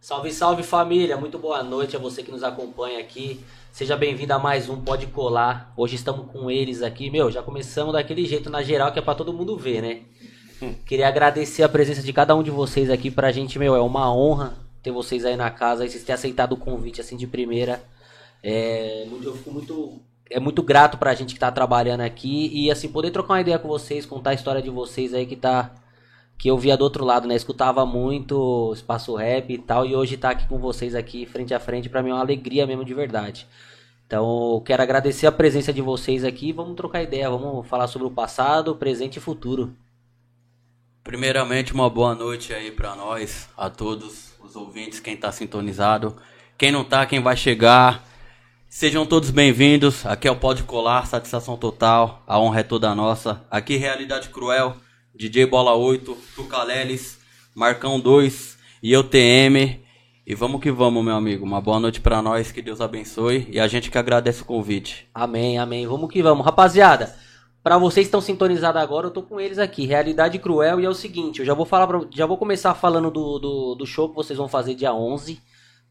Salve, salve família, muito boa noite a você que nos acompanha aqui. Seja bem-vindo a mais um Pode Colar. Hoje estamos com eles aqui, meu, já começamos daquele jeito na geral que é para todo mundo ver, né? Queria agradecer a presença de cada um de vocês aqui pra gente, meu, é uma honra ter vocês aí na casa, e vocês terem aceitado o convite assim de primeira. É, eu fico muito é muito grato pra gente que tá trabalhando aqui e assim poder trocar uma ideia com vocês, contar a história de vocês aí que tá que eu via do outro lado, né? Escutava muito espaço rap e tal, e hoje tá aqui com vocês aqui frente a frente, para mim é uma alegria mesmo de verdade. Então, quero agradecer a presença de vocês aqui, vamos trocar ideia, vamos falar sobre o passado, presente e futuro. Primeiramente, uma boa noite aí para nós, a todos os ouvintes, quem tá sintonizado, quem não tá, quem vai chegar. Sejam todos bem-vindos. Aqui é o Pode Colar, satisfação total. A honra é toda nossa. Aqui Realidade Cruel. DJ Bola 8, Tucaleles, Marcão 2 e eu TM. E vamos que vamos, meu amigo. Uma boa noite para nós, que Deus abençoe e a gente que agradece o convite. Amém, amém. Vamos que vamos. Rapaziada, para vocês que estão sintonizados agora, eu tô com eles aqui. Realidade Cruel e é o seguinte, eu já vou falar pra, já vou começar falando do, do, do show que vocês vão fazer dia 11.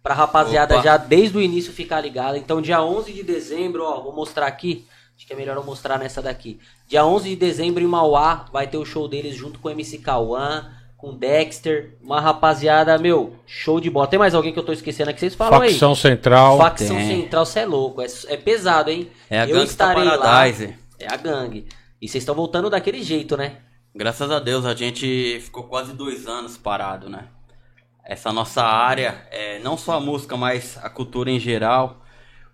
Pra rapaziada Opa. já desde o início ficar ligada. Então dia 11 de dezembro, ó, vou mostrar aqui. Acho que é melhor eu mostrar nessa daqui. Dia 11 de dezembro em Mauá vai ter o show deles junto com o MC Cauã, com Dexter, uma rapaziada, meu, show de bola. Tem mais alguém que eu tô esquecendo aqui? Vocês falam aí. Facção Central. Facção Tem. Central, você é louco. É, é, pesado, hein? É a eu gangue estarei Paradise. lá. É a gangue. E vocês estão voltando daquele jeito, né? Graças a Deus, a gente ficou quase dois anos parado, né? Essa nossa área, é, não só a música, mas a cultura em geral,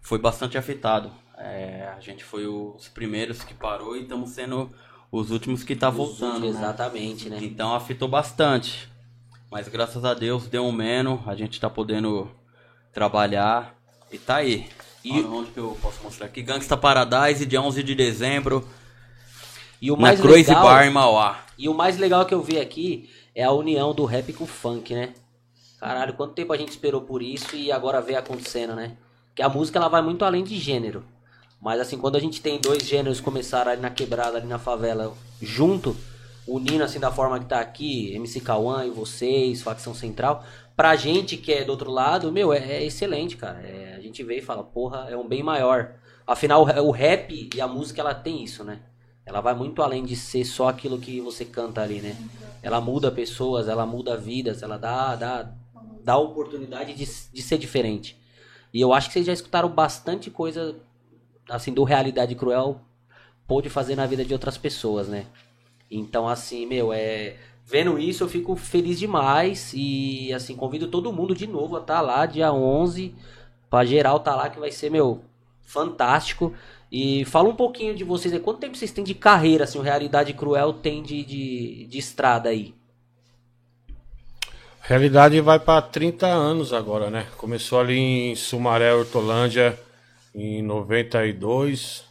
foi bastante afetado. É, a gente foi os primeiros que parou e estamos sendo os últimos que tá voltando. Últimos, né? Exatamente, né? Então afetou bastante. Mas graças a Deus deu um menos, a gente tá podendo trabalhar e tá aí. E Olha onde que eu posso mostrar aqui? Gangsta Paradise, dia 11 de dezembro. E o mais na Crazy legal, Bar em Mauá. E o mais legal que eu vi aqui é a união do rap com o funk, né? Caralho, quanto tempo a gente esperou por isso e agora vê acontecendo, né? Que a música ela vai muito além de gênero. Mas assim, quando a gente tem dois gêneros começaram ali na quebrada, ali na favela, junto, unindo assim da forma que tá aqui, MC Cauã e vocês, facção central, pra gente que é do outro lado, meu, é, é excelente, cara. É, a gente vê e fala, porra, é um bem maior. Afinal, o rap e a música, ela tem isso, né? Ela vai muito além de ser só aquilo que você canta ali, né? Ela muda pessoas, ela muda vidas, ela dá, dá, dá oportunidade de, de ser diferente. E eu acho que vocês já escutaram bastante coisa assim, do Realidade Cruel pôde fazer na vida de outras pessoas, né? Então, assim, meu, é. Vendo isso, eu fico feliz demais e, assim, convido todo mundo de novo a estar tá lá dia 11, pra geral tá lá, que vai ser, meu, fantástico. E fala um pouquinho de vocês aí, quanto tempo vocês têm de carreira, assim, o Realidade Cruel tem de, de, de estrada aí? Realidade vai para 30 anos agora, né? Começou ali em Sumaré, Hortolândia, em 92.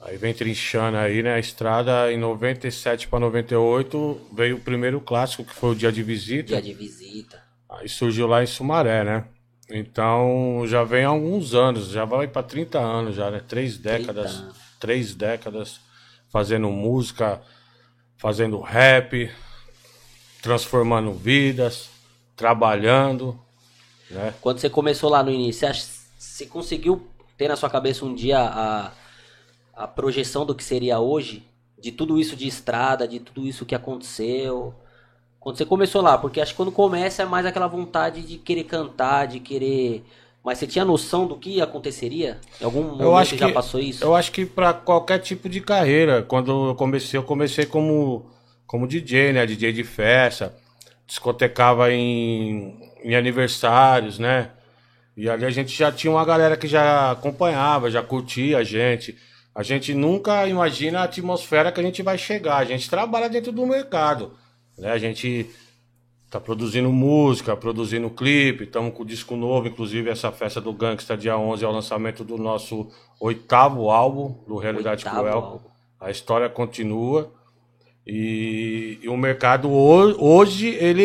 Aí vem trinchando aí, né? A estrada em 97 para 98 veio o primeiro clássico, que foi o Dia de Visita. Dia de Visita. Aí surgiu lá em Sumaré, né? Então já vem há alguns anos, já vai para 30 anos já, né? Três décadas, três décadas fazendo música, fazendo rap, transformando vidas, trabalhando, né? Quando você começou lá no início, você conseguiu ter na sua cabeça um dia a, a projeção do que seria hoje? De tudo isso de estrada, de tudo isso que aconteceu? Quando você começou lá, porque acho que quando começa é mais aquela vontade de querer cantar, de querer. Mas você tinha noção do que aconteceria? Em algum momento eu acho que, já passou isso? Eu acho que para qualquer tipo de carreira, quando eu comecei, eu comecei como, como DJ, né? DJ de festa, discotecava em, em aniversários, né? E ali a gente já tinha uma galera que já acompanhava, já curtia a gente. A gente nunca imagina a atmosfera que a gente vai chegar. A gente trabalha dentro do mercado. Né? A gente tá produzindo música, produzindo clipe, estamos com o disco novo, inclusive essa festa do Gangsta dia 11 é o lançamento do nosso oitavo álbum do Realidade oitavo Cruel. Álbum. A história continua. E, e, o mercado hoje ele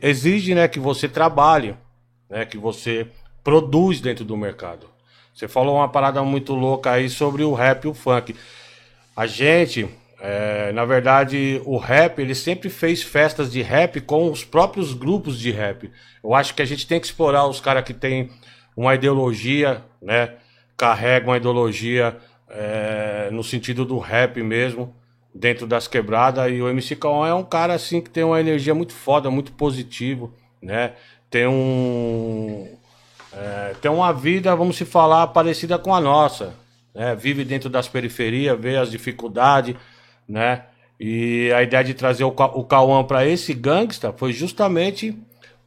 exige né, que você trabalhe né, que você produz dentro do mercado. Você falou uma parada muito louca aí sobre o rap e o funk. A gente É, na verdade, o rap, ele sempre fez festas de rap com os próprios grupos de rap. Eu acho que a gente tem que explorar os caras que têm uma ideologia, né? Carregam uma ideologia é, no sentido do rap mesmo, dentro das quebradas. E o MC Kaon é um cara assim que tem uma energia muito foda, muito positivo, né? Tem um. É, tem uma vida, vamos se falar, parecida com a nossa. Né? Vive dentro das periferias, vê as dificuldades né? E a ideia de trazer o, o Cauã para esse gangsta foi justamente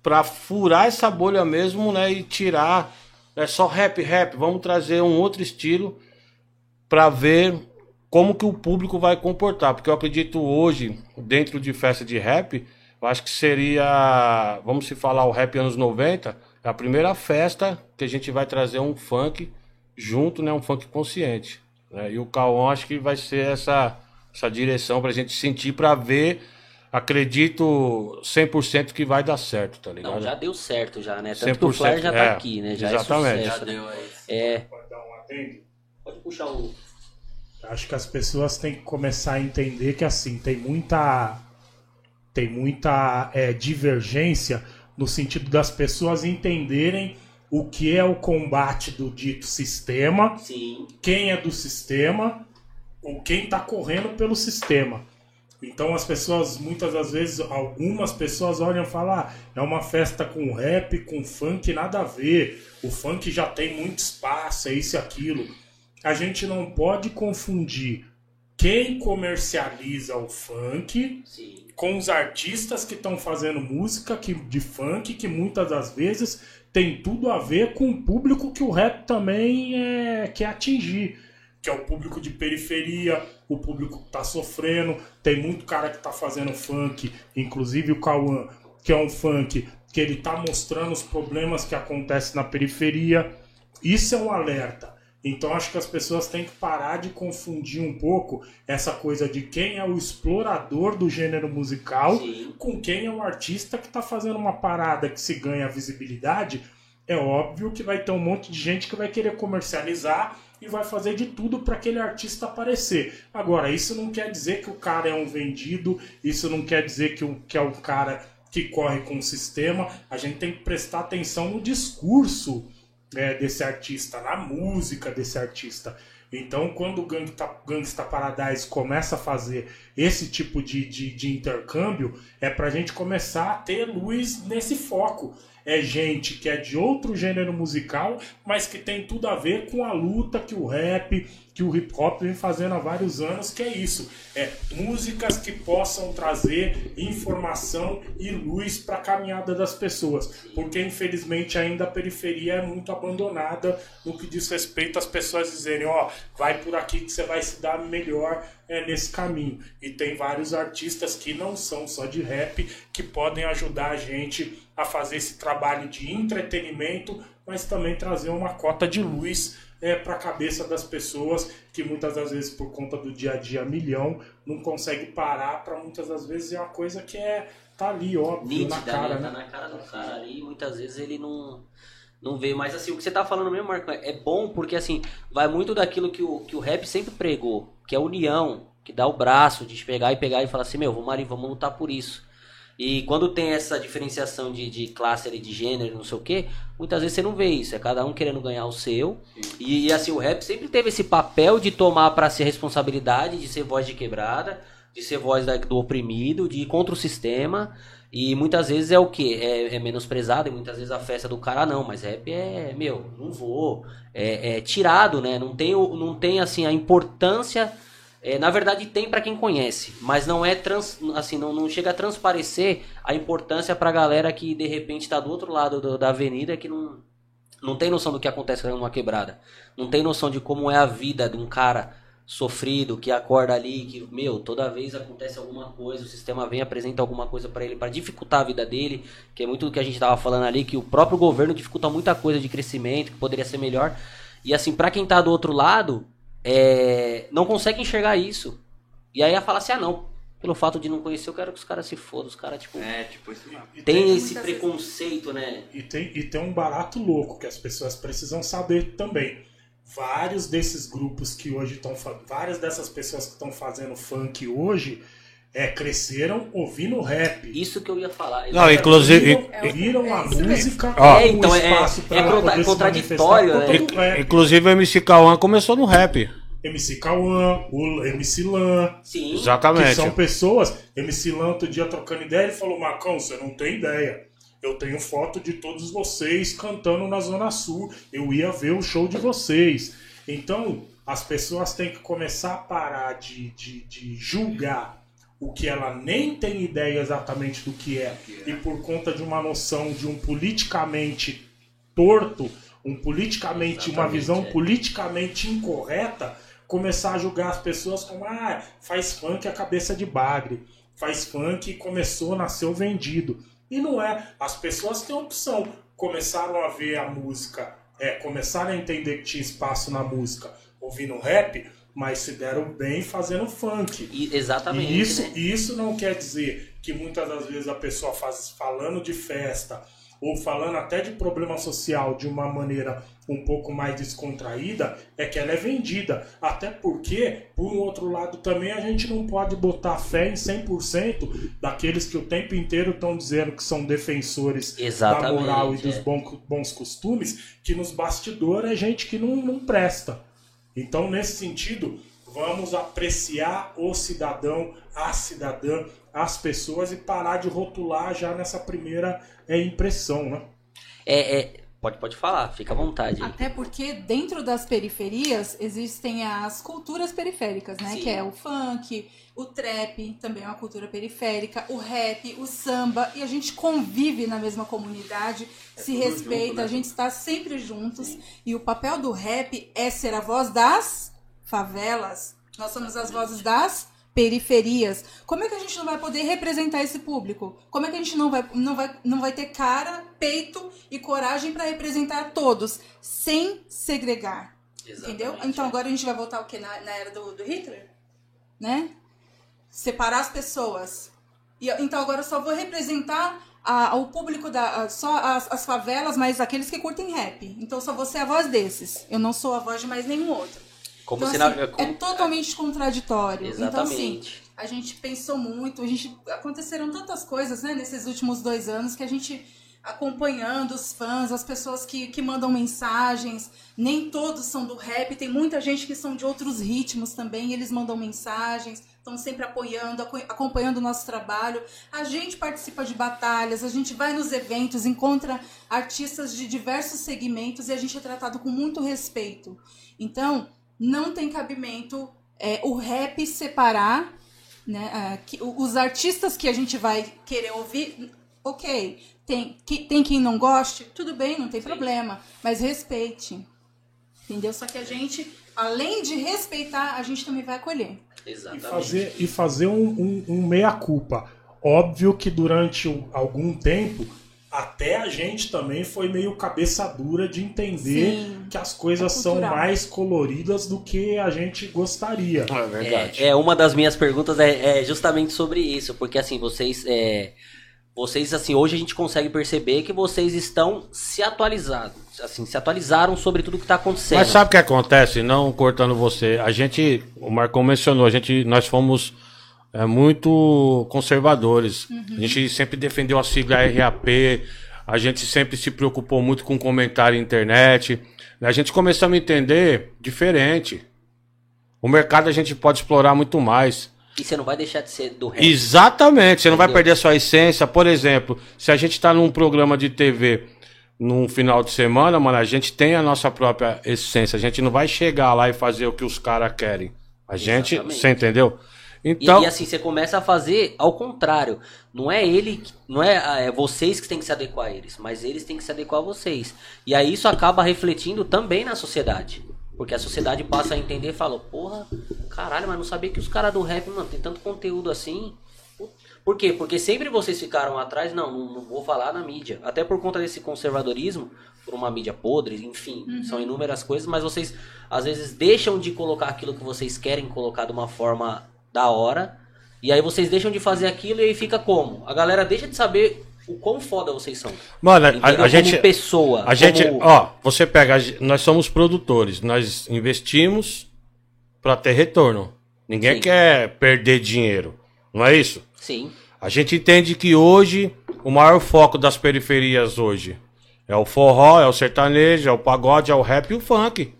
para furar essa bolha mesmo, né? E tirar é só rap, rap. Vamos trazer um outro estilo para ver como que o público vai comportar, porque eu acredito hoje dentro de festa de rap, eu acho que seria, vamos se falar o rap anos 90, é a primeira festa que a gente vai trazer um funk junto, né, um funk consciente. Né? E o Cauã acho que vai ser essa essa direção pra gente sentir, pra ver. Acredito 100% que vai dar certo, tá ligado? Não, já deu certo já, né? Tanto que o Flyer já tá é, aqui, né? Já é exatamente. É já deu, é. Pode dar um Pode puxar o... Acho que as pessoas têm que começar a entender que, assim, tem muita... Tem muita é, divergência no sentido das pessoas entenderem o que é o combate do dito sistema, Sim. quem é do sistema ou quem está correndo pelo sistema. Então as pessoas, muitas das vezes, algumas pessoas olham e falam: ah, é uma festa com rap, com funk, nada a ver. O funk já tem muito espaço, é isso e aquilo. A gente não pode confundir quem comercializa o funk Sim. Com os artistas que estão fazendo música que, de funk, que muitas das vezes tem tudo a ver com o público que o rap também é, quer atingir que é o público de periferia, o público que está sofrendo. Tem muito cara que está fazendo funk, inclusive o Cauã, que é um funk que ele está mostrando os problemas que acontecem na periferia. Isso é um alerta. Então acho que as pessoas têm que parar de confundir um pouco essa coisa de quem é o explorador do gênero musical Sim. com quem é o artista que está fazendo uma parada que se ganha visibilidade. É óbvio que vai ter um monte de gente que vai querer comercializar e vai fazer de tudo para aquele artista aparecer. Agora, isso não quer dizer que o cara é um vendido, isso não quer dizer que, o, que é o cara que corre com o sistema. A gente tem que prestar atenção no discurso é, desse artista, na música desse artista. Então, quando o Gangsta, Gangsta Paradise começa a fazer esse tipo de, de, de intercâmbio, é para a gente começar a ter luz nesse foco é gente que é de outro gênero musical, mas que tem tudo a ver com a luta que o rap, que o hip hop vem fazendo há vários anos, que é isso. É músicas que possam trazer informação e luz para a caminhada das pessoas. Porque infelizmente ainda a periferia é muito abandonada no que diz respeito às pessoas dizerem, ó, oh, vai por aqui que você vai se dar melhor é, nesse caminho. E tem vários artistas que não são só de rap que podem ajudar a gente a fazer esse trabalho de entretenimento, mas também trazer uma cota de luz é, para a cabeça das pessoas que muitas das vezes por conta do dia a dia milhão não consegue parar para muitas das vezes é uma coisa que é tá ali óbvio Nítida, na cara, né? né? Tá na cara do cara ali, muitas vezes ele não não vê, mas assim, o que você tá falando mesmo, Marco, é bom porque assim, vai muito daquilo que o, que o rap sempre pregou, que é união, que dá o braço de pegar e pegar e falar assim, meu, vamos ali, vamos lutar por isso. E quando tem essa diferenciação de, de classe ali, de gênero, não sei o que, muitas vezes você não vê isso. É cada um querendo ganhar o seu. E, e, assim, o rap sempre teve esse papel de tomar para si a responsabilidade, de ser voz de quebrada, de ser voz da, do oprimido, de ir contra o sistema. E muitas vezes é o que? É, é menosprezado e muitas vezes a festa do cara não, mas rap é, meu, não vou. É, é tirado, né? Não tem, não tem assim a importância é, na verdade tem para quem conhece, mas não é trans, assim, não, não chega a transparecer a importância para a galera que de repente está do outro lado do, da avenida que não, não tem noção do que acontece numa quebrada, não tem noção de como é a vida de um cara sofrido que acorda ali, que meu toda vez acontece alguma coisa, o sistema vem apresenta alguma coisa para ele para dificultar a vida dele, que é muito do que a gente estava falando ali, que o próprio governo dificulta muita coisa de crescimento que poderia ser melhor. E assim para quem está do outro lado é, não consegue enxergar isso. E aí ela fala assim, ah não, pelo fato de não conhecer, eu quero que os caras se fodam. Os caras, tipo. É, tipo isso mesmo. Tem, tem esse preconceito, vezes... né? E tem, e tem um barato louco que as pessoas precisam saber também. vários desses grupos que hoje estão várias dessas pessoas que estão fazendo funk hoje é, cresceram ouvindo rap. Isso que eu ia falar. Não, inclusive. Viram, é, a música. É, então é, é contraditório, né? Inclusive o MC Cauã começou no rap. MC Cauã, o MC Lan. Sim. Exatamente. Que são pessoas. MC Lan, outro dia trocando ideia, ele falou: Marcão, você não tem ideia. Eu tenho foto de todos vocês cantando na Zona Sul. Eu ia ver o show de vocês. Então, as pessoas têm que começar a parar de, de, de julgar o que ela nem tem ideia exatamente do que é, e por conta de uma noção de um politicamente torto, um politicamente, uma visão é. politicamente incorreta, começar a julgar as pessoas como ah, faz funk a cabeça de bagre, faz funk começou, nasceu vendido. E não é. As pessoas têm opção. Começaram a ver a música, é, começaram a entender que tinha espaço na música ouvindo rap, mas se deram bem fazendo funk. E, exatamente. E isso, né? isso não quer dizer que muitas das vezes a pessoa faz falando de festa ou falando até de problema social de uma maneira um pouco mais descontraída, é que ela é vendida. Até porque, por um outro lado, também a gente não pode botar fé em 100% daqueles que o tempo inteiro estão dizendo que são defensores Exatamente, da moral e dos é. bons, bons costumes, que nos bastidores é gente que não, não presta. Então, nesse sentido, vamos apreciar o cidadão, a cidadã, as pessoas e parar de rotular já nessa primeira é, impressão, né? É, é, pode, pode falar, fica à vontade. Até porque dentro das periferias existem as culturas periféricas, né? Sim. Que é o funk, o trap, também é uma cultura periférica, o rap, o samba, e a gente convive na mesma comunidade, é se respeita, junto, né? a gente está sempre juntos. Sim. E o papel do rap é ser a voz das favelas. Nós somos as vozes das periferias. Como é que a gente não vai poder representar esse público? Como é que a gente não vai, não vai, não vai ter cara, peito e coragem para representar todos, sem segregar? Exatamente. Entendeu? Então agora a gente vai voltar o que na, na era do, do Hitler, né? Separar as pessoas. E, então agora eu só vou representar a, o público da a, só as, as favelas, mas aqueles que curtem rap. Então só vou ser a voz desses. Eu não sou a voz de mais nenhum outro. Como então, se assim, na... É totalmente contraditório. Exatamente. Então, assim, a gente pensou muito, a gente aconteceram tantas coisas, né, nesses últimos dois anos que a gente acompanhando os fãs, as pessoas que, que mandam mensagens. Nem todos são do rap, tem muita gente que são de outros ritmos também, eles mandam mensagens, estão sempre apoiando, acompanhando o nosso trabalho. A gente participa de batalhas, a gente vai nos eventos, encontra artistas de diversos segmentos e a gente é tratado com muito respeito. Então, não tem cabimento é, o rap separar né, uh, que, os artistas que a gente vai querer ouvir, ok, tem, que, tem quem não goste, tudo bem, não tem Sim. problema, mas respeite. Entendeu? Só que a gente, além de respeitar, a gente também vai acolher. Exatamente. E fazer, e fazer um, um, um meia-culpa. Óbvio que durante algum tempo até a gente também foi meio cabeça dura de entender Sim, que as coisas é são mais coloridas do que a gente gostaria. É verdade. É, é uma das minhas perguntas é, é, justamente sobre isso, porque assim, vocês. É, vocês, assim, hoje a gente consegue perceber que vocês estão se atualizando. Assim, se atualizaram sobre tudo que está acontecendo. Mas sabe o que acontece? Não cortando você. A gente, o Marcão mencionou, a gente, nós fomos é, muito conservadores. Uhum. A gente sempre defendeu a sigla RAP, a gente sempre se preocupou muito com comentário na internet. A gente começou a entender diferente. O mercado a gente pode explorar muito mais. E você não vai deixar de ser do rap. Exatamente, você Entendeu? não vai perder a sua essência. Por exemplo, se a gente está num programa de TV num final de semana, mano, a gente tem a nossa própria essência. A gente não vai chegar lá e fazer o que os caras querem. A gente, Exatamente. você entendeu? Então... E, e, assim, você começa a fazer ao contrário. Não é ele, não é, é vocês que têm que se adequar a eles, mas eles têm que se adequar a vocês. E aí isso acaba refletindo também na sociedade. Porque a sociedade passa a entender e fala, porra, caralho, mas não sabia que os caras do rap, mano, tem tanto conteúdo assim. Por quê? Porque sempre vocês ficaram atrás, não, não, não vou falar na mídia. Até por conta desse conservadorismo, por uma mídia podre, enfim, uhum. são inúmeras coisas, mas vocês às vezes deixam de colocar aquilo que vocês querem colocar de uma forma da hora. E aí vocês deixam de fazer aquilo e aí fica como? A galera deixa de saber o quão foda vocês são. Mano, a, a gente. pessoa. A gente, ó, você pega. Nós somos produtores, nós investimos para ter retorno. Ninguém Sim. quer perder dinheiro. Não é isso? Sim. A gente entende que hoje o maior foco das periferias hoje é o forró, é o sertanejo, é o pagode, é o rap e o funk.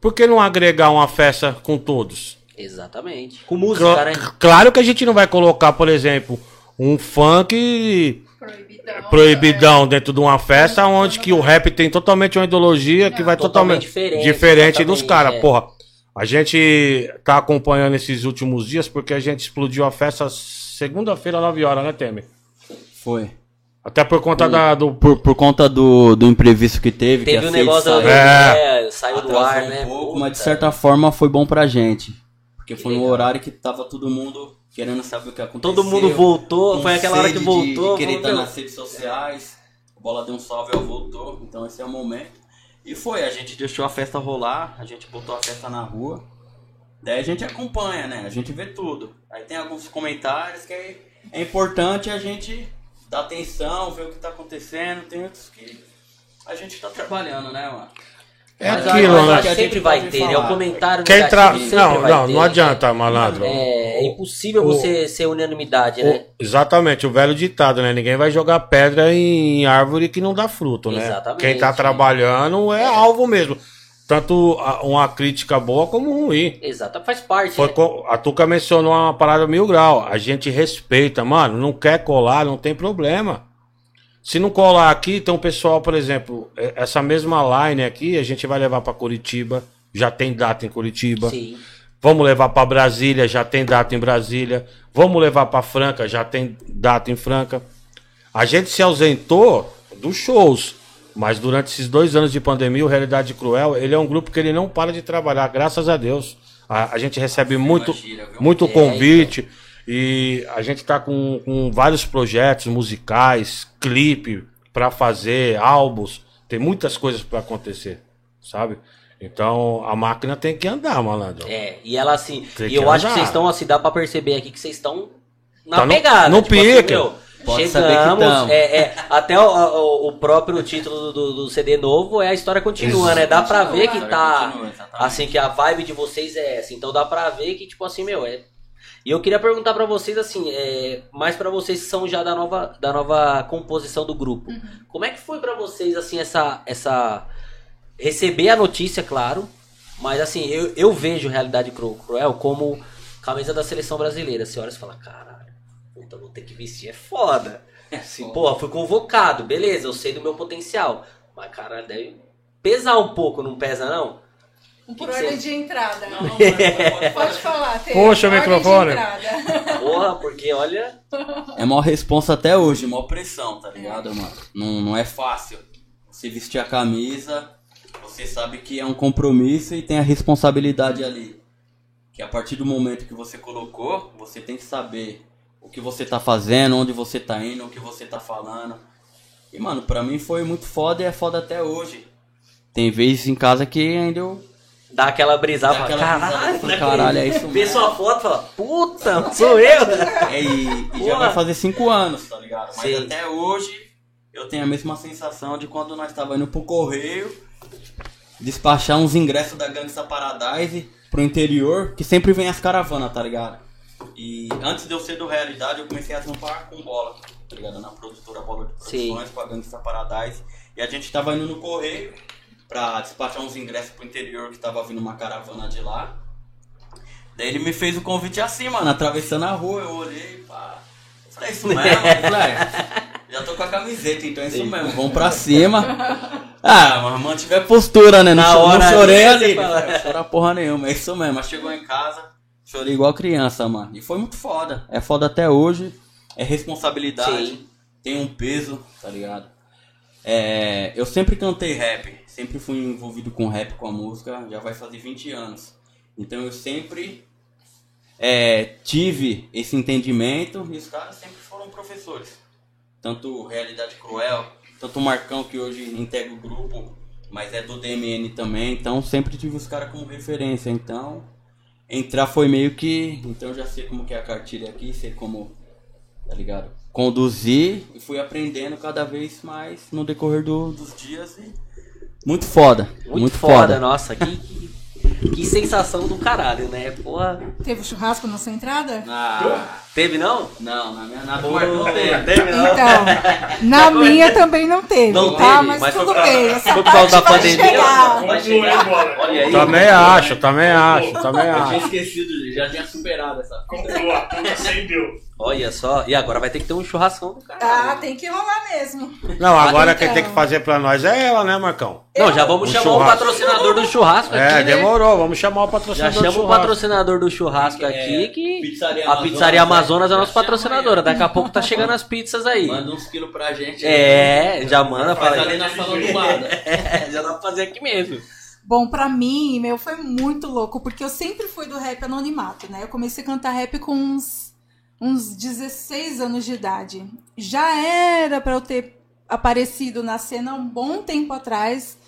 Por que não agregar uma festa com todos? Exatamente. Com música, Cl né? Claro que a gente não vai colocar, por exemplo, um funk proibidão, proibidão é. dentro de uma festa onde que o rap tem totalmente uma ideologia que vai totalmente, totalmente diferente, diferente dos caras. É. Porra, a gente tá acompanhando esses últimos dias porque a gente explodiu a festa segunda-feira, 9 horas, né, Temer? Foi. Até por conta da, do. Por, por conta do, do imprevisto que teve. Teve que um negócio saiu, é, é, saiu do ar, né? Um pouco, mas de certa forma foi bom pra gente. Porque foi um horário que tava todo mundo querendo saber o que aconteceu. Todo mundo voltou, foi aquela hora que voltou. De, de querer estar nas redes sociais. A bola deu um salve, ela voltou. Então esse é o momento. E foi, a gente deixou a festa rolar, a gente botou a festa na rua. Daí a gente acompanha, né? A gente vê tudo. Aí tem alguns comentários que é importante a gente dar atenção, ver o que tá acontecendo. Tem outros que a gente tá trabalhando, né, mano? É mas aquilo, né? Que sempre vai ter, né? O comentário Quem tra... Não, não, ter, não adianta, malandro. É, é impossível o, você ser unanimidade, o, né? Exatamente, o velho ditado, né? Ninguém vai jogar pedra em árvore que não dá fruto, né? Exatamente. Quem tá trabalhando é, é alvo mesmo. Tanto uma crítica boa como ruim. Exato, faz parte. Foi, né? A Tuca mencionou uma parada mil grau. A gente respeita, mano. Não quer colar, não tem problema. Se não colar aqui, tem um pessoal, por exemplo, é, essa mesma line aqui, a gente vai levar para Curitiba, já tem data em Curitiba. Sim. Vamos levar para Brasília, já tem data em Brasília. Vamos levar para Franca, já tem data em Franca. A gente se ausentou dos shows, mas durante esses dois anos de pandemia, o Realidade Cruel, ele é um grupo que ele não para de trabalhar, graças a Deus. A, a gente recebe muito, muito convite. E a gente está com, com vários projetos musicais, clipe para fazer, álbuns. Tem muitas coisas para acontecer, sabe? Então a máquina tem que andar, malandro. É, e ela assim. Tem e eu andar. acho que vocês estão assim, dá para perceber aqui que vocês estão na tá pegada. No, no tipo, assim, pique. Assim, Pode chegamos, é, é, até o, o, o, próprio título do, do, CD novo é a história continua, Isso. né? Dá pra ver que tá. Continua, assim, que a vibe de vocês é essa. Então dá pra ver que, tipo assim, meu, é e eu queria perguntar para vocês assim, é, mais para vocês que são já da nova, da nova composição do grupo. Uhum. Como é que foi para vocês assim essa essa receber a notícia, claro, mas assim, eu, eu vejo realidade cruel como camisa da seleção brasileira. Você olha e fala, caralho, puta, vou ter que vestir, é foda. É assim, porra, fui convocado, beleza, eu sei do meu potencial. Mas, cara, deve pesar um pouco, não pesa não? Por que ordem de entrada. Não, não, pode, pode falar, tem. Puxa o microfone. Porra, porque olha. É maior responsa até hoje, maior pressão, tá ligado, é. mano? Não, não é fácil. Você vestir a camisa, você sabe que é um compromisso e tem a responsabilidade ali. Que a partir do momento que você colocou, você tem que saber o que você tá fazendo, onde você tá indo, o que você tá falando. E, mano, pra mim foi muito foda e é foda até hoje. Tem vezes em casa que ainda eu Dá aquela brisada, Dá aquela caralho, brisada, caralho, é isso mesmo. Vê sua foto e fala, puta, sou eu. É, e, e já vai fazer cinco anos, tá ligado? Mas Sim. até hoje eu tenho a mesma sensação de quando nós tava indo pro correio despachar uns ingressos da Gangsta Paradise pro interior, que sempre vem as caravanas, tá ligado? E antes de eu ser do Realidade, eu comecei a trampar com bola, tá ligado? Na produtora Bola de Produções, Sim. com a Gangsta Paradise. E a gente tava indo no correio pra despachar uns ingressos pro interior que tava vindo uma caravana de lá. Daí ele me fez o convite assim, mano, atravessando a rua, eu olhei, pá. Falei, é isso mesmo, já tô com a camiseta, então é isso Sim. mesmo, vamos pra cima. Ah, mas mantiver postura, né? Não, Na hora, não chorei ali, não chorar porra nenhuma, é isso mesmo. Mas chegou em casa, chorei igual criança, mano. E foi muito foda. É foda até hoje, é responsabilidade, Sim. tem um peso, tá ligado? É, eu sempre cantei rap, sempre fui envolvido com rap, com a música, já vai fazer 20 anos. Então eu sempre é, tive esse entendimento e os caras sempre foram professores. Tanto Realidade Cruel, tanto o Marcão, que hoje integra o grupo, mas é do DMN também. Então sempre tive os caras como referência. Então entrar foi meio que. Então já sei como que é a cartilha aqui, sei como. Tá ligado? conduzir e fui aprendendo cada vez mais no decorrer do, dos dias e muito foda. Muito, muito foda, foda, nossa, que, que sensação do caralho, né? Porra. Teve churrasco na sua entrada? Ah, teve não? Não, na minha nada não teve. teve não. Então, na minha também não teve, não tá? Teve, mas, mas tudo bem. Essa foi por causa da pandemia. Vai chegar. Olha aí. Também acho, também acho, também acho. Eu tinha esquecido, já tinha superado essa. Comprou a conta acendeu. Olha só, e agora vai ter que ter um churrascão do cara. Ah, tem que rolar mesmo. Não, agora então. quem tem que fazer pra nós é ela, né, Marcão? Não, já vamos chamar churrasco. o patrocinador do churrasco é, aqui. É, demorou, vamos chamar o patrocinador já chama do churrasco. o patrocinador do churrasco aqui, é, que pizzaria a Pizzaria Amazonas é a nossa patrocinadora. Daqui a pouco tá chegando as pizzas aí. Manda uns quilos pra gente. É, aí. já manda. Faz ali na sala do lado. É, já dá pra fazer aqui mesmo. Bom, pra mim, meu, foi muito louco, porque eu sempre fui do rap anonimato, né? Eu comecei a cantar rap com uns uns 16 anos de idade. Já era para eu ter aparecido na cena um bom tempo atrás,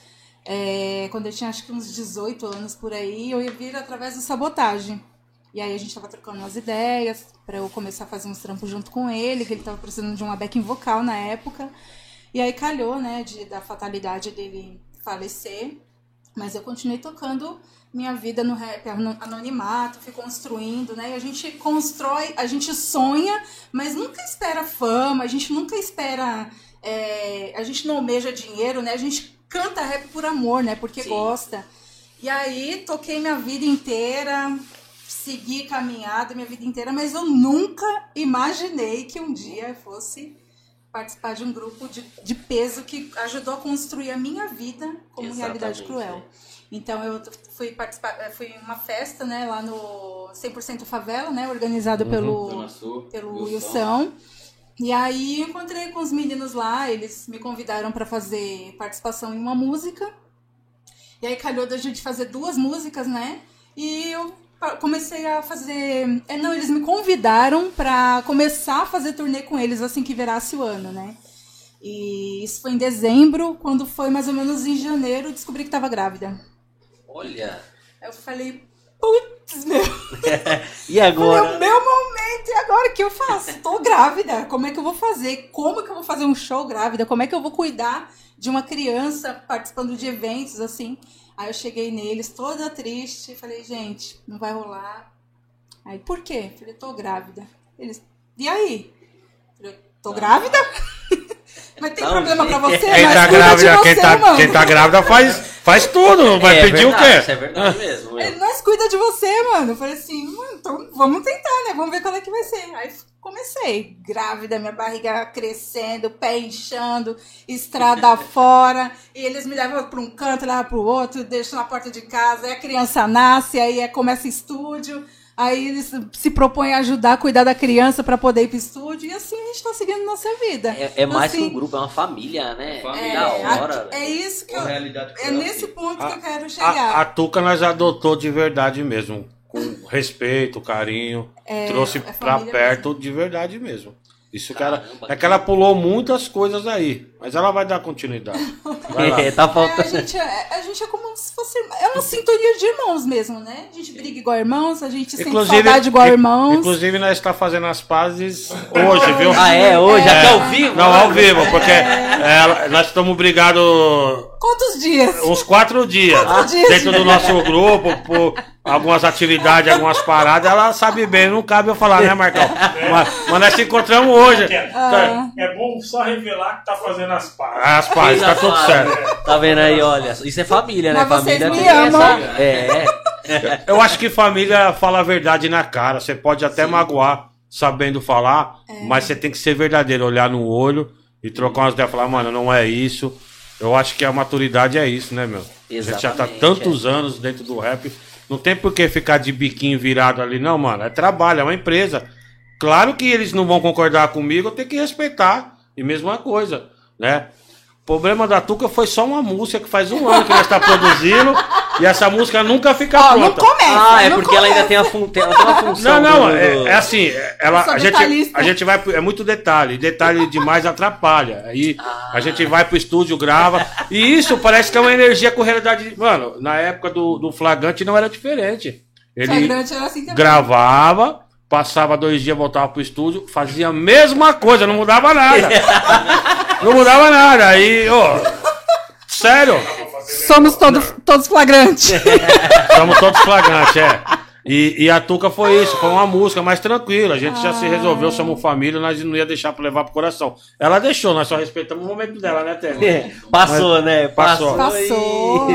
é, quando eu tinha acho que uns 18 anos por aí, eu ia vir através do sabotagem. E aí a gente tava trocando umas ideias para eu começar a fazer uns trampos junto com ele, que ele tava precisando de uma backing vocal na época. E aí calhou, né, de, da fatalidade dele falecer. Mas eu continuei tocando minha vida no rap anonimato, fui construindo, né? E a gente constrói, a gente sonha, mas nunca espera fama, a gente nunca espera. É, a gente não almeja dinheiro, né? A gente canta rap por amor, né? Porque Sim. gosta. E aí toquei minha vida inteira, segui caminhada minha vida inteira, mas eu nunca imaginei que um dia eu fosse participar de um grupo de, de peso que ajudou a construir a minha vida como Exatamente, realidade cruel. É. Então eu fui participar, eh, fui uma festa, né, lá no 100% Favela, né, organizado uhum, pelo Sul, pelo Wilson. E aí encontrei com os meninos lá, eles me convidaram para fazer participação em uma música. E aí calhou da gente fazer duas músicas, né? E eu comecei a fazer, é, não, eles me convidaram para começar a fazer turnê com eles assim que virasse o ano, né? E isso foi em dezembro, quando foi mais ou menos em janeiro, descobri que estava grávida. Olha. Eu falei, putz, meu. e agora? Falei, o meu momento, e agora o que eu faço? Tô grávida, como é que eu vou fazer? Como que eu vou fazer um show grávida? Como é que eu vou cuidar de uma criança participando de eventos assim? Aí eu cheguei neles toda triste, falei, gente, não vai rolar. Aí, por quê? Falei, tô grávida. Eles, e aí? Falei, tô grávida? Mas tem não, problema pra você? Quem tá grávida, você, quem, tá, quem tá grávida faz, faz tudo, vai é, pedir verdade, o quê? Isso é verdade mesmo. Ele, nós cuida de você, mano. Eu falei assim, mano, então vamos tentar, né? Vamos ver qual é que vai ser. Aí comecei, grávida, minha barriga crescendo, pé inchando, estrada fora, e eles me levam para um canto, levam para o outro, deixam na porta de casa, aí a criança nasce, aí é, começa estúdio. Aí eles se propõem a ajudar a cuidar da criança para poder ir pro estúdio. E assim a gente tá seguindo nossa vida. É, é mais assim, que um grupo, é uma família, né? Família. É, hora, a, é isso que eu. É nesse ponto a, que eu quero chegar. A, a Tuca nós adotou de verdade mesmo. Com respeito, carinho. É, trouxe é pra perto mesmo. de verdade mesmo. Isso que ela, é que ela pulou muitas coisas aí, mas ela vai dar continuidade. Vai tá faltando. É, a, gente é, a gente é como se fosse. É uma sintonia de irmãos mesmo, né? A gente briga igual irmãos, a gente inclusive, sente saudade igual irmãos. Inclusive, nós está fazendo as pazes hoje, viu? Ah, é? Hoje? É. Até ao vivo? Não, ao vivo, porque é, nós estamos brigados. Quantos dias? Uns quatro dias. Quatro dias dentro do nosso grupo, por algumas atividades, algumas paradas, ela sabe bem, não cabe eu falar, né, Marcão? Mas, mas nós se encontramos hoje. É, ah. é bom só revelar que tá fazendo as pazes. As pazes, tá tudo certo. Tá vendo aí, olha, isso é família, né? Mas família vocês me amam. Essa... É. Eu acho que família fala a verdade na cara. Você pode até Sim. magoar sabendo falar, é. mas você tem que ser verdadeiro, olhar no olho e trocar umas ideias, falar, mano, não é isso. Eu acho que a maturidade é isso, né, meu? Exatamente, a gente já tá tantos é. anos dentro do rap não tem por que ficar de biquinho virado ali, não, mano. É trabalho, é uma empresa. Claro que eles não vão concordar comigo, eu tenho que respeitar. E mesma coisa, né? O problema da Tuca foi só uma música que faz um ano que nós está produzindo e essa música nunca fica oh, pronta. Não começa, ah, é não porque começa. ela ainda tem, a fun ela tem uma função. Não, não, do... é, é, assim, ela, a, gente, a gente vai. É muito detalhe, detalhe demais atrapalha. Aí ah. a gente vai pro estúdio, grava. E isso parece que é uma energia com realidade. Mano, na época do, do Flagrante não era diferente. Ele era assim gravava passava dois dias, voltava pro estúdio, fazia a mesma coisa, não mudava nada. não mudava nada. Aí, ó. Sério? Somos todos, todos flagrantes. Somos todos flagrantes, é. E, e, a Tuca foi isso, foi uma música mais tranquila. A gente ah. já se resolveu, somos família, nós não ia deixar pra levar pro coração. Ela deixou, nós só respeitamos o momento dela, né, Tênis? É, passou, Mas, né? Passou. Passou.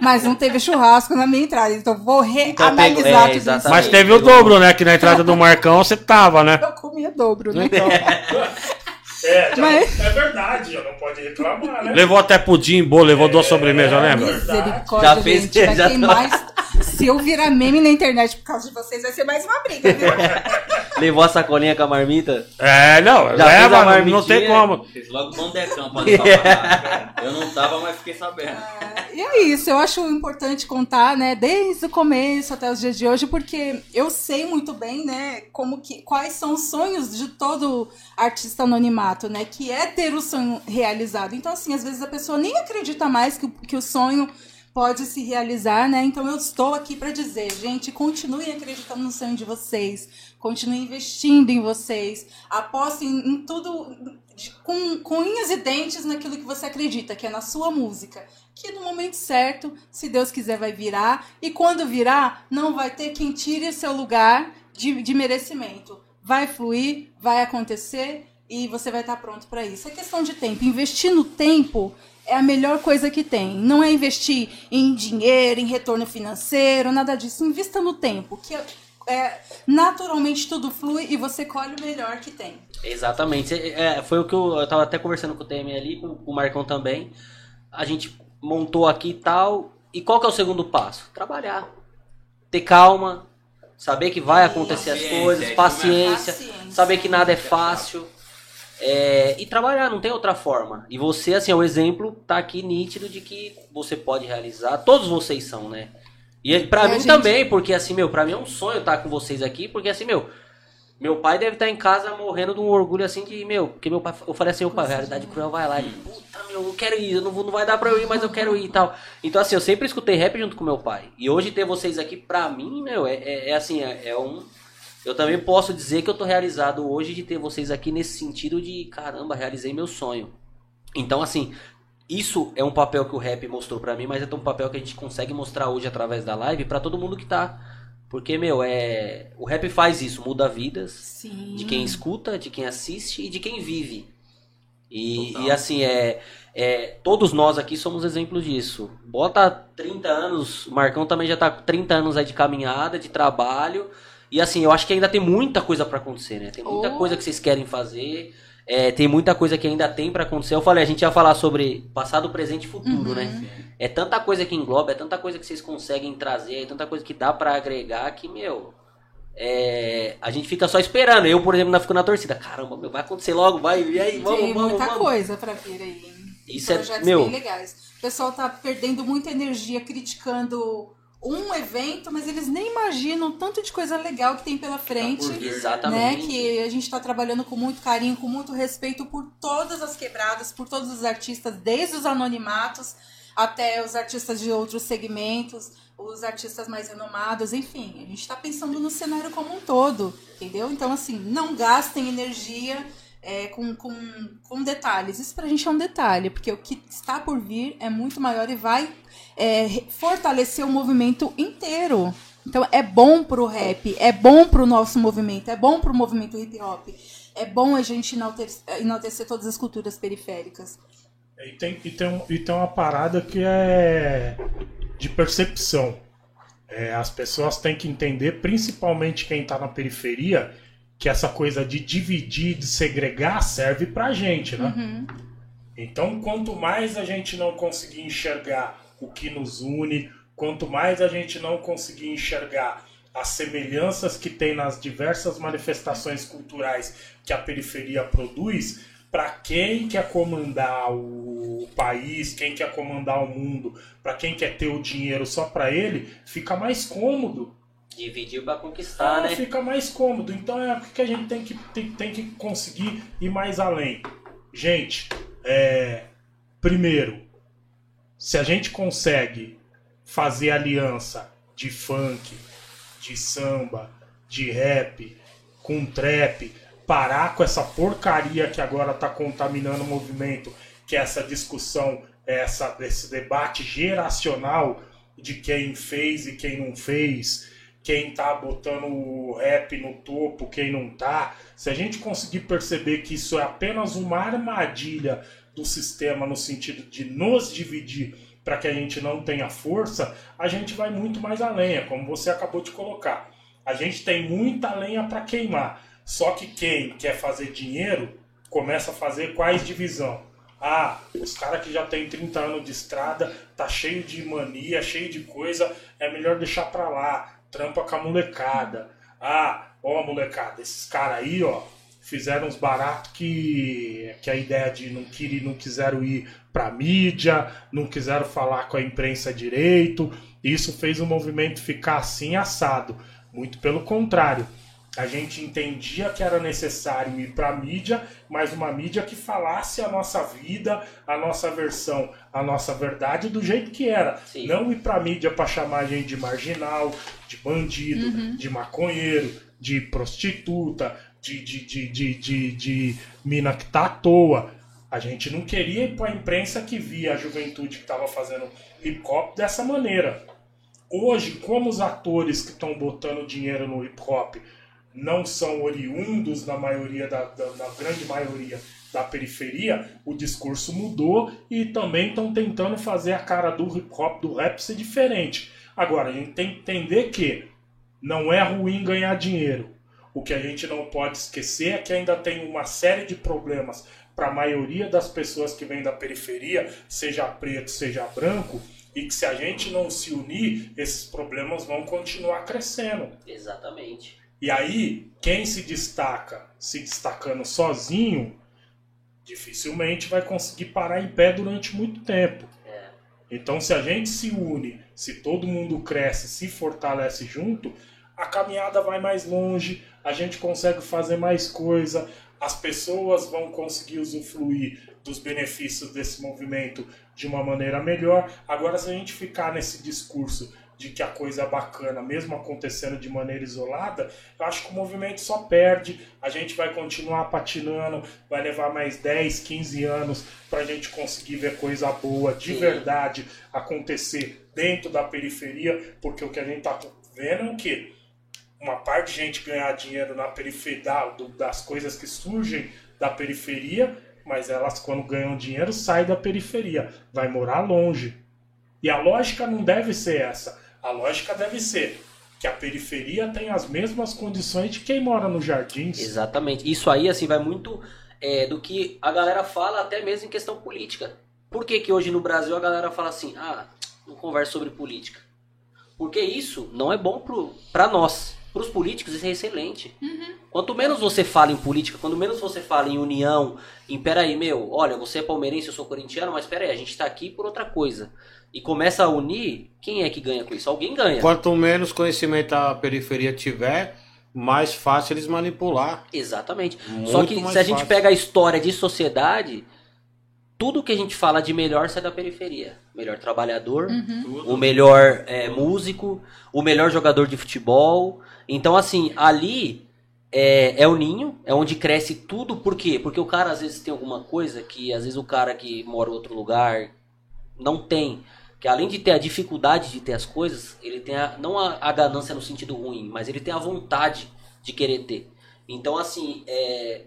Mas não teve churrasco na minha entrada, então vou reanalisar então, é, tudo Mas teve o dobro, né? Que na entrada do Marcão você tava, né? Eu comia dobro, né? Então. É, Mas... é verdade, já não pode reclamar, né? Levou até pudim, bolo, levou é, duas sobremesas, é, lembra? Misericórdia, já fez, gente, já tá... mais... Se eu virar meme na internet por causa de vocês, vai ser mais uma briga, viu? Levou a sacolinha com a marmita? É, não, já leva, não tem como. Fez logo bandecão pra levar Eu não tava, mas fiquei sabendo. É, e é isso, eu acho importante contar, né, desde o começo até os dias de hoje, porque eu sei muito bem, né, como que, quais são os sonhos de todo artista anonimato, né, que é ter o sonho realizado. Então, assim, às vezes a pessoa nem acredita mais que, que o sonho pode se realizar, né? Então eu estou aqui para dizer, gente, continuem acreditando no sonho de vocês, continuem investindo em vocês, apostem em tudo com, com unhas e dentes naquilo que você acredita, que é na sua música. Que no momento certo, se Deus quiser, vai virar. E quando virar, não vai ter quem tire seu lugar de, de merecimento. Vai fluir, vai acontecer e você vai estar pronto para isso. É questão de tempo. Investir no tempo é a melhor coisa que tem. Não é investir em dinheiro, em retorno financeiro, nada disso. Invista no tempo, que é, naturalmente tudo flui e você colhe o melhor que tem. Exatamente. É, foi o que eu, eu tava até conversando com o TM ali, com, com o Marcão também. A gente montou aqui e tal. E qual que é o segundo passo? Trabalhar. Ter calma, saber que vai acontecer as coisas, paciência, paciência, saber que nada é fácil. É, e trabalhar, não tem outra forma. E você, assim, é o exemplo, tá aqui nítido de que você pode realizar. Todos vocês são, né? E é, pra é, mim gente... também, porque assim, meu, pra mim é um sonho estar com vocês aqui, porque assim, meu, meu pai deve estar em casa morrendo de um orgulho assim de, meu, porque meu pai, eu falei assim, opa, realidade cruel vai lá. Ele, puta, meu, eu quero ir, eu não, vou, não vai dar pra eu ir, mas eu quero ir e tal. Então assim, eu sempre escutei rap junto com meu pai. E hoje ter vocês aqui, pra mim, meu, é, é, é assim, é, é um eu também posso dizer que eu tô realizado hoje de ter vocês aqui nesse sentido de caramba, realizei meu sonho. Então, assim, isso é um papel que o rap mostrou para mim, mas é um papel que a gente consegue mostrar hoje através da live para todo mundo que tá. Porque, meu, é. O rap faz isso, muda vidas Sim. de quem escuta, de quem assiste e de quem vive. E, e assim, é, é. Todos nós aqui somos exemplos disso. Bota 30 anos, o Marcão também já tá com 30 anos aí de caminhada, de trabalho. E assim, eu acho que ainda tem muita coisa para acontecer, né? Tem muita oh. coisa que vocês querem fazer. É, tem muita coisa que ainda tem para acontecer. Eu falei, a gente ia falar sobre passado, presente e futuro, uhum. né? É tanta coisa que engloba, é tanta coisa que vocês conseguem trazer, é tanta coisa que dá para agregar que, meu, é, a gente fica só esperando. Eu, por exemplo, não fico na torcida. Caramba, meu, vai acontecer logo, vai, e aí, vamos, tem vamos, muita vamos. coisa para vir aí. Isso é, Projetos é, meu... bem legais. O pessoal tá perdendo muita energia criticando um evento, mas eles nem imaginam tanto de coisa legal que tem pela frente. Né? Exatamente. Né? Que a gente está trabalhando com muito carinho, com muito respeito por todas as quebradas, por todos os artistas, desde os anonimatos até os artistas de outros segmentos, os artistas mais renomados, enfim. A gente está pensando no cenário como um todo, entendeu? Então, assim, não gastem energia é, com, com, com detalhes. Isso pra gente é um detalhe, porque o que está por vir é muito maior e vai é, fortalecer o movimento inteiro. Então é bom pro rap, é bom pro nosso movimento, é bom pro movimento hip hop. É bom a gente enaltecer, enaltecer todas as culturas periféricas. E tem, e, tem, e tem uma parada que é de percepção. É, as pessoas têm que entender, principalmente quem está na periferia, que essa coisa de dividir, de segregar, serve pra gente, né? Uhum. Então, quanto mais a gente não conseguir enxergar o que nos une, quanto mais a gente não conseguir enxergar as semelhanças que tem nas diversas manifestações culturais que a periferia produz, para quem quer comandar o país, quem quer comandar o mundo, para quem quer ter o dinheiro só para ele, fica mais cômodo Dividir para conquistar, ah, né? Fica mais cômodo. Então é o que a gente tem que, tem, tem que conseguir ir mais além. Gente, é, primeiro, se a gente consegue fazer aliança de funk, de samba, de rap, com trap, parar com essa porcaria que agora está contaminando o movimento, que é essa discussão, essa, esse debate geracional de quem fez e quem não fez, quem tá botando o rap no topo, quem não tá. Se a gente conseguir perceber que isso é apenas uma armadilha do sistema no sentido de nos dividir para que a gente não tenha força, a gente vai muito mais além, é como você acabou de colocar. A gente tem muita lenha para queimar. Só que quem quer fazer dinheiro começa a fazer quais divisão? Ah, os caras que já tem 30 anos de estrada, tá cheio de mania, cheio de coisa, é melhor deixar pra lá. Trampa com a molecada. Ah, ó, molecada, esses caras aí, ó, fizeram uns baratos que, que a ideia de não, querer, não quiseram ir pra mídia, não quiseram falar com a imprensa direito. Isso fez o movimento ficar assim assado. Muito pelo contrário a gente entendia que era necessário ir para a mídia, mas uma mídia que falasse a nossa vida, a nossa versão, a nossa verdade do jeito que era. Sim. Não ir para a mídia para chamar a gente de marginal, de bandido, uhum. de maconheiro, de prostituta, de, de, de, de, de, de mina que tá à toa. A gente não queria ir para a imprensa que via a juventude que estava fazendo hip hop dessa maneira. Hoje, como os atores que estão botando dinheiro no hip hop não são oriundos na maioria da, da, da grande maioria da periferia, o discurso mudou e também estão tentando fazer a cara do hip hop, do rap ser diferente. Agora, a gente tem que entender que não é ruim ganhar dinheiro. O que a gente não pode esquecer é que ainda tem uma série de problemas para a maioria das pessoas que vêm da periferia, seja preto, seja branco, e que se a gente não se unir, esses problemas vão continuar crescendo. Exatamente. E aí, quem se destaca se destacando sozinho, dificilmente vai conseguir parar em pé durante muito tempo. É. Então, se a gente se une, se todo mundo cresce, se fortalece junto, a caminhada vai mais longe, a gente consegue fazer mais coisa, as pessoas vão conseguir usufruir dos benefícios desse movimento de uma maneira melhor. Agora, se a gente ficar nesse discurso de que a coisa é bacana, mesmo acontecendo de maneira isolada, eu acho que o movimento só perde. A gente vai continuar patinando, vai levar mais 10, 15 anos para a gente conseguir ver coisa boa de Sim. verdade acontecer dentro da periferia, porque o que a gente está vendo é o quê? Uma parte de gente ganhar dinheiro na periferia, das coisas que surgem da periferia, mas elas, quando ganham dinheiro, saem da periferia, vai morar longe. E a lógica não deve ser essa. A lógica deve ser que a periferia tem as mesmas condições de quem mora nos jardins. Exatamente. Isso aí assim vai muito é, do que a galera fala até mesmo em questão política. Por que, que hoje no Brasil a galera fala assim, ah, não conversa sobre política? Porque isso não é bom para nós. Para os políticos isso é excelente. Uhum. Quanto menos você fala em política, quanto menos você fala em união, em peraí, meu, olha, você é palmeirense, eu sou corintiano, mas peraí, a gente está aqui por outra coisa e começa a unir, quem é que ganha com isso? Alguém ganha. Quanto menos conhecimento a periferia tiver, mais fácil eles manipular. Exatamente. Muito Só que se a gente pega a história de sociedade, tudo que a gente fala de melhor sai da periferia. O melhor trabalhador, uhum. o melhor é, músico, o melhor jogador de futebol. Então, assim, ali é, é, o ninho, é onde cresce tudo. Por quê? Porque o cara às vezes tem alguma coisa que às vezes o cara que mora em outro lugar não tem que além de ter a dificuldade de ter as coisas, ele tem a, não a, a, ganância no sentido ruim, mas ele tem a vontade de querer ter. Então, assim, é,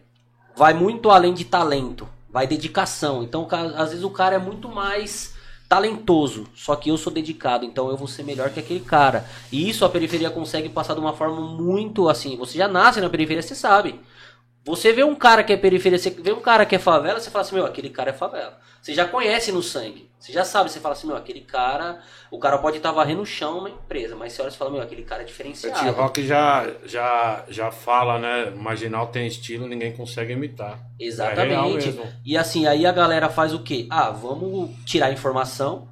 vai muito além de talento, vai dedicação. Então, às vezes o cara é muito mais talentoso, só que eu sou dedicado, então eu vou ser melhor que aquele cara. E isso a periferia consegue passar de uma forma muito assim. Você já nasce na periferia, você sabe. Você vê um cara que é periferia, você vê um cara que é favela, você fala assim, meu, aquele cara é favela. Você já conhece no sangue. Você já sabe, você fala assim, meu, aquele cara. O cara pode estar varrendo o chão numa empresa, mas você olha e fala, meu, aquele cara é diferenciado. O Rock já, já, já fala, né? Marginal tem estilo, ninguém consegue imitar. É Exatamente. É e assim, aí a galera faz o quê? Ah, vamos tirar informação.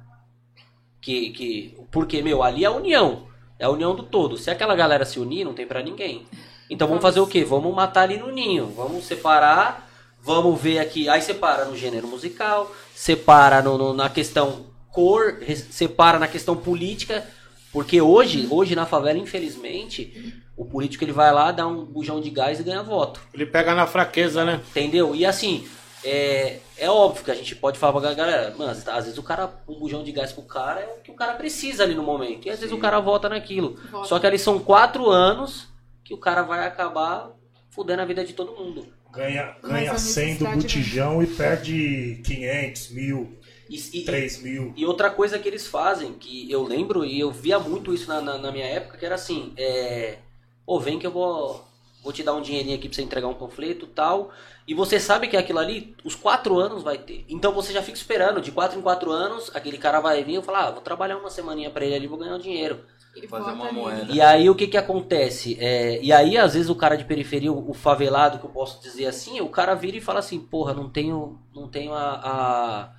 Que, que, porque, meu, ali é a união. É a união do todo. Se aquela galera se unir, não tem para ninguém. Então vamos fazer o quê? Vamos matar ali no ninho. Vamos separar Vamos ver aqui. Aí separa no gênero musical, separa no, no, na questão cor, separa na questão política. Porque hoje, hoje na favela, infelizmente, o político ele vai lá, dá um bujão de gás e ganha voto. Ele pega na fraqueza, né? Entendeu? E assim, é, é óbvio que a gente pode falar pra galera, mano, às vezes o cara, um bujão de gás pro cara é o que o cara precisa ali no momento. E às Sim. vezes o cara vota naquilo. Vota. Só que ali são quatro anos que o cara vai acabar fudendo a vida de todo mundo. Ganha, ganha 100 do botijão e perde 500, mil. E, 3 mil. E outra coisa que eles fazem, que eu lembro e eu via muito isso na, na, na minha época, que era assim, é. Pô, vem que eu vou, vou te dar um dinheirinho aqui pra você entregar um panfleto tal. E você sabe que aquilo ali, os quatro anos vai ter. Então você já fica esperando, de quatro em quatro anos, aquele cara vai vir e falar, ah, vou trabalhar uma semaninha pra ele ali, vou ganhar um dinheiro. Ele fazer uma moeda. E aí o que que acontece? É, e aí às vezes o cara de periferia, o, o, favelado, que eu posso dizer assim, o cara vira e fala assim, porra, não tenho, não tenho a, a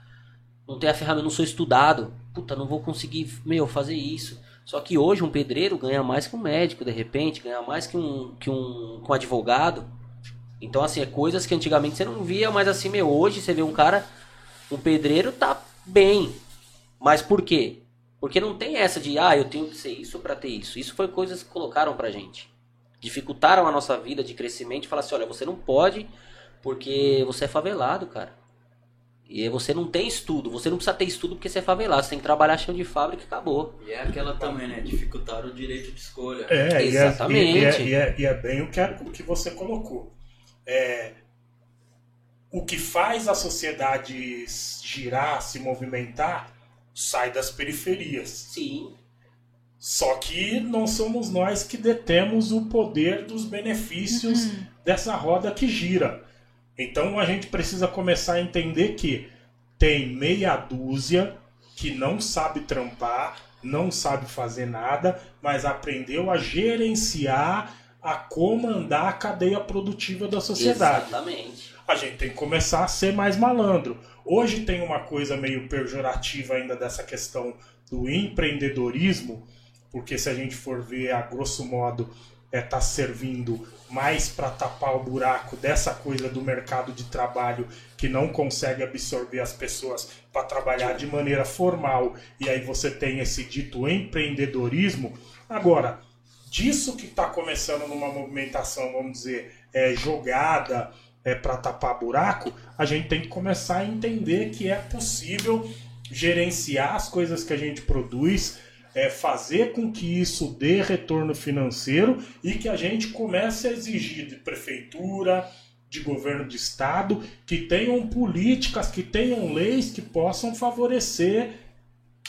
não tenho a ferramenta, não sou estudado. Puta, não vou conseguir, meu, fazer isso. Só que hoje um pedreiro ganha mais que um médico, de repente, ganha mais que um, que um, que um advogado. Então, assim, é coisas que antigamente você não via, mas assim, meu, hoje você vê um cara, um pedreiro tá bem. Mas por quê? Porque não tem essa de, ah, eu tenho que ser isso para ter isso. Isso foi coisas que colocaram pra gente. Dificultaram a nossa vida de crescimento e falaram assim, olha, você não pode porque você é favelado, cara. E você não tem estudo, você não precisa ter estudo porque você é favelado, você tem que trabalhar chão de fábrica e acabou. E é aquela também, né? Dificultar o direito de escolha. É, Exatamente. E é, e é, e é, bem o que, é, o que você colocou. É, o que faz a sociedade girar, se movimentar, sai das periferias. Sim. Só que não somos nós que detemos o poder dos benefícios uhum. dessa roda que gira. Então a gente precisa começar a entender que tem meia dúzia que não sabe trampar, não sabe fazer nada, mas aprendeu a gerenciar, a comandar a cadeia produtiva da sociedade. Exatamente. A gente tem que começar a ser mais malandro. Hoje tem uma coisa meio pejorativa ainda dessa questão do empreendedorismo, porque se a gente for ver a grosso modo está é, tá servindo mais para tapar o buraco dessa coisa do mercado de trabalho que não consegue absorver as pessoas para trabalhar de maneira formal e aí você tem esse dito empreendedorismo. Agora, disso que está começando numa movimentação, vamos dizer, é, jogada é, para tapar buraco, a gente tem que começar a entender que é possível gerenciar as coisas que a gente produz, é, fazer com que isso dê retorno financeiro e que a gente comece a exigir de prefeitura, de governo de estado, que tenham políticas, que tenham leis que possam favorecer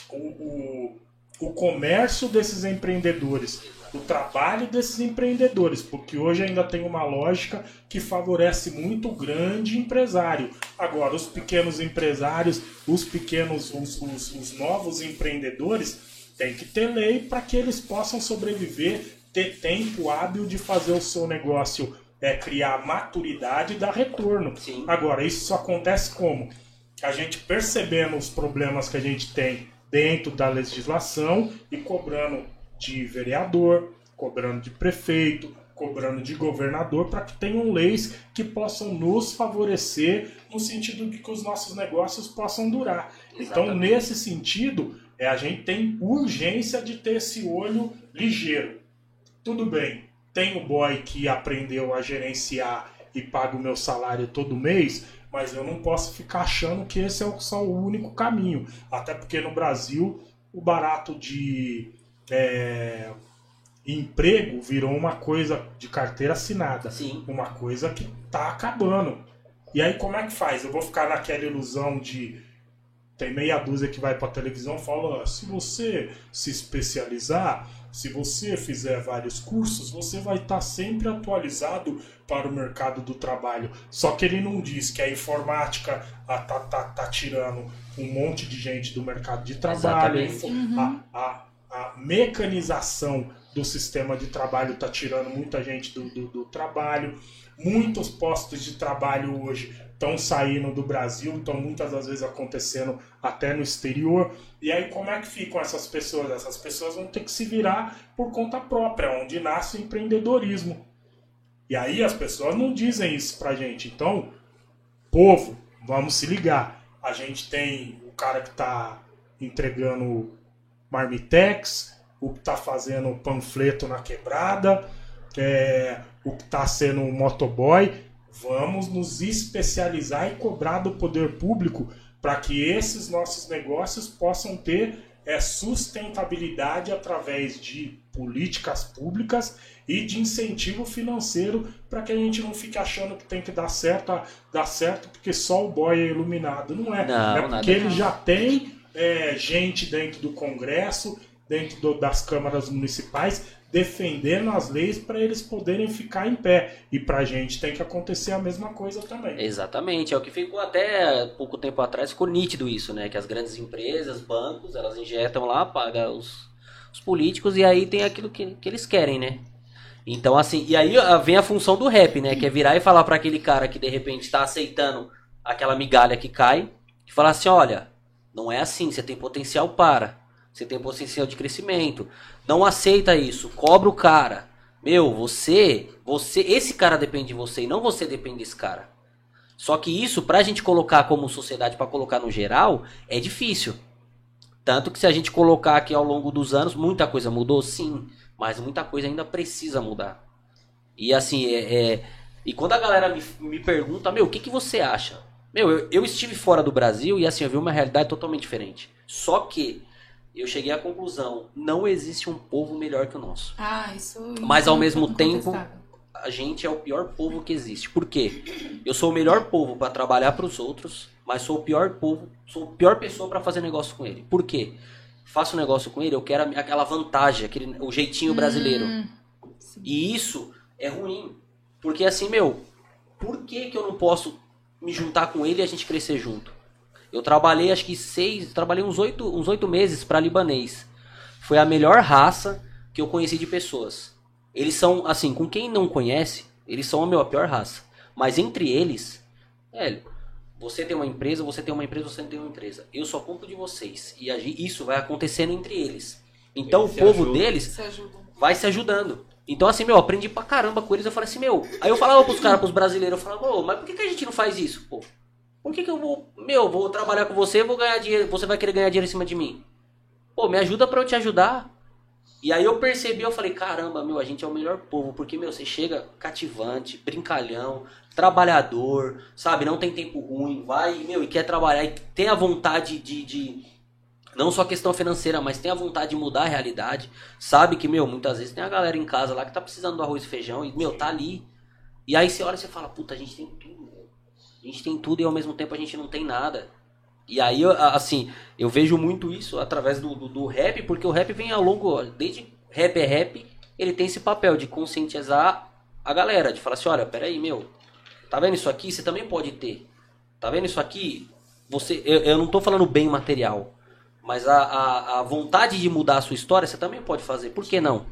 o, o, o comércio desses empreendedores, o trabalho desses empreendedores, porque hoje ainda tem uma lógica que favorece muito o grande empresário. Agora, os pequenos empresários, os pequenos, os, os, os novos empreendedores tem que ter lei para que eles possam sobreviver, ter tempo hábil de fazer o seu negócio é, criar maturidade e dar retorno. Sim. Agora, isso só acontece como? A gente percebendo os problemas que a gente tem dentro da legislação e cobrando de vereador, cobrando de prefeito, cobrando de governador para que tenham leis que possam nos favorecer no sentido de que os nossos negócios possam durar. Então, Exatamente. Então, nesse sentido, é a gente tem urgência de ter esse olho ligeiro. Tudo bem, tem o boy que aprendeu a gerenciar e paga o meu salário todo mês, mas eu não posso ficar achando que esse é só o único caminho. Até porque no Brasil o barato de é, emprego virou uma coisa de carteira assinada. Sim. Uma coisa que tá acabando. E aí como é que faz? Eu vou ficar naquela ilusão de tem meia dúzia que vai para a televisão e fala: ah, se você se especializar, se você fizer vários cursos, você vai estar tá sempre atualizado para o mercado do trabalho. Só que ele não diz que a informática está tá, tá, tá tirando um monte de gente do mercado de trabalho, uhum. a, a, a, mecanização do sistema de trabalho está tirando muita gente do, do, do trabalho. Muitos postos de trabalho hoje estão saindo do Brasil, estão muitas das vezes acontecendo até no exterior. E aí como é que ficam essas pessoas? Essas pessoas vão ter que se virar por conta própria, onde nasce o empreendedorismo. E aí as pessoas não dizem isso pra gente. Então, povo, vamos se ligar. A gente tem o cara que está entregando marmitex, o que está fazendo panfleto na quebrada, é, o que está sendo um motoboy. Vamos nos especializar e cobrar do poder público para que esses nossos negócios possam ter é, sustentabilidade através de políticas públicas e de incentivo financeiro para que a gente não fique achando que tem que dar certo, dar certo porque só o boy é iluminado. Não é. Não, é porque ele já tem é, gente dentro do Congresso, dentro do, das câmaras municipais, defendendo as leis para eles poderem ficar em pé. E para a gente tem que acontecer a mesma coisa também. Exatamente, é o que ficou até pouco tempo atrás, ficou nítido isso, né? Que as grandes empresas, bancos, elas injetam lá, pagam os, os políticos e aí tem aquilo que, que eles querem, né? Então, assim, e aí vem a função do rap, né? Que é virar e falar para aquele cara que de repente está aceitando aquela migalha que cai, e falar assim: olha, não é assim, você tem potencial para. Você tem potencial de crescimento. Não aceita isso, cobra o cara. Meu, você, você, esse cara depende de você e não você depende desse cara. Só que isso, pra gente colocar como sociedade, para colocar no geral, é difícil. Tanto que se a gente colocar aqui ao longo dos anos, muita coisa mudou, sim. Mas muita coisa ainda precisa mudar. E assim, é, é e quando a galera me, me pergunta, meu, o que, que você acha? Meu, eu, eu estive fora do Brasil e assim, eu vi uma realidade totalmente diferente. Só que eu cheguei à conclusão, não existe um povo melhor que o nosso. Ah, isso. Mas ao mesmo tempo, a gente é o pior povo que existe. Por quê? Eu sou o melhor povo para trabalhar para os outros, mas sou o pior povo, sou a pior pessoa para fazer negócio com ele. Por quê? faço negócio com ele, eu quero aquela vantagem, aquele, o jeitinho brasileiro. Hum, e isso é ruim. Porque assim, meu, por que, que eu não posso me juntar com ele e a gente crescer junto? Eu trabalhei acho que seis, trabalhei uns oito, uns oito meses para libanês. Foi a melhor raça que eu conheci de pessoas. Eles são, assim, com quem não conhece, eles são a, meu, a pior raça. Mas entre eles, velho, você tem uma empresa, você tem uma empresa, você não tem uma empresa. Eu só compro de vocês. E isso vai acontecendo entre eles. Então eles o povo ajudam. deles vai se ajudando. Então, assim, meu, aprendi pra caramba com eles. Eu falei assim, meu. Aí eu falava pros caras, pros brasileiros, eu falava, ô, mas por que, que a gente não faz isso? Pô, por que, que eu vou. Meu, vou trabalhar com você, vou ganhar dinheiro. Você vai querer ganhar dinheiro em cima de mim? Pô, me ajuda pra eu te ajudar. E aí eu percebi, eu falei, caramba, meu, a gente é o melhor povo, porque, meu, você chega cativante, brincalhão, trabalhador, sabe? Não tem tempo ruim, vai, meu, e quer trabalhar, e tem a vontade de, de, não só questão financeira, mas tem a vontade de mudar a realidade. Sabe que, meu, muitas vezes tem a galera em casa lá que tá precisando do arroz e feijão, e, meu, tá ali. E aí você olha e você fala, puta, a gente tem tudo, A gente tem tudo e ao mesmo tempo a gente não tem nada. E aí, assim, eu vejo muito isso através do, do, do rap, porque o rap vem ao longo, desde rap é rap, ele tem esse papel de conscientizar a galera, de falar assim, olha, peraí, meu, Tá vendo isso aqui? Você também pode ter. Tá vendo isso aqui? Você, eu, eu não tô falando bem material, mas a, a, a, vontade de mudar a sua história você também pode fazer. Por que não?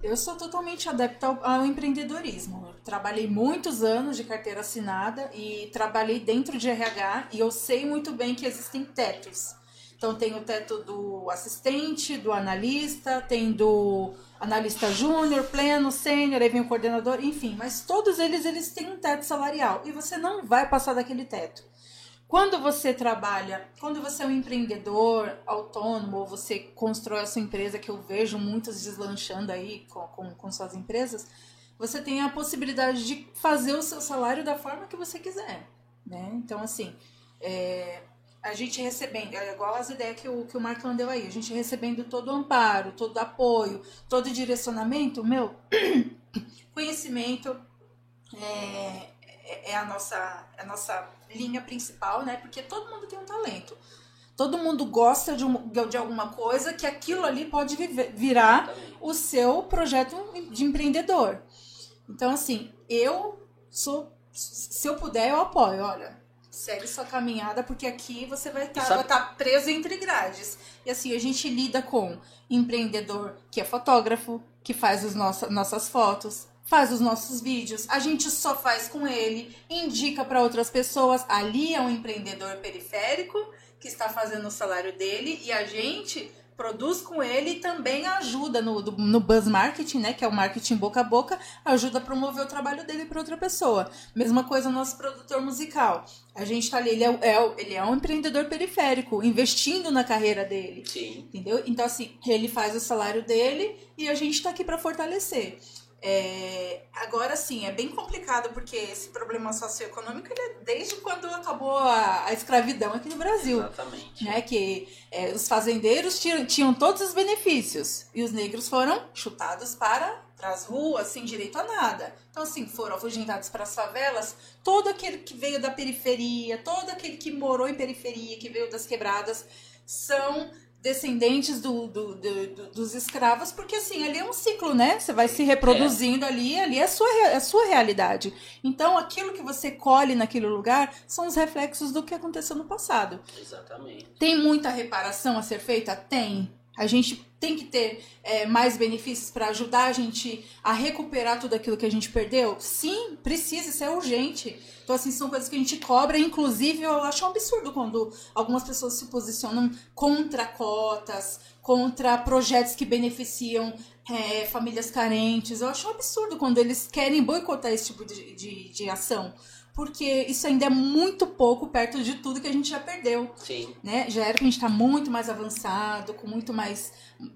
Eu sou totalmente adepta ao, ao empreendedorismo. Eu trabalhei muitos anos de carteira assinada e trabalhei dentro de RH e eu sei muito bem que existem tetos. Então tem o teto do assistente, do analista, tem do analista júnior, pleno, sênior, aí vem o coordenador, enfim, mas todos eles eles têm um teto salarial e você não vai passar daquele teto. Quando você trabalha, quando você é um empreendedor autônomo ou você constrói a sua empresa, que eu vejo muitos deslanchando aí com, com, com suas empresas, você tem a possibilidade de fazer o seu salário da forma que você quiser. Né? Então, assim, é, a gente recebendo, é igual as ideias que o, que o Marcão deu aí, a gente recebendo todo o amparo, todo o apoio, todo o direcionamento, meu, conhecimento é, é, é a nossa, é a nossa linha principal, né? Porque todo mundo tem um talento. Todo mundo gosta de, um, de alguma coisa que aquilo ali pode viver, virar o seu projeto de empreendedor. Então, assim, eu sou. Se eu puder, eu apoio. Olha, segue sua caminhada, porque aqui você vai estar tá, tá preso entre grades. E assim, a gente lida com empreendedor que é fotógrafo, que faz as nossa, nossas fotos, faz os nossos vídeos, a gente só faz com ele, indica para outras pessoas. Ali é um empreendedor periférico que está fazendo o salário dele e a gente produz com ele e também ajuda no, no buzz marketing, né, que é o marketing boca a boca, ajuda a promover o trabalho dele para outra pessoa. Mesma coisa o nosso produtor musical. A gente tá ali, ele é, é, ele é um empreendedor periférico, investindo na carreira dele. Sim. Entendeu? Então, assim, ele faz o salário dele e a gente está aqui para fortalecer. É, agora sim, é bem complicado porque esse problema socioeconômico ele é desde quando acabou a, a escravidão aqui no Brasil. Exatamente. Né, que é, os fazendeiros tinham, tinham todos os benefícios e os negros foram chutados para, para as ruas sem direito a nada. Então, assim, foram afugentados para as favelas. Todo aquele que veio da periferia, todo aquele que morou em periferia, que veio das quebradas, são descendentes do, do, do, dos escravos, porque assim, ali é um ciclo, né? Você vai se reproduzindo é. ali, ali é a sua, é a sua realidade. Então, aquilo que você colhe naquele lugar são os reflexos do que aconteceu no passado. Exatamente. Tem muita reparação a ser feita? Tem. A gente tem que ter é, mais benefícios para ajudar a gente a recuperar tudo aquilo que a gente perdeu? Sim, precisa, isso é urgente. Então, assim, são coisas que a gente cobra. Inclusive, eu acho um absurdo quando algumas pessoas se posicionam contra cotas, contra projetos que beneficiam é, famílias carentes. Eu acho um absurdo quando eles querem boicotar esse tipo de, de, de ação porque isso ainda é muito pouco perto de tudo que a gente já perdeu. Sim. Né? Já era que a gente está muito mais avançado, com muito mais,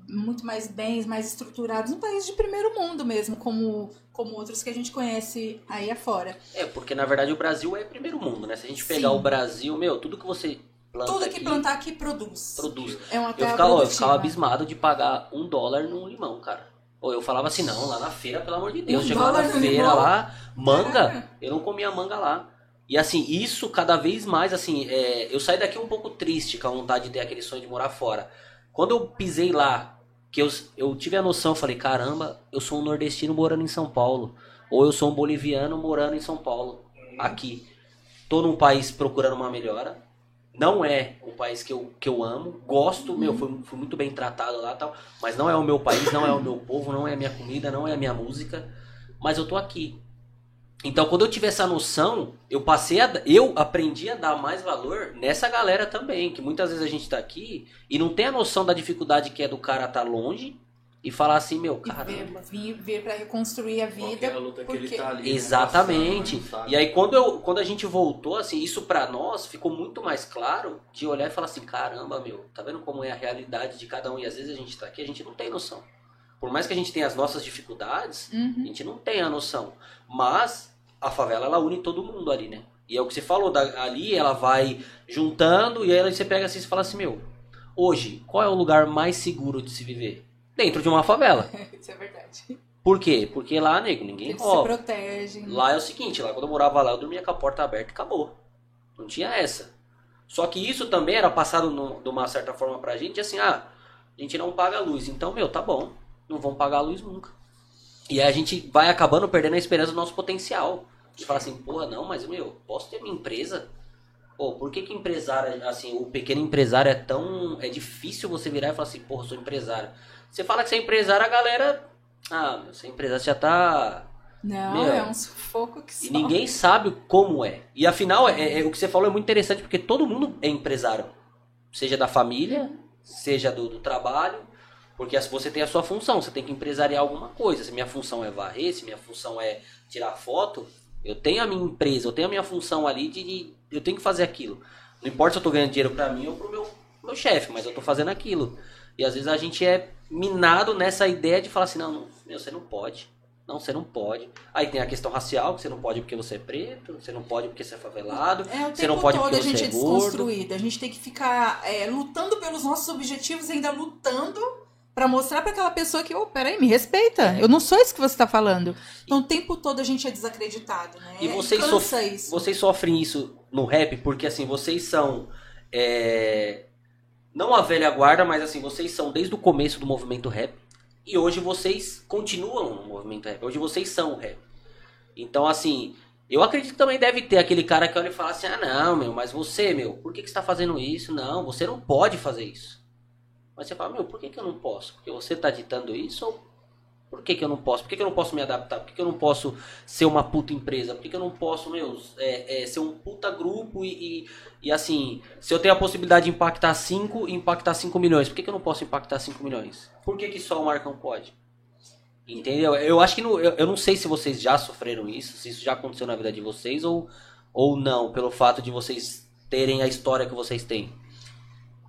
muito mais bens, mais estruturados, um país de primeiro mundo mesmo, como, como outros que a gente conhece aí afora. É, porque na verdade o Brasil é primeiro mundo, né? Se a gente pegar Sim. o Brasil, meu, tudo que você planta Tudo que aqui, plantar aqui produz. Produz. É uma terra eu ficava, eu ficava abismado de pagar um dólar num limão, cara. Pô, eu falava assim, não, lá na feira, pelo amor de Deus. Um Chegava na feira lá, manga, eu não comia manga lá. E assim, isso cada vez mais, assim, é, eu saí daqui um pouco triste com a vontade de ter aquele sonho de morar fora. Quando eu pisei lá, que eu, eu tive a noção, falei, caramba, eu sou um nordestino morando em São Paulo. Ou eu sou um boliviano morando em São Paulo, aqui. Tô num país procurando uma melhora. Não é um país que eu, que eu amo. Gosto, uhum. meu, fui, fui muito bem tratado lá tal. Mas não é o meu país, não é o meu povo, não é a minha comida, não é a minha música. Mas eu tô aqui. Então, quando eu tive essa noção, eu passei a, eu aprendi a dar mais valor nessa galera também, que muitas vezes a gente tá aqui e não tem a noção da dificuldade que é do cara estar tá longe e falar assim, meu, cara, vir, vir para reconstruir a vida, a luta porque... que ele tá ali, né, Exatamente. Passando, e aí quando eu, quando a gente voltou assim, isso para nós ficou muito mais claro de olhar e falar assim, caramba, meu, tá vendo como é a realidade de cada um e às vezes a gente tá aqui, a gente não tem noção. Por mais que a gente tenha as nossas dificuldades, uhum. a gente não tem a noção. Mas a favela ela une todo mundo ali, né? E é o que você falou, da, ali ela vai juntando e aí você pega assim e fala assim, meu, hoje, qual é o lugar mais seguro de se viver? Dentro de uma favela. Isso é verdade. Por quê? Porque lá, nego, ninguém Eles rouba. se protegem. Lá é o seguinte, lá quando eu morava lá, eu dormia com a porta aberta e acabou. Não tinha essa. Só que isso também era passado no, de uma certa forma pra gente, assim, ah, a gente não paga a luz. Então, meu, tá bom. Não vão pagar a luz nunca. E aí a gente vai acabando perdendo a esperança do nosso potencial. De falar assim, porra, não, mas meu, posso ter minha empresa? Pô, por que que empresário, assim, o pequeno empresário é tão... É difícil você virar e falar assim, porra, sou empresário. Você fala que você é empresário, a galera... Ah, meu, você é empresário, você já tá... Não, meu, é um sufoco que só. E ninguém sabe como é. E afinal, é, é, o que você falou é muito interessante, porque todo mundo é empresário. Seja da família, seja do, do trabalho. Porque você tem a sua função, você tem que empresariar alguma coisa. Se minha função é varrer, se minha função é tirar foto, eu tenho a minha empresa, eu tenho a minha função ali de, de eu tenho que fazer aquilo. Não importa se eu estou ganhando dinheiro para mim ou para o meu, meu chefe, mas eu estou fazendo aquilo. E às vezes a gente é minado nessa ideia de falar assim, não, não meu, você não pode. Não, você não pode. Aí tem a questão racial, que você não pode porque você é preto, você não pode porque você é favelado, é, você não pode porque a gente você é, é desconstruída. A gente tem que ficar é, lutando pelos nossos objetivos, ainda lutando para mostrar para aquela pessoa que, oh, peraí, me respeita. É. Eu não sou isso que você está falando. Então, o tempo todo a gente é desacreditado, né? E vocês, e sof isso. vocês sofrem isso no rap porque, assim, vocês são. É... Não a velha guarda, mas, assim, vocês são desde o começo do movimento rap. E hoje vocês continuam no movimento rap. Hoje vocês são o rap. Então, assim, eu acredito que também deve ter aquele cara que olha e fala assim: ah, não, meu, mas você, meu, por que, que você está fazendo isso? Não, você não pode fazer isso. Mas você fala, meu, por que, que eu não posso? Porque você está ditando isso ou Por que, que eu não posso? Por que, que eu não posso me adaptar? Por que, que eu não posso ser uma puta empresa? Por que, que eu não posso, meu, é, é, ser um puta grupo e, e, e, assim, se eu tenho a possibilidade de impactar 5, impactar 5 milhões, por que, que eu não posso impactar 5 milhões? Por que, que só o Marcão pode? Entendeu? Eu acho que no, eu, eu não sei se vocês já sofreram isso, se isso já aconteceu na vida de vocês ou, ou não, pelo fato de vocês terem a história que vocês têm.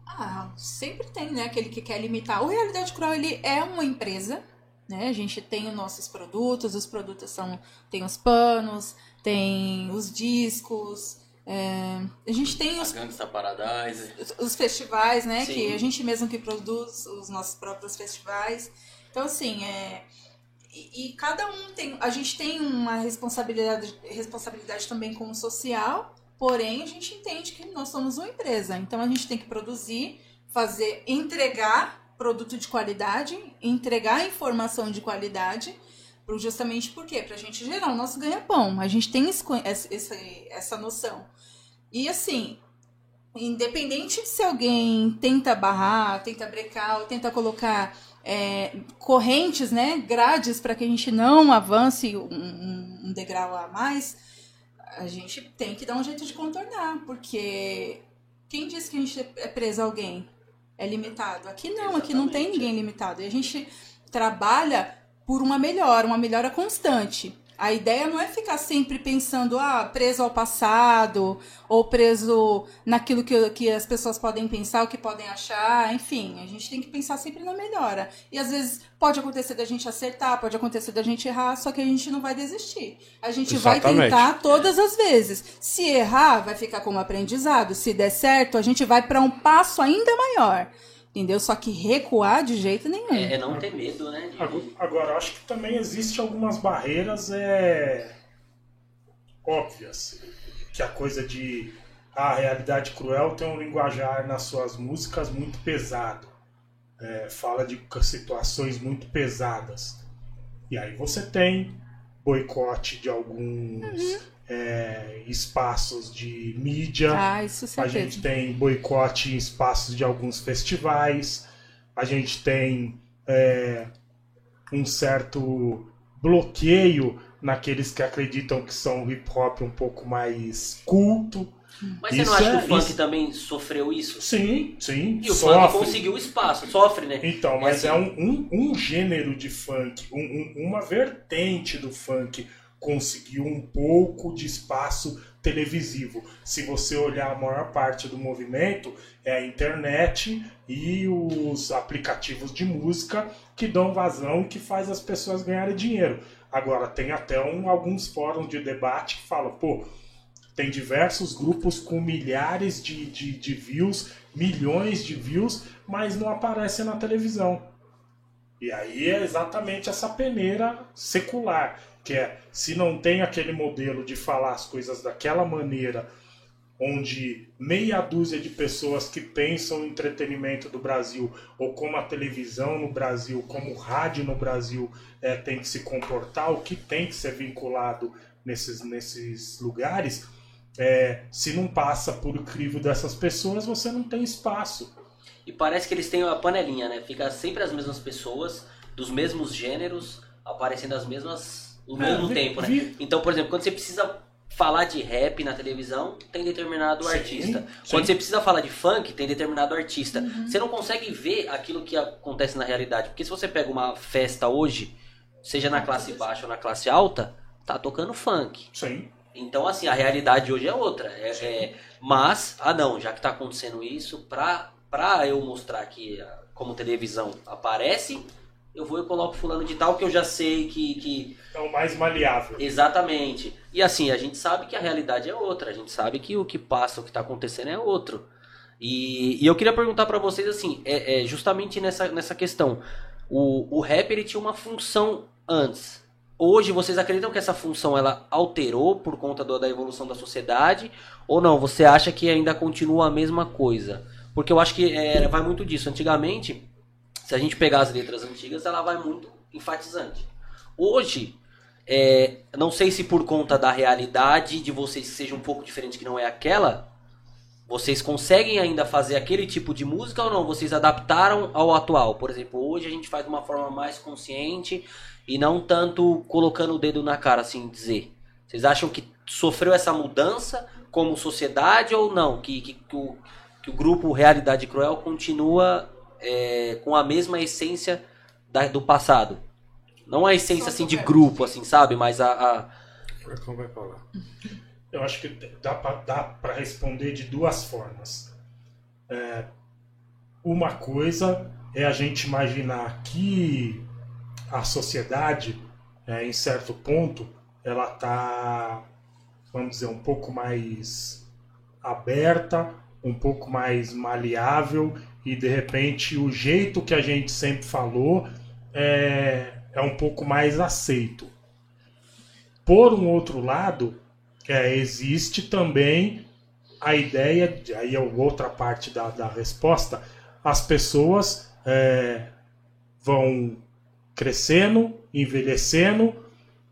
Ah, sempre tem, né? Aquele que quer limitar. O Realidade Cruel, ele é uma empresa, né? A gente tem os nossos produtos, os produtos são... Tem os panos, tem os discos... É, a gente tem os, Paradise. Os, os festivais, né? Sim. Que a gente mesmo que produz os nossos próprios festivais. Então, assim, é, e, e, cada um tem. A gente tem uma responsabilidade, responsabilidade também com o social, Porém, a gente entende que nós somos uma empresa, então a gente tem que produzir, fazer, entregar produto de qualidade, entregar informação de qualidade, justamente por quê? Para a gente gerar o nosso ganha-pão. A gente tem esse, essa, essa noção. E assim, independente de se alguém tenta barrar, tenta brecar, ou tenta colocar é, correntes, né, grades para que a gente não avance um, um degrau a mais, a gente tem que dar um jeito de contornar, porque quem disse que a gente é preso a alguém? É limitado. Aqui não, Exatamente. aqui não tem ninguém limitado. E a gente trabalha por uma melhora, uma melhora constante. A ideia não é ficar sempre pensando, ah, preso ao passado, ou preso naquilo que, que as pessoas podem pensar, o que podem achar, enfim, a gente tem que pensar sempre na melhora. E às vezes pode acontecer da gente acertar, pode acontecer da gente errar, só que a gente não vai desistir. A gente Exatamente. vai tentar todas as vezes. Se errar, vai ficar como aprendizado. Se der certo, a gente vai para um passo ainda maior. Entendeu? Só que recuar de jeito nenhum. É, é não ter medo, né? Agora, agora, acho que também existe algumas barreiras é, óbvias. Que a coisa de a realidade cruel tem um linguajar nas suas músicas muito pesado. É, fala de situações muito pesadas. E aí você tem boicote de alguns uhum é, espaços de mídia. Ah, isso a gente tem boicote em espaços de alguns festivais. A gente tem é, um certo bloqueio naqueles que acreditam que são hip hop um pouco mais culto. Mas isso você não acha é, que o funk isso... também sofreu isso? Sim, sim. E o sofre. funk conseguiu espaço, sofre, né? Então, mas é, assim... é um, um, um, gênero de funk, um, uma vertente do funk conseguiu um pouco de espaço televisivo. Se você olhar a maior parte do movimento, é a internet e os aplicativos de música que dão vazão que faz as pessoas ganharem dinheiro. Agora, tem até um, alguns fóruns de debate que falam, pô, tem diversos grupos com milhares de, de, de views, milhões de views, mas não aparecem na televisão. E aí é exatamente essa peneira secular que é se não tem aquele modelo de falar as coisas daquela maneira, onde meia dúzia de pessoas que pensam o entretenimento do Brasil, ou como a televisão no Brasil, como o rádio no Brasil é, tem que se comportar, o que tem que ser vinculado nesses, nesses lugares, é, se não passa por o crivo dessas pessoas, você não tem espaço. E parece que eles têm uma panelinha, né? Fica sempre as mesmas pessoas, dos mesmos gêneros, aparecendo as mesmas ao é, mesmo vi, tempo, né? Vi... Então, por exemplo, quando você precisa falar de rap na televisão, tem determinado sim, artista. Sim. Quando você precisa falar de funk, tem determinado artista. Uhum. Você não consegue ver aquilo que acontece na realidade. Porque se você pega uma festa hoje, seja na classe baixa ou na classe alta, tá tocando funk. Sim. Então, assim, a realidade hoje é outra. É, é, mas, ah não, já que tá acontecendo isso, pra, pra eu mostrar que como televisão aparece, eu vou e coloco fulano de tal que eu já sei que, que. É o mais maleável. Exatamente. E assim, a gente sabe que a realidade é outra, a gente sabe que o que passa, o que está acontecendo é outro. E, e eu queria perguntar para vocês assim, é, é, justamente nessa, nessa questão. O, o rap ele tinha uma função antes. Hoje vocês acreditam que essa função ela alterou por conta do, da evolução da sociedade ou não? Você acha que ainda continua a mesma coisa? Porque eu acho que é, vai muito disso. Antigamente se a gente pegar as letras antigas, ela vai muito enfatizante. Hoje, é, não sei se por conta da realidade de vocês que seja um pouco diferente que não é aquela, vocês conseguem ainda fazer aquele tipo de música ou não? Vocês adaptaram ao atual? Por exemplo, hoje a gente faz de uma forma mais consciente e não tanto colocando o dedo na cara, assim dizer. Vocês acham que sofreu essa mudança como sociedade ou não? Que, que, que, o, que o grupo Realidade Cruel continua é, com a mesma essência da, do passado? Não a essência assim de grupo, assim, sabe? Mas a. a... vai falar. Eu acho que dá para responder de duas formas. É, uma coisa é a gente imaginar que a sociedade, é, em certo ponto, ela está, vamos dizer, um pouco mais aberta, um pouco mais maleável e de repente o jeito que a gente sempre falou é, é um pouco mais aceito. Por um outro lado, é, existe também a ideia, aí é outra parte da, da resposta, as pessoas é, vão crescendo, envelhecendo,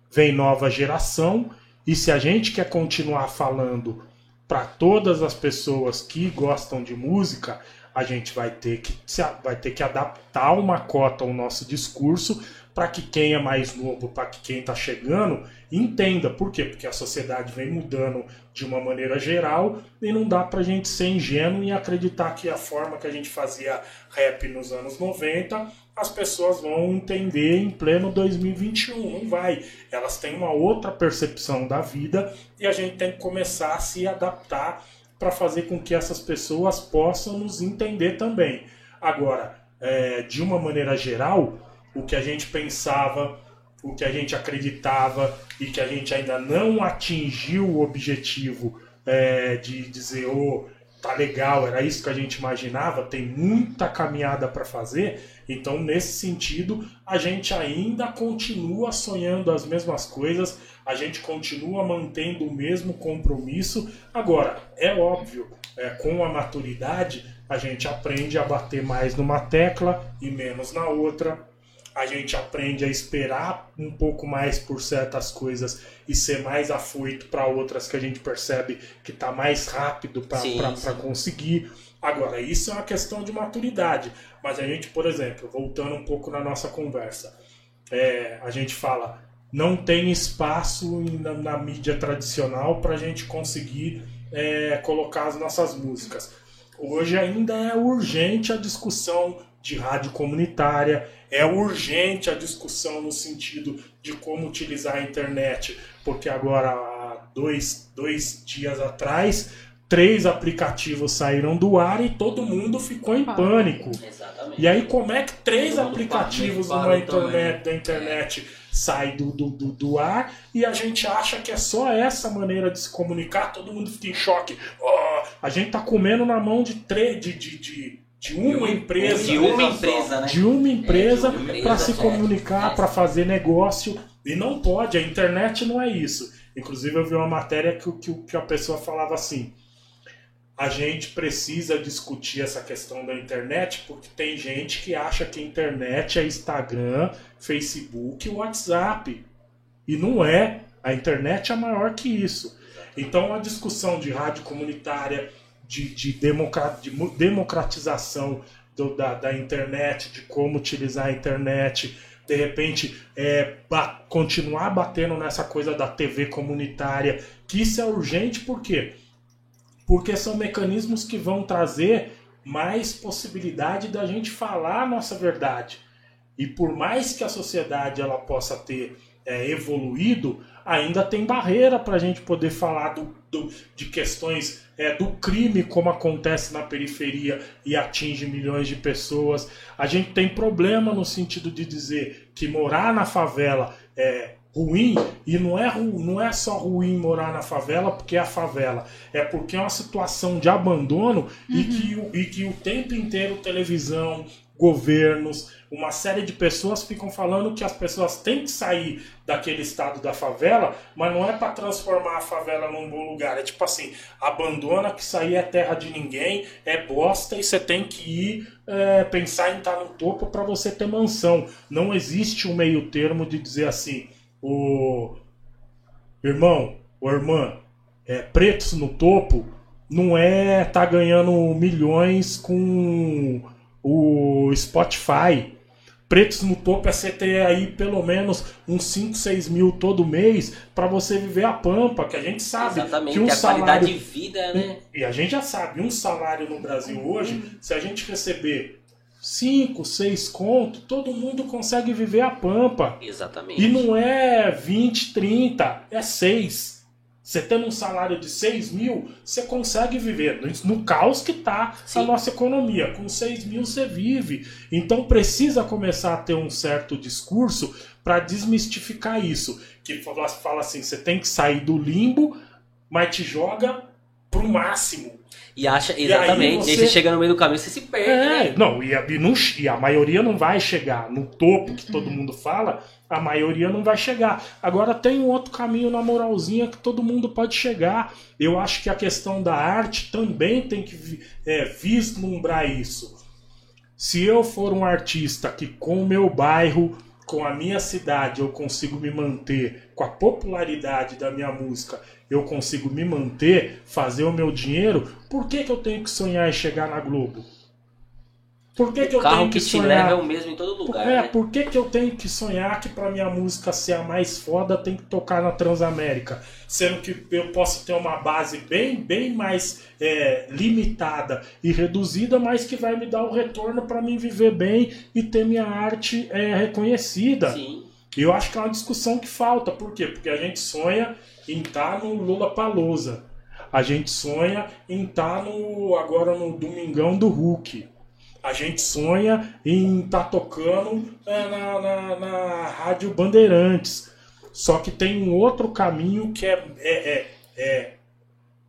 vem nova geração, e se a gente quer continuar falando para todas as pessoas que gostam de música, a gente vai ter que, vai ter que adaptar uma cota ao nosso discurso para que quem é mais novo, para que quem está chegando, entenda. Por quê? Porque a sociedade vem mudando de uma maneira geral e não dá para a gente ser ingênuo e acreditar que a forma que a gente fazia rap nos anos 90 as pessoas vão entender em pleno 2021. Não vai. Elas têm uma outra percepção da vida e a gente tem que começar a se adaptar para fazer com que essas pessoas possam nos entender também. Agora, é, de uma maneira geral, o que a gente pensava, o que a gente acreditava e que a gente ainda não atingiu o objetivo é, de dizer, oh, tá legal, era isso que a gente imaginava, tem muita caminhada para fazer. Então, nesse sentido, a gente ainda continua sonhando as mesmas coisas, a gente continua mantendo o mesmo compromisso. Agora, é óbvio, é, com a maturidade, a gente aprende a bater mais numa tecla e menos na outra a gente aprende a esperar um pouco mais por certas coisas e ser mais afoito para outras que a gente percebe que está mais rápido para conseguir. Agora, isso é uma questão de maturidade. Mas a gente, por exemplo, voltando um pouco na nossa conversa, é, a gente fala, não tem espaço na, na mídia tradicional para a gente conseguir é, colocar as nossas músicas. Hoje ainda é urgente a discussão de rádio comunitária, é urgente a discussão no sentido de como utilizar a internet, porque agora, há dois, dois dias atrás, três aplicativos saíram do ar e todo mundo ficou em pânico. Exatamente. E aí, como é que três aplicativos numa internet, da internet saem do, do, do, do, ar e a gente acha que é só essa maneira de se comunicar? Todo mundo fica em choque. Oh, a gente tá comendo na mão de, três de, de, de de uma empresa, de uma empresa, né? De uma empresa, é, para se comunicar, é. para fazer negócio. E não pode, a internet não é isso. Inclusive eu vi uma matéria que, que, que a pessoa falava assim: a gente precisa discutir essa questão da internet porque tem gente que acha que a internet é Instagram, Facebook e WhatsApp. E não é. A internet é maior que isso. Então a discussão de rádio comunitária, de, de, de democratização do, da, da internet, de como utilizar a internet, de repente é, ba continuar batendo nessa coisa da TV comunitária, que isso é urgente, por quê? Porque são mecanismos que vão trazer mais possibilidade da gente falar a nossa verdade. E por mais que a sociedade ela possa ter é, evoluído, ainda tem barreira para a gente poder falar do, do, de questões é, do crime, como acontece na periferia e atinge milhões de pessoas. A gente tem problema no sentido de dizer que morar na favela é ruim e não é, não é só ruim morar na favela porque é a favela, é porque é uma situação de abandono uhum. e, que, e que o tempo inteiro televisão, governos, uma série de pessoas ficam falando que as pessoas têm que sair daquele estado da favela, mas não é para transformar a favela num bom lugar. É tipo assim, abandona que aí é terra de ninguém, é bosta e você tem que ir é, pensar em estar no topo para você ter mansão. Não existe um meio termo de dizer assim, o irmão, ou irmã, é, pretos no topo não é tá ganhando milhões com o Spotify. Pretos no topo é você ter aí pelo menos uns 5, 6 mil todo mês para você viver a pampa, que a gente sabe Exatamente, que um a salário, qualidade de vida, né? E a gente já sabe, um salário no Brasil hoje, se a gente receber 5, 6 conto, todo mundo consegue viver a pampa. Exatamente. E não é 20, 30, é 6. Você tendo um salário de 6 mil, você consegue viver. No caos que está a nossa economia. Com 6 mil você vive. Então precisa começar a ter um certo discurso para desmistificar isso. Que fala assim: você tem que sair do limbo, mas te joga pro máximo. E acha, exatamente. E aí, você... aí você chega no meio do caminho, você se perde. É, né? não, e a, e, não, e a maioria não vai chegar no topo que todo mundo fala, a maioria não vai chegar. Agora tem um outro caminho na moralzinha que todo mundo pode chegar. Eu acho que a questão da arte também tem que é, vislumbrar isso. Se eu for um artista que com o meu bairro, com a minha cidade, eu consigo me manter com a popularidade da minha música eu consigo me manter, fazer o meu dinheiro, por que, que eu tenho que sonhar em chegar na Globo? Por que, que eu carro tenho que, que sonhar? leva é o mesmo em todo lugar. É, né? por que, que eu tenho que sonhar que para minha música ser a mais foda tem que tocar na Transamérica? Sendo que eu posso ter uma base bem, bem mais é, limitada e reduzida, mas que vai me dar o retorno para mim viver bem e ter minha arte é, reconhecida. Sim. E eu acho que é uma discussão que falta. Por quê? Porque a gente sonha em estar tá no Lula Palusa. A gente sonha em estar tá no, agora no Domingão do Hulk. A gente sonha em estar tá tocando é, na, na, na, Rádio Bandeirantes. Só que tem um outro caminho que é, é, é, é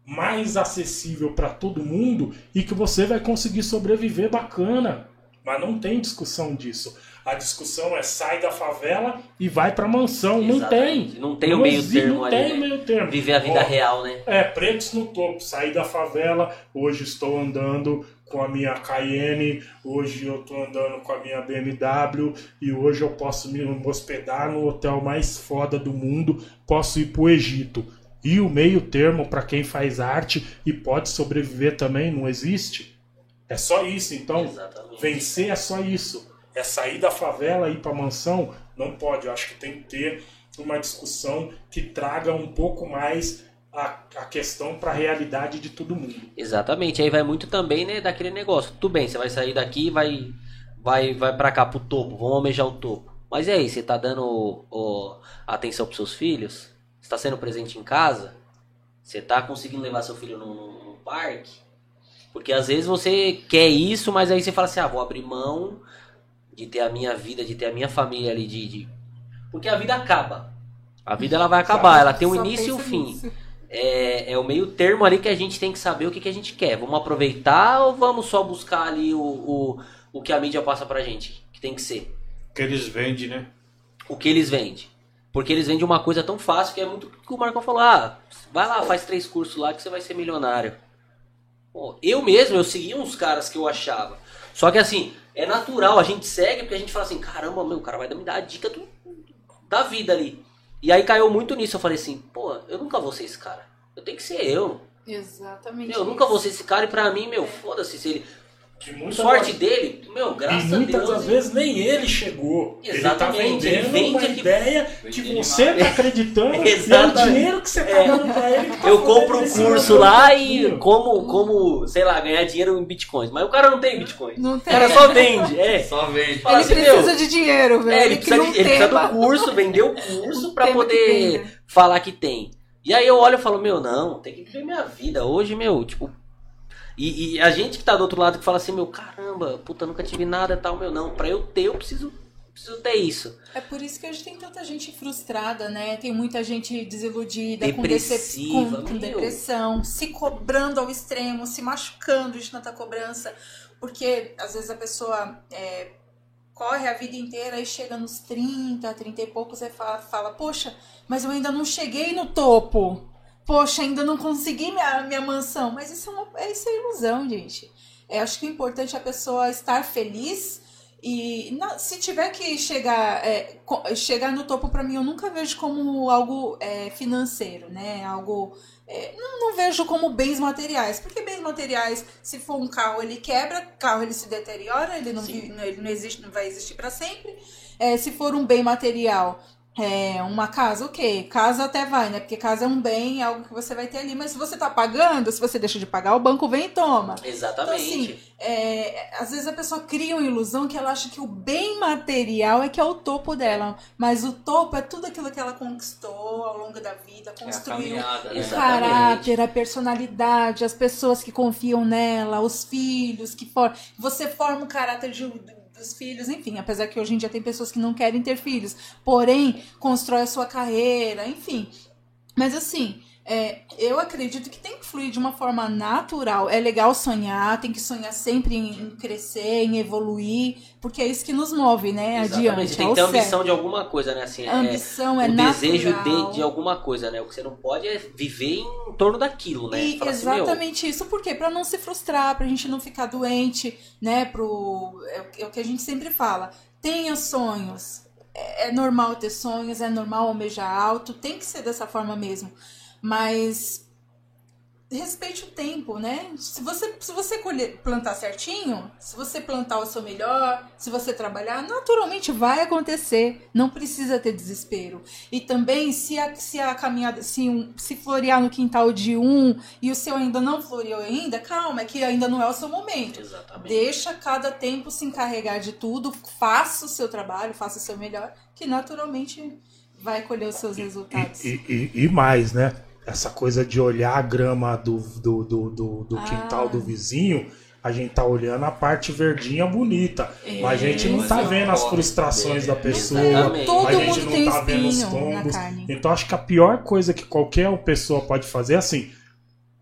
mais acessível para todo mundo e que você vai conseguir sobreviver bacana. Mas não tem discussão disso. A discussão é sai da favela e vai pra mansão. Exatamente. Não tem. Não tem o meio termo não ali. Não tem né? meio termo. Viver a vida Ó, real, né? É, pretos no topo. Saí da favela, hoje estou andando com a minha Cayenne, hoje eu estou andando com a minha BMW e hoje eu posso me hospedar no hotel mais foda do mundo, posso ir pro Egito. E o meio termo para quem faz arte e pode sobreviver também não existe? É só isso, então. Exatamente. Vencer é só isso é sair da favela e ir para mansão, não pode. Eu acho que tem que ter uma discussão que traga um pouco mais a, a questão para a realidade de todo mundo. Exatamente. Aí vai muito também, né, daquele negócio. Tudo bem, você vai sair daqui, vai vai vai para cá pro topo, vamos almejar o topo. Mas e aí, você tá dando atenção pros seus filhos? Você tá sendo presente em casa? Você tá conseguindo levar seu filho num, num parque? Porque às vezes você quer isso, mas aí você fala assim: "Ah, vou abrir mão de ter a minha vida, de ter a minha família ali, de, de... porque a vida acaba. A vida ela vai acabar, ela tem um início e um fim. É, é o meio termo ali que a gente tem que saber o que, que a gente quer. Vamos aproveitar ou vamos só buscar ali o, o, o que a mídia passa pra gente? Que tem que ser. O que eles vendem, né? O que eles vendem. Porque eles vendem uma coisa tão fácil que é muito o que o Marcão falou. Ah, vai lá, faz três cursos lá que você vai ser milionário. Pô, eu mesmo, eu seguia uns caras que eu achava. Só que assim, é natural, a gente segue porque a gente fala assim, caramba, meu, o cara vai me dar a dica do, da vida ali. E aí caiu muito nisso, eu falei assim, pô, eu nunca vou ser esse cara. Eu tenho que ser eu. Exatamente. Meu, eu nunca vou ser esse cara e pra mim, meu, foda-se se ele sorte dele, meu, graças a Deus. E muitas das vezes nem ele chegou. Exatamente. Ele tá vendendo ele uma que... ideia que você tá acreditando e é o dinheiro que você tá é. dando pra ele. Tá eu compro o curso lá e como, como, sei lá, ganhar dinheiro em bitcoins. Mas o cara não tem bitcoin. Não tem. O cara só vende. É. Só vende. Ele assim, precisa meu, de dinheiro, velho. É, ele, precisa, de, ele precisa do curso, vender o curso pra poder falar que tem. E aí eu olho e falo, meu, não, tem que viver minha vida. Hoje, meu, tipo, e, e, a gente que tá do outro lado que fala assim, meu, caramba, puta, nunca tive nada e tal, meu, não, pra eu ter, eu preciso, preciso ter isso. É por isso que a gente tem tanta gente frustrada, né? Tem muita gente desiludida, Depressiva, com, com, com depressão, se cobrando ao extremo, se machucando de tanta cobrança. Porque às vezes a pessoa é, corre a vida inteira e chega nos 30, 30 e poucos e fala, fala, poxa, mas eu ainda não cheguei no topo poxa, ainda não consegui minha, minha mansão. Mas isso é, uma, é, isso é ilusão, gente. É, acho que o importante é a pessoa estar feliz E não, se tiver que chegar, é, chegar no topo, para mim, eu nunca vejo como algo é, financeiro, né? Algo. É, não, não, vejo como bens materiais, porque bens materiais, se for um carro, ele quebra, carro ele se deteriora, ele não, vive, ele não existe, não vai existir para sempre. É, se for um bem material, é, uma casa, ok. Casa até vai, né? Porque casa é um bem, é algo que você vai ter ali. Mas se você tá pagando, se você deixa de pagar, o banco vem e toma. Exatamente. Então, assim, é, às vezes a pessoa cria uma ilusão que ela acha que o bem material é que é o topo dela. Mas o topo é tudo aquilo que ela conquistou ao longo da vida, é construiu é o caráter, a personalidade, as pessoas que confiam nela, os filhos que for... Você forma o caráter de dos filhos, enfim, apesar que hoje em dia tem pessoas que não querem ter filhos, porém constrói a sua carreira, enfim. Mas assim, é, eu acredito que tem que fluir de uma forma natural. É legal sonhar, tem que sonhar sempre em, crescer, em evoluir, porque é isso que nos move, né? Exatamente. Adiante. Tem que ter ambição de alguma coisa, né? Assim, a é, ambição é, é o natural. desejo de, de alguma coisa, né? O que você não pode é viver em torno daquilo, né? E exatamente assim, isso. Por quê? Pra não se frustrar, pra gente não ficar doente, né? Pro, é, é o que a gente sempre fala. Tenha sonhos. É, é normal ter sonhos, é normal almejar alto, tem que ser dessa forma mesmo. Mas respeite o tempo, né? Se você, se você colher, plantar certinho, se você plantar o seu melhor, se você trabalhar, naturalmente vai acontecer. Não precisa ter desespero. E também, se a, se a caminhada, se, um, se florear no quintal de um e o seu ainda não floreou ainda, calma, é que ainda não é o seu momento. Exatamente. Deixa cada tempo se encarregar de tudo, faça o seu trabalho, faça o seu melhor, que naturalmente vai colher os seus resultados. E, e, e mais, né? Essa coisa de olhar a grama do, do, do, do, do ah. quintal do vizinho, a gente tá olhando a parte verdinha bonita. É, mas a gente não tá vendo as frustrações da pessoa. Todo a gente não tá vendo os tombos. Então acho que a pior coisa que qualquer pessoa pode fazer é assim,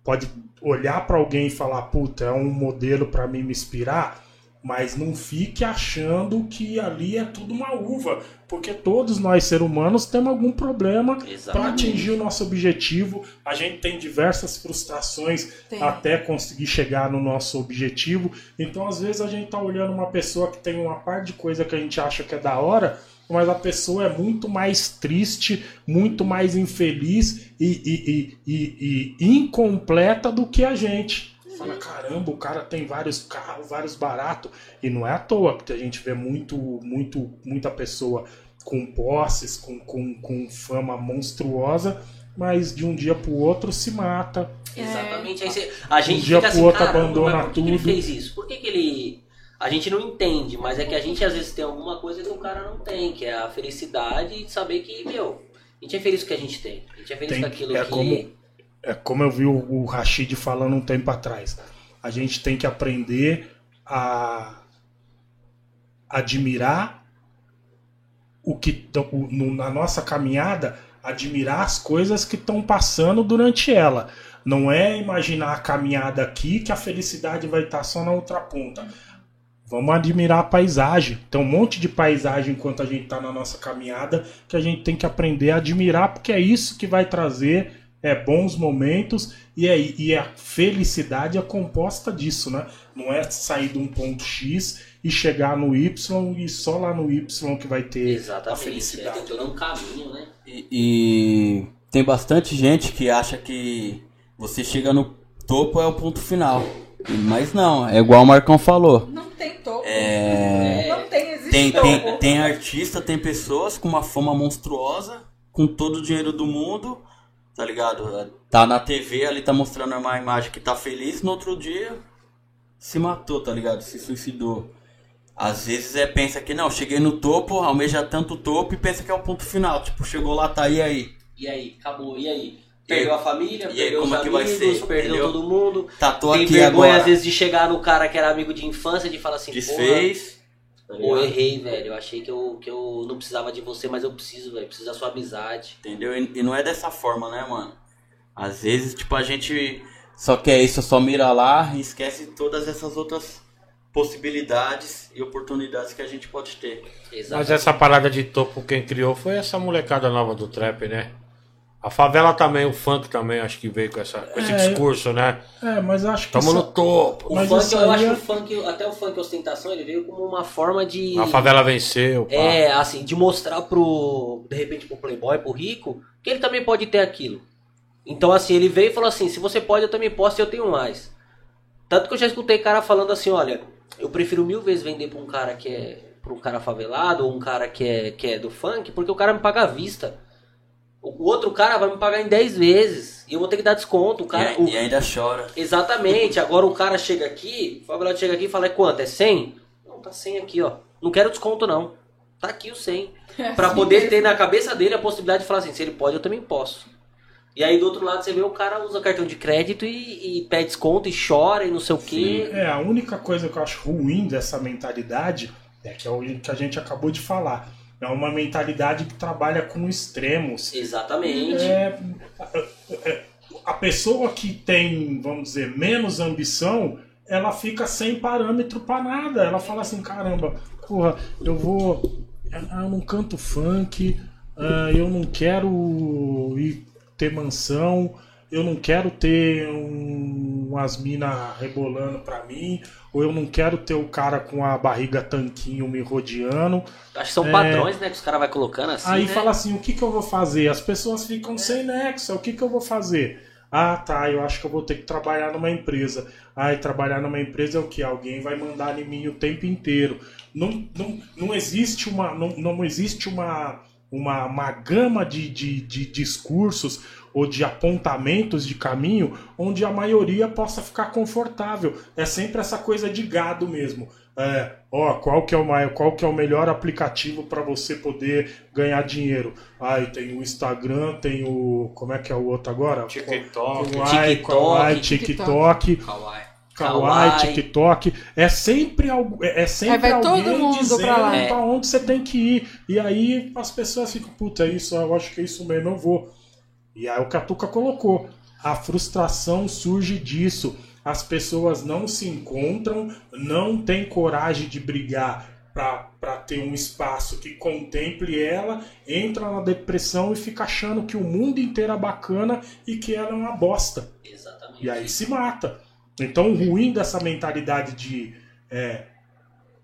pode olhar para alguém e falar, puta, é um modelo para mim me inspirar mas não fique achando que ali é tudo uma uva, porque todos nós seres humanos temos algum problema para atingir o nosso objetivo. A gente tem diversas frustrações tem. até conseguir chegar no nosso objetivo. Então, às vezes a gente tá olhando uma pessoa que tem uma parte de coisa que a gente acha que é da hora, mas a pessoa é muito mais triste, muito mais infeliz e, e, e, e incompleta do que a gente. Fala, caramba, o cara tem vários carros, vários baratos. E não é à toa que a gente vê muito, muito, muita pessoa com posses, com, com, com fama monstruosa, mas de um dia pro outro se mata. É. Exatamente. Você, a gente de um dia pro assim, outro abandona por que tudo. Que ele fez isso? Por que, que ele. A gente não entende, mas é que a gente às vezes tem alguma coisa que o cara não tem, que é a felicidade de saber que, meu, a gente é feliz com o que a gente tem. A gente é feliz tem, com aquilo é que. Como é como eu vi o, o Rashid falando um tempo atrás. A gente tem que aprender a admirar o que o, na nossa caminhada, admirar as coisas que estão passando durante ela. Não é imaginar a caminhada aqui que a felicidade vai estar só na outra ponta. Vamos admirar a paisagem. Tem um monte de paisagem enquanto a gente está na nossa caminhada que a gente tem que aprender a admirar, porque é isso que vai trazer é bons momentos e, é, e a felicidade é composta disso, né? Não é sair de um ponto X e chegar no Y e só lá no Y que vai ter Exatamente, a felicidade. É, tem todo um caminho, né? E, e tem bastante gente que acha que você chega no topo é o ponto final. Mas não, é igual o Marcão falou. Não tem topo. É... Não tem, existe tem, topo. Tem, tem artista, tem pessoas com uma fama monstruosa, com todo o dinheiro do mundo, tá ligado? Tá na TV, ali tá mostrando uma imagem que tá feliz, no outro dia se matou, tá ligado? Se suicidou. Às vezes é pensa que não, cheguei no topo, almeja tanto topo e pensa que é o ponto final. Tipo, chegou lá, tá aí aí. E aí, acabou, e aí? Perdeu a família, e perdeu aí, os é que vai ser, perdeu entendeu? todo mundo. Tá, tô Tem aqui vergonha agora. às vezes de chegar no cara que era amigo de infância de falar assim, Desfez. Tá Pô, errei, velho. Eu achei que eu, que eu não precisava de você, mas eu preciso, velho. Preciso da sua amizade. Entendeu? E, e não é dessa forma, né, mano? Às vezes, tipo, a gente só quer isso, só mira lá e esquece todas essas outras possibilidades e oportunidades que a gente pode ter. Exatamente. Mas essa parada de topo, quem criou foi essa molecada nova do trap, né? A favela também, o funk também, acho que veio com, essa, com esse é, discurso, né? É, mas acho que. Tamo isso... no topo. O funk, eu acho que o funk, até o funk ostentação, ele veio como uma forma de. A favela venceu. Pá. É, assim, de mostrar pro. De repente, pro Playboy, pro rico, que ele também pode ter aquilo. Então, assim, ele veio e falou assim: se você pode, eu também posso e eu tenho mais. Tanto que eu já escutei cara falando assim: olha, eu prefiro mil vezes vender pra um cara que é. pra um cara favelado ou um cara que é, que é do funk, porque o cara me paga à vista. O outro cara vai me pagar em 10 vezes. E eu vou ter que dar desconto. O cara, e, o... e ainda chora. Exatamente. Agora o cara chega aqui, o favelado chega aqui e fala: é quanto? É 100? Não, tá 100 aqui, ó. Não quero desconto, não. Tá aqui o 100. É pra assim poder ter na cabeça dele a possibilidade de falar assim: se ele pode, eu também posso. E aí do outro lado você vê o cara usa cartão de crédito e, e pede desconto e chora e não sei o quê. É, a única coisa que eu acho ruim dessa mentalidade é que é o que a gente acabou de falar é uma mentalidade que trabalha com extremos. Exatamente. É, a pessoa que tem, vamos dizer, menos ambição, ela fica sem parâmetro para nada. Ela fala assim, caramba, porra, eu vou. Eu não canto funk, ah, eu não quero ir ter mansão, eu não quero ter um, umas minas rebolando pra mim, ou eu não quero ter o cara com a barriga tanquinho me rodeando. Acho que são é... padrões, né, que os caras vai colocando assim. Aí né? fala assim: o que, que eu vou fazer? As pessoas ficam é. sem nexo, o que, que eu vou fazer? Ah, tá, eu acho que eu vou ter que trabalhar numa empresa. Ah, e trabalhar numa empresa é o que? Alguém vai mandar em mim o tempo inteiro. Não, não, não existe uma. Não, não existe uma uma, uma gama de, de, de discursos ou de apontamentos de caminho onde a maioria possa ficar confortável. É sempre essa coisa de gado mesmo. É, ó, qual que é o maior, qual que é o melhor aplicativo para você poder ganhar dinheiro? Aí tem o Instagram, tem o como é que é o outro agora? TikTok, TikTok, TikTok, Kawaii, TikTok, é sempre algo, é, é sempre alguém dizendo para onde você tem que ir. E aí as pessoas ficam, puta, é isso, eu acho que é isso mesmo, eu vou. E aí o Catuca colocou, a frustração surge disso. As pessoas não se encontram, não têm coragem de brigar para ter um espaço que contemple ela, entra na depressão e fica achando que o mundo inteiro é bacana e que ela é uma bosta. Exatamente. E aí se mata. Então, o ruim dessa mentalidade de. É,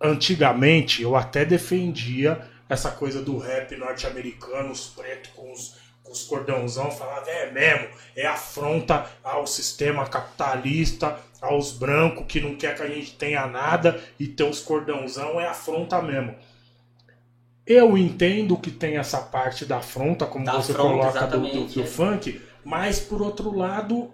antigamente, eu até defendia essa coisa do rap norte-americano, os pretos com os, os cordãozão, falava, é mesmo, é afronta ao sistema capitalista, aos brancos que não quer que a gente tenha nada e ter os cordãozão é afronta mesmo. Eu entendo que tem essa parte da afronta, como da você afronta, coloca do, do, do é. funk, mas por outro lado,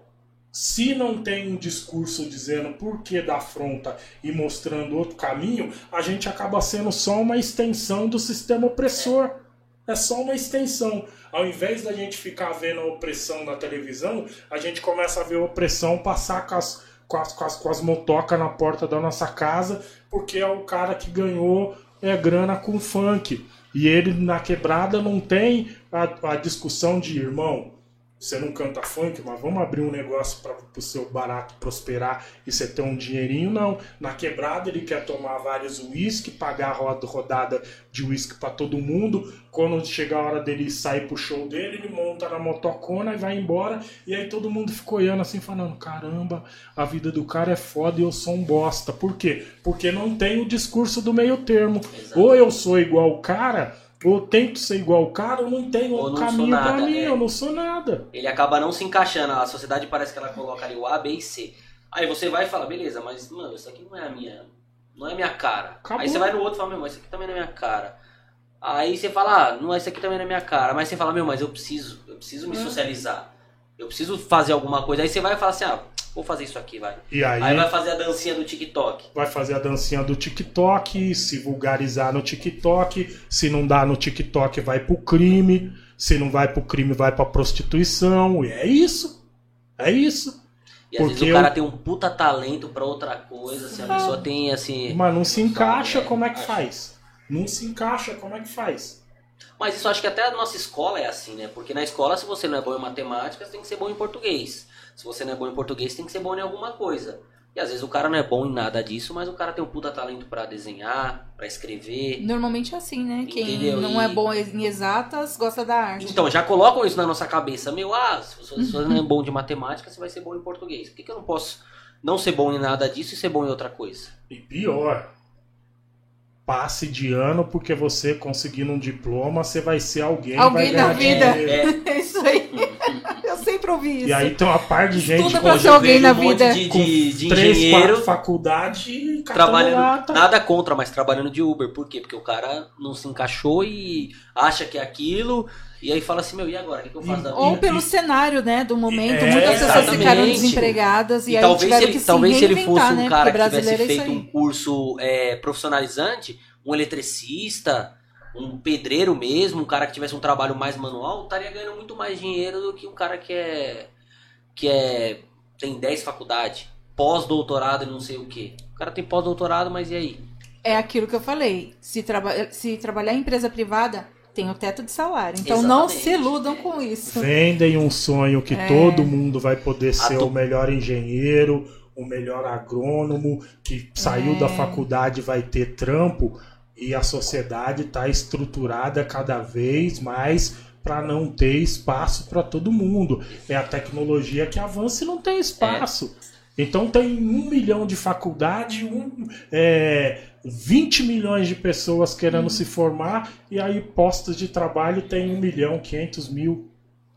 se não tem um discurso dizendo por que da afronta e mostrando outro caminho, a gente acaba sendo só uma extensão do sistema opressor. É só uma extensão. Ao invés da gente ficar vendo a opressão na televisão, a gente começa a ver a opressão passar com as, com as, com as, com as motocas na porta da nossa casa, porque é o cara que ganhou é, grana com funk. E ele na quebrada não tem a, a discussão de irmão você não canta funk, mas vamos abrir um negócio para o seu barato prosperar e você ter um dinheirinho, não. Na quebrada ele quer tomar vários uísque, pagar a rodada de uísque para todo mundo. Quando chegar a hora dele sair pro show dele, ele monta na motocona e vai embora. E aí todo mundo fica olhando assim, falando: caramba, a vida do cara é foda e eu sou um bosta. Por quê? Porque não tem o discurso do meio termo. Ou eu sou igual o cara ou tento ser igual o cara, ou não tenho um caminho nada, pra mim, é. eu não sou nada. Ele acaba não se encaixando, a sociedade parece que ela coloca ali o A, B e C. Aí você vai e fala, beleza, mas mano, isso aqui não é a minha. Não é minha cara. Acabou. Aí você vai no outro e fala, meu, mas isso aqui também não é minha cara. Aí você fala, ah, não, isso aqui também não é minha cara. Mas você fala, meu, mas eu preciso, eu preciso me hum. socializar. Eu preciso fazer alguma coisa. Aí você vai e fala assim, ah, vou fazer isso aqui, vai. E aí, aí vai fazer a dancinha do TikTok. Vai fazer a dancinha do TikTok, se vulgarizar no TikTok. Se não dá no TikTok, vai pro crime. Se não vai pro crime, vai pra prostituição. E é isso. É isso. E às Porque vezes o cara eu... tem um puta talento pra outra coisa, se assim, a pessoa tem assim. Mas não se encaixa, como é que faz? Não se encaixa, como é que faz? Mas isso acho que até a nossa escola é assim, né? Porque na escola, se você não é bom em matemática, você tem que ser bom em português. Se você não é bom em português, tem que ser bom em alguma coisa. E às vezes o cara não é bom em nada disso, mas o cara tem um puta talento para desenhar, para escrever. Normalmente é assim, né? Entendeu? Quem não é bom em exatas gosta da arte. Então, já colocam isso na nossa cabeça. Meu, ah, se você não é bom de matemática, você vai ser bom em português. Por que, que eu não posso não ser bom em nada disso e ser bom em outra coisa? E pior, passe de ano porque você conseguindo um diploma, você vai ser alguém. Alguém na vida. É. é. isso aí. Isso. E aí tem uma par de gente Tudo pra ser alguém na um vida. De, de, de três, engenheiro, faculdade trabalhando nada contra, mas trabalhando de Uber. Por quê? Porque o cara não se encaixou e acha que é aquilo. E aí fala assim, meu, e agora? O que, que eu faço da vida? Ou pelo e, cenário, né, do momento. É, Muitas pessoas exatamente. ficaram desempregadas e, e aí talvez tiveram ele, que se Talvez se ele fosse um né, cara que tivesse é feito um curso é, profissionalizante, um eletricista, um pedreiro mesmo, um cara que tivesse um trabalho mais manual, estaria ganhando muito mais dinheiro do que um cara que é que é tem 10 faculdades, pós-doutorado e não sei o que. O cara tem pós-doutorado, mas e aí? É aquilo que eu falei. Se, traba se trabalhar em empresa privada, tem o teto de salário. Então Exatamente. não se iludam com isso. Vendem um sonho que é. todo mundo vai poder ser o melhor engenheiro, o melhor agrônomo, que saiu é. da faculdade vai ter trampo e a sociedade está estruturada cada vez mais para não ter espaço para todo mundo. É a tecnologia que avança e não tem espaço. É. Então tem um milhão de faculdade, um, é, 20 milhões de pessoas querendo hum. se formar, e aí postos de trabalho tem um milhão, 500 mil.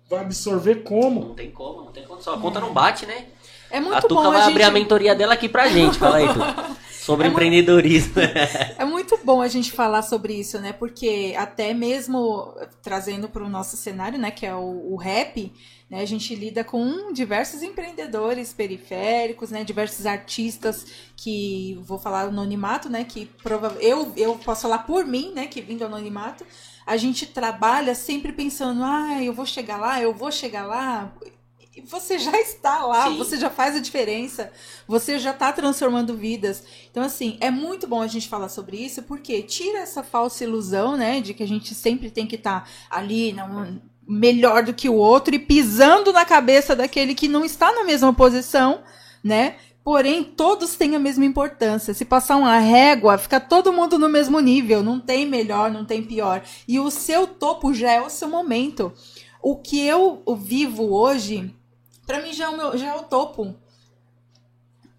Vai absorver como? Não tem como, não tem como. Só a conta não bate, né? É muito a Tuca bom. vai a gente... abrir a mentoria dela aqui pra gente. Fala aí, Tuca. Sobre é empreendedorismo. Muito, é muito bom a gente falar sobre isso, né? Porque até mesmo trazendo para o nosso cenário, né, que é o, o rap, né, a gente lida com diversos empreendedores periféricos, né, diversos artistas que vou falar anonimato, né, que prova eu eu posso falar por mim, né, que vindo anonimato, a gente trabalha sempre pensando, ah, eu vou chegar lá, eu vou chegar lá você já está lá, Sim. você já faz a diferença, você já está transformando vidas. Então, assim, é muito bom a gente falar sobre isso, porque tira essa falsa ilusão, né, de que a gente sempre tem que estar tá ali, não, melhor do que o outro e pisando na cabeça daquele que não está na mesma posição, né? Porém, todos têm a mesma importância. Se passar uma régua, fica todo mundo no mesmo nível. Não tem melhor, não tem pior. E o seu topo já é o seu momento. O que eu vivo hoje para mim já é, o meu, já é o topo.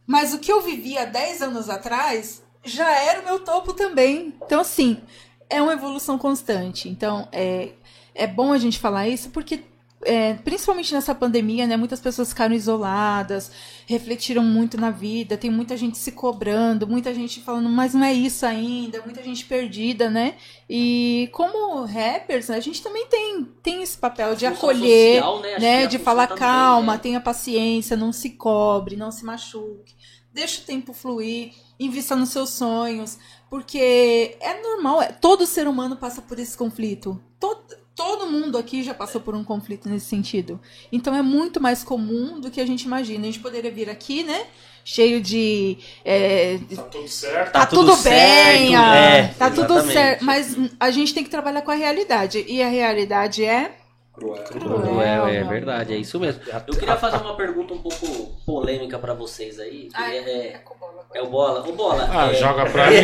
Mas o que eu vivia 10 anos atrás já era o meu topo também. Então, assim, é uma evolução constante. Então, é, é bom a gente falar isso porque é, principalmente nessa pandemia, né, muitas pessoas ficaram isoladas, refletiram muito na vida, tem muita gente se cobrando, muita gente falando, mas não é isso ainda, muita gente perdida, né? E como rappers, a gente também tem, tem esse papel de acolher, social, né? né de falar também, calma, né? tenha paciência, não se cobre, não se machuque, deixa o tempo fluir, invista nos seus sonhos, porque é normal, é, todo ser humano passa por esse conflito. Todo, todo mundo aqui já passou por um conflito nesse sentido. Então é muito mais comum do que a gente imagina. A gente poderia vir aqui, né? Cheio de. É, tá tudo certo. Tá, tá tudo, tudo, bem. Certo, é, tá exatamente. tudo certo. Mas a gente tem que trabalhar com a realidade. E a realidade é. Cruel. Cruel, é, é verdade, é isso mesmo. Eu queria fazer uma pergunta um pouco polêmica para vocês aí. Ah, é, é, é, o Bola. O Bola. Ah, é... joga pra mim.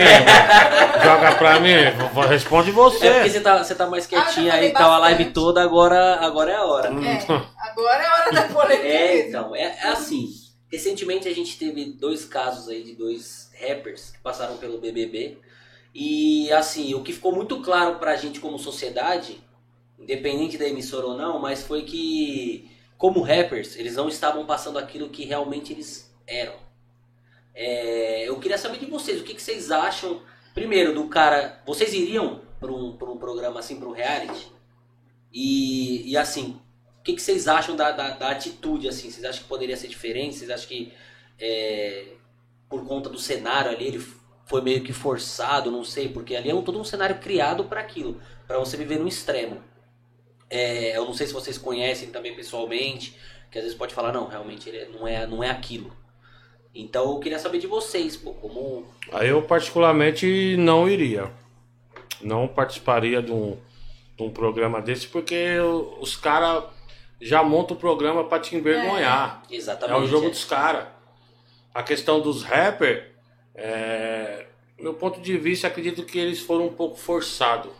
joga pra mim. Responde você. É porque você tá, você tá mais quietinha ah, aí, tá a live toda, agora, agora é a hora. É, agora é a hora da polêmica. É, então, é, é assim. Recentemente a gente teve dois casos aí de dois rappers que passaram pelo BBB. E assim, o que ficou muito claro pra gente como sociedade independente da emissora ou não, mas foi que, como rappers, eles não estavam passando aquilo que realmente eles eram. É, eu queria saber de vocês, o que, que, vocês acham, primeiro, do cara. Vocês iriam para um, um programa assim, para um reality? E, e assim, o que, que vocês acham da, da, da, atitude? assim? Vocês acham que poderia ser diferente? Vocês acham que, é, por conta do cenário ali, ele foi meio que forçado? Não sei, porque ali é um, todo um cenário criado para aquilo, para você viver no extremo. É, eu não sei se vocês conhecem também pessoalmente, que às vezes pode falar, não, realmente ele não é, não é aquilo. Então eu queria saber de vocês, pô, como. Eu particularmente não iria. Não participaria de um, de um programa desse, porque os caras já montam o programa para te envergonhar. É, exatamente. É o jogo é. dos caras. a questão dos rappers, é, meu ponto de vista, acredito que eles foram um pouco forçados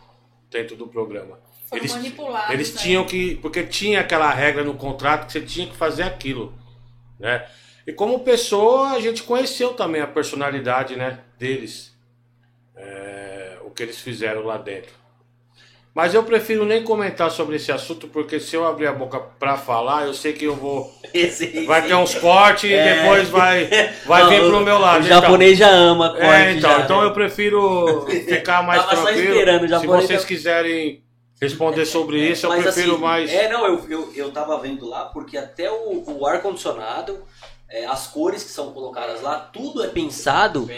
dentro do programa. Foram eles, manipulados. Eles né? tinham que. Porque tinha aquela regra no contrato que você tinha que fazer aquilo. Né? E como pessoa, a gente conheceu também a personalidade né, deles. É, o que eles fizeram lá dentro. Mas eu prefiro nem comentar sobre esse assunto, porque se eu abrir a boca para falar, eu sei que eu vou. Esse, vai ter uns cortes é. e depois vai, vai Não, vir pro meu lado. O japonês então. já ama corte. É, então, já, então né? eu prefiro ficar mais tranquilo. se vocês já... quiserem responder sobre isso, eu prefiro assim, mais. É, não, eu, eu, eu tava vendo lá, porque até o, o ar-condicionado. É, as cores que são colocadas lá, tudo é pensado,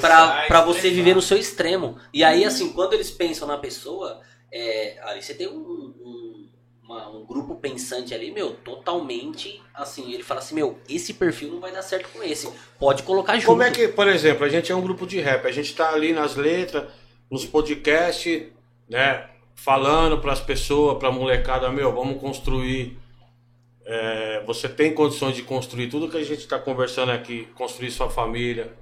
para você viver no seu extremo. E aí, assim, quando eles pensam na pessoa, é, ali você tem um, um, uma, um, grupo pensante ali, meu, totalmente assim. Ele fala assim, meu, esse perfil não vai dar certo com esse. Pode colocar junto. Como é que, por exemplo, a gente é um grupo de rap, a gente tá ali nas letras, nos podcasts, né? Falando para as pessoas, para a molecada, meu, vamos construir. É, você tem condições de construir tudo que a gente está conversando aqui, construir sua família,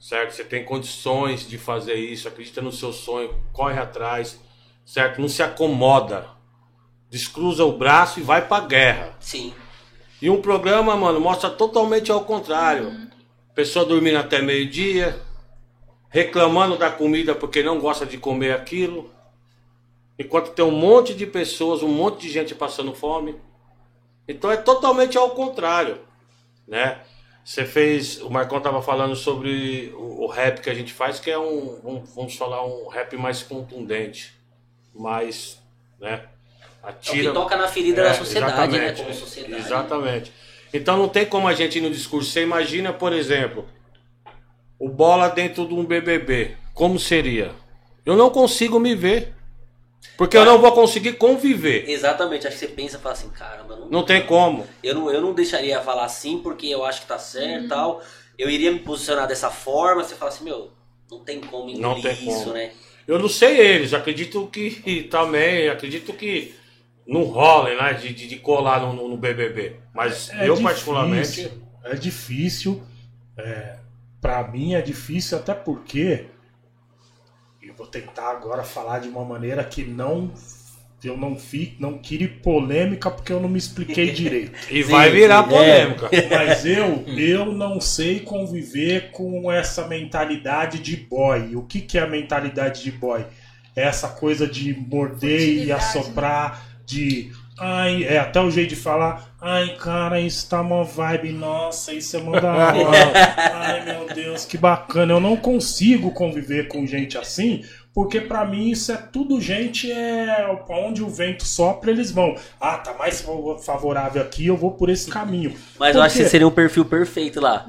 certo? Você tem condições de fazer isso, acredita no seu sonho, corre atrás certo? Não se acomoda. Descruza o braço e vai pra guerra. Sim. E um programa, mano, mostra totalmente ao contrário. Uhum. Pessoa dormindo até meio-dia, reclamando da comida porque não gosta de comer aquilo. Enquanto tem um monte de pessoas, um monte de gente passando fome. Então é totalmente ao contrário, né? Você fez, o Marcão tava falando sobre o, o rap que a gente faz, que é um, um, vamos falar, um rap mais contundente mais, né? Atira, é o que toca na ferida é, da sociedade, né? Como sociedade. Exatamente. Então não tem como a gente ir no discurso. Você imagina, por exemplo, o bola dentro de um BBB. Como seria? Eu não consigo me ver. Porque eu não vou conseguir conviver. Exatamente, acho que você pensa e fala assim, caramba, não, não tem como. Eu não, eu não deixaria falar assim porque eu acho que tá certo e uhum. tal. Eu iria me posicionar dessa forma, você fala assim, meu, não tem como engolir não tem isso, como. né? Eu não sei eles, acredito que também, acredito que não rolem, né, de, de, colar no, no, BBB. Mas é, é eu, difícil, particularmente. É difícil. É, para mim é difícil, até porque. Vou tentar agora falar de uma maneira que não eu não fico, não queria polêmica porque eu não me expliquei direito. e sim, vai virar sim, polêmica. É. Mas eu, eu não sei conviver com essa mentalidade de boy. O que, que é a mentalidade de boy? É essa coisa de morder e assoprar, de. Ai, é até o jeito de falar. Ai, cara, isso tá uma vibe. Nossa, isso é uma da hora. Ai, meu Deus, que bacana. Eu não consigo conviver com gente assim porque para mim isso é tudo gente é onde o vento sopra eles vão. Ah, tá mais favorável aqui, eu vou por esse caminho. Mas eu acho que seria um perfil perfeito lá.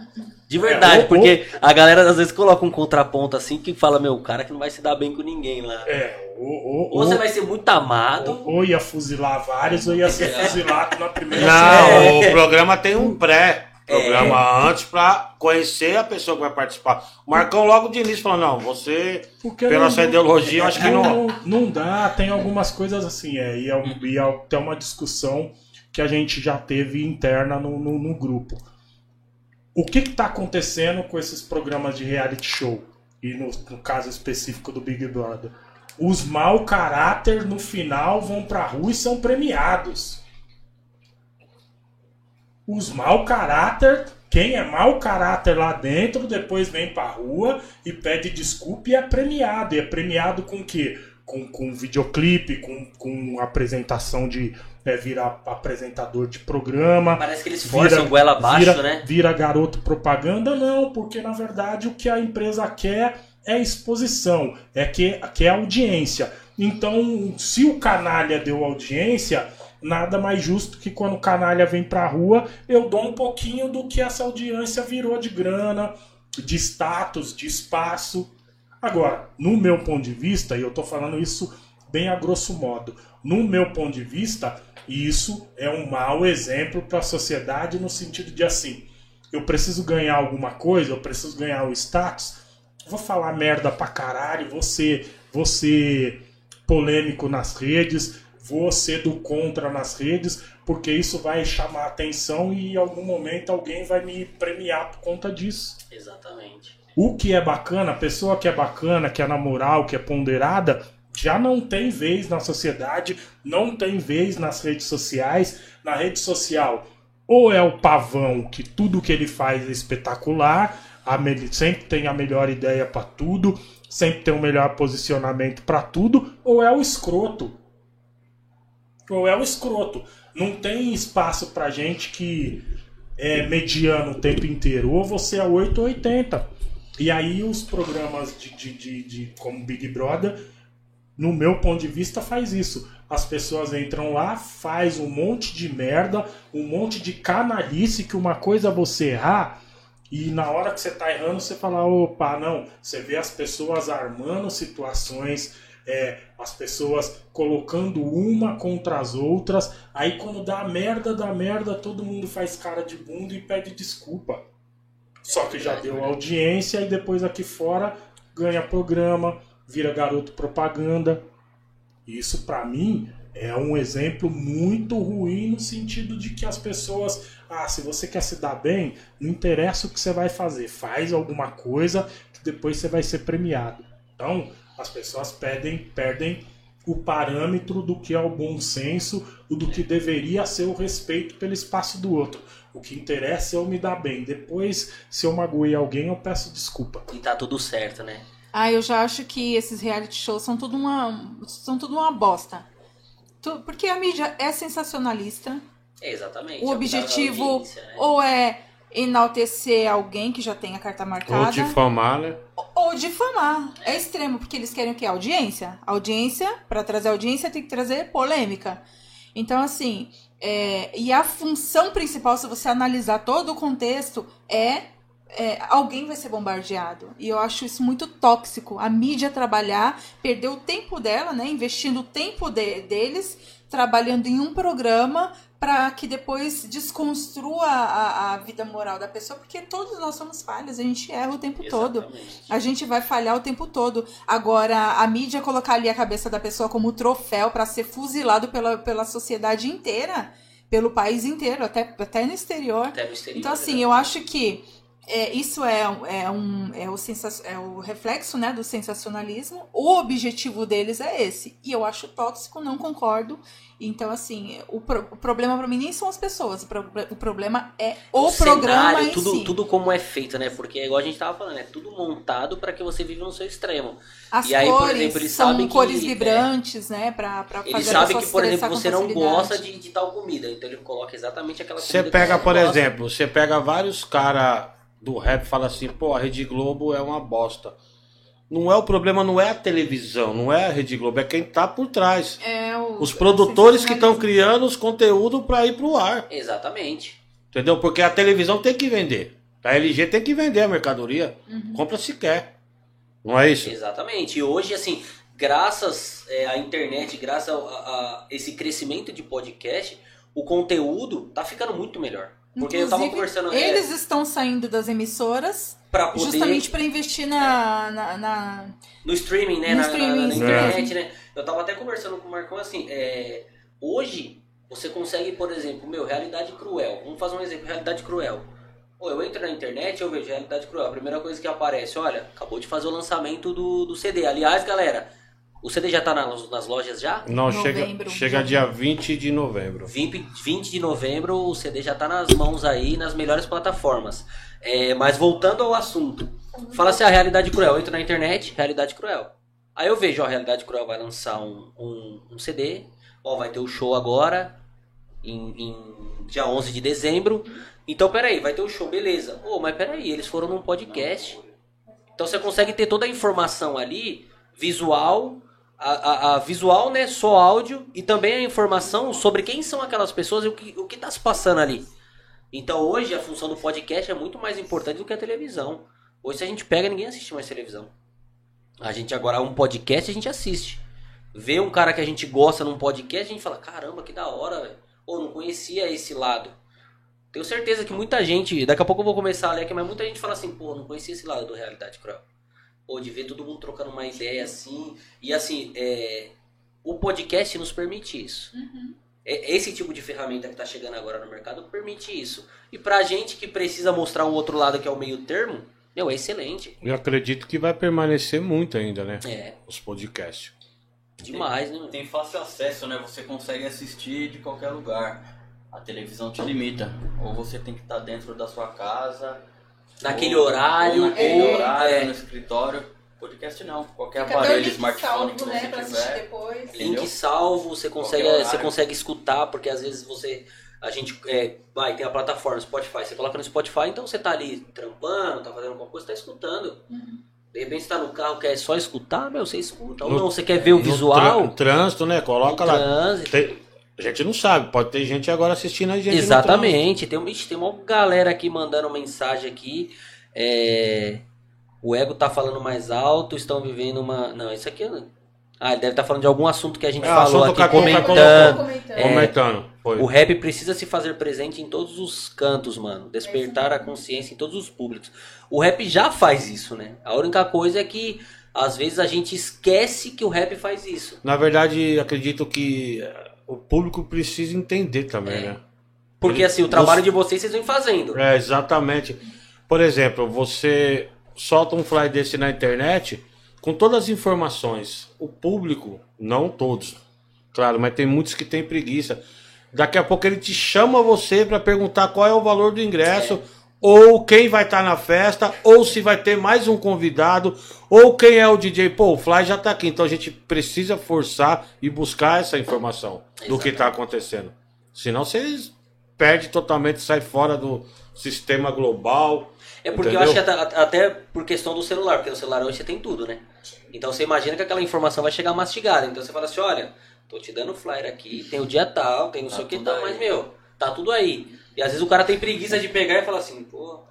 De verdade, é, ou, porque ou, a galera às vezes coloca um contraponto assim que fala, meu, o cara que não vai se dar bem com ninguém lá. É, ou, ou, ou você vai ser muito amado. Ou, ia fuzilar vários, ou ia ser fuzilado na primeira Não, o programa tem um pré programa é. antes para conhecer a pessoa que vai participar. O Marcão logo de início falou, não, você, Porque pela não, sua ideologia, eu acho que não... não... Não dá, tem algumas coisas assim, é, e, é, e é até uma discussão que a gente já teve interna no, no, no grupo. O que está acontecendo com esses programas de reality show? E no, no caso específico do Big Brother. Os mau caráter no final vão pra rua e são premiados os mau caráter, quem é mau caráter lá dentro, depois vem pra rua e pede desculpa e é premiado. E é premiado com o quê? Com, com videoclipe, com, com apresentação de. É, vira apresentador de programa. Parece que eles forçam vira, goela abaixo, vira, né? Vira garoto propaganda, não, porque na verdade o que a empresa quer é exposição, é que, que é audiência. Então, se o canalha deu audiência, nada mais justo que quando o canalha vem pra rua, eu dou um pouquinho do que essa audiência virou de grana, de status, de espaço. Agora, no meu ponto de vista, e eu tô falando isso bem a grosso modo, no meu ponto de vista, isso é um mau exemplo para a sociedade no sentido de assim, eu preciso ganhar alguma coisa, eu preciso ganhar o status, vou falar merda pra caralho, vou ser, vou ser polêmico nas redes, vou ser do contra nas redes, porque isso vai chamar atenção e em algum momento alguém vai me premiar por conta disso. Exatamente. O que é bacana, a pessoa que é bacana, que é na moral, que é ponderada, já não tem vez na sociedade, não tem vez nas redes sociais. Na rede social, ou é o pavão que tudo que ele faz é espetacular, sempre tem a melhor ideia para tudo, sempre tem o melhor posicionamento para tudo, ou é o escroto. Ou é o escroto. Não tem espaço pra gente que é mediano o tempo inteiro. Ou você é 8 ou 80. E aí os programas de, de, de, de como Big Brother, no meu ponto de vista, faz isso. As pessoas entram lá, faz um monte de merda, um monte de canalice que uma coisa é você errar e na hora que você tá errando, você fala, opa, não. Você vê as pessoas armando situações, é, as pessoas colocando uma contra as outras. Aí quando dá merda, dá merda, todo mundo faz cara de bunda e pede desculpa. Só que já deu audiência e depois aqui fora ganha programa, vira garoto propaganda. Isso para mim é um exemplo muito ruim no sentido de que as pessoas ah, se você quer se dar bem, não interessa o que você vai fazer, faz alguma coisa que depois você vai ser premiado. Então, as pessoas pedem, perdem o parâmetro do que é o bom senso, o do que deveria ser o respeito pelo espaço do outro. O que interessa é eu me dar bem. Depois, se eu magoei alguém, eu peço desculpa. E tá tudo certo, né? Ah, eu já acho que esses reality shows são tudo uma, são tudo uma bosta. Porque a mídia é sensacionalista, exatamente. O é objetivo né? ou é enaltecer alguém que já tem a carta marcada. Ou difamar, né? Ou difamar. É. é extremo, porque eles querem o quê? Audiência. Audiência, para trazer audiência, tem que trazer polêmica. Então, assim, é, e a função principal, se você analisar todo o contexto, é, é, alguém vai ser bombardeado. E eu acho isso muito tóxico. A mídia trabalhar, perder o tempo dela, né? Investindo o tempo de, deles, trabalhando em um programa para que depois desconstrua a, a, vida moral da pessoa, porque todos nós somos falhas, a gente erra o tempo Exatamente. todo. A gente vai falhar o tempo todo. Agora, a mídia colocar ali a cabeça da pessoa como troféu para ser fuzilado pela, pela sociedade inteira, pelo país inteiro, até, até no exterior. Até no exterior então, assim, eu acho que é, isso é, é, um, é, o é o reflexo né, do sensacionalismo. O objetivo deles é esse. E eu acho tóxico, não concordo. Então, assim, o, pro, o problema para mim nem são as pessoas. O, pro, o problema é o, o programa cenário, em tudo, si. tudo como é feito, né? Porque, igual a gente tava falando, é tudo montado para que você viva no seu extremo. As e aí, cores por exemplo, eles são sabem cores que, vibrantes, é, né? Pra, pra fazer Eles sabem que, por exemplo, você não gosta de, de tal comida. Então ele coloca exatamente aquela comida. Você pega, por gosta. exemplo, você pega vários caras do rap fala assim, pô, a Rede Globo é uma bosta. Não é o problema, não é a televisão, não é a Rede Globo, é quem tá por trás. É o, os produtores que estão criando os conteúdos para ir pro ar. Exatamente. Entendeu? Porque a televisão tem que vender. A LG tem que vender a mercadoria. Uhum. Compra se quer. Não é isso? Exatamente. E hoje, assim, graças é, à internet, graças a, a, esse crescimento de podcast, o conteúdo tá ficando muito melhor. Porque Inclusive, eu tava conversando. É, eles é, estão saindo das emissoras pra poder, justamente para investir na, na, na, No streaming, né? No na, streaming, na internet, né? Eu tava até conversando com o Marcão assim. É, hoje, você consegue, por exemplo, meu, realidade cruel. Vamos fazer um exemplo, realidade cruel. Pô, eu entro na internet eu vejo realidade cruel. A primeira coisa que aparece, olha, acabou de fazer o lançamento do, do CD. Aliás, galera, o CD já tá nas, nas lojas já? Não, novembro, chega, chega dia 20 de novembro. 20, 20 de novembro o CD já tá nas mãos aí, nas melhores plataformas. É, mas voltando ao assunto. Fala se assim, a realidade cruel. Eu entro na internet, realidade cruel. Aí eu vejo, ó, a realidade cruel vai lançar um, um, um CD. Ó, vai ter o show agora, em, em, dia 11 de dezembro. Então, peraí, vai ter o show, beleza. Ô, oh, mas peraí, eles foram num podcast. Então você consegue ter toda a informação ali, visual, a, a, a, visual, né, só áudio e também a informação sobre quem são aquelas pessoas e o que o que está se passando ali. Então hoje a função do podcast é muito mais importante do que a televisão. Hoje se a gente pega ninguém assiste mais televisão. A gente agora um podcast a gente assiste. Vê um cara que a gente gosta num podcast a gente fala caramba que da hora, velho. Ou não conhecia esse lado. Tenho certeza que muita gente, daqui a pouco eu vou começar a ler aqui, mas muita gente fala assim, pô, não conhecia esse lado do realidade cruel ou de ver todo mundo trocando uma ideia assim. E assim, é, O podcast nos permite isso. Uhum. Esse tipo de ferramenta que está chegando agora no mercado permite isso. E pra gente que precisa mostrar um outro lado que é o meio termo, meu, é excelente. Eu acredito que vai permanecer muito ainda, né? É. Os podcasts. Demais, tem, né? Tem fácil acesso, né? Você consegue assistir de qualquer lugar. A televisão te limita. Ou você tem que estar dentro da sua casa. Naquele ou, horário. Ou naquele ou, horário, é. no escritório. Podcast não. Qualquer Fica aparelho, smartphone salvo, que né, você né, tiver. Depois. Link salvo, você consegue, você consegue escutar, porque às vezes você. A gente é, vai, tem a plataforma Spotify. Você coloca no Spotify, então você tá ali trampando, tá fazendo alguma coisa, tá escutando. Uhum. De repente você tá no carro, quer só escutar, meu, você escuta. Ou no, não, você quer ver o visual. No trânsito, né? Coloca lá. Trânsito. Tem, a gente não sabe, pode ter gente agora assistindo a gente. Exatamente. Tem, tem uma galera aqui mandando mensagem aqui. É, o ego tá falando mais alto, estão vivendo uma. Não, isso aqui. Ah, ele deve estar tá falando de algum assunto que a gente é, falou aqui, tá comentando. comentando. É, comentando. O rap precisa se fazer presente em todos os cantos, mano. Despertar a consciência em todos os públicos. O rap já faz isso, né? A única coisa é que às vezes a gente esquece que o rap faz isso. Na verdade, acredito que o público precisa entender também, é. né? Porque Ele, assim, o trabalho você... de vocês vocês vêm fazendo. É, exatamente. Por exemplo, você solta um fly desse na internet com todas as informações. O público, não todos, claro, mas tem muitos que têm preguiça. Daqui a pouco ele te chama você para perguntar qual é o valor do ingresso, é. Ou quem vai estar tá na festa, ou se vai ter mais um convidado, ou quem é o DJ. Pô, o Fly já está aqui, então a gente precisa forçar e buscar essa informação Exatamente. do que está acontecendo. Senão vocês perde totalmente, sai fora do sistema global. É porque Entendeu? eu acho que até, por questão do celular, porque no celular hoje você tem tudo, né? Então você imagina que aquela informação vai chegar mastigada. Então você fala assim, olha, tô te dando flyer aqui, tem o dia tal, tem não tá sei o que tal, mas meu, tá tudo aí. E às vezes o cara tem preguiça de pegar e falar assim, pô,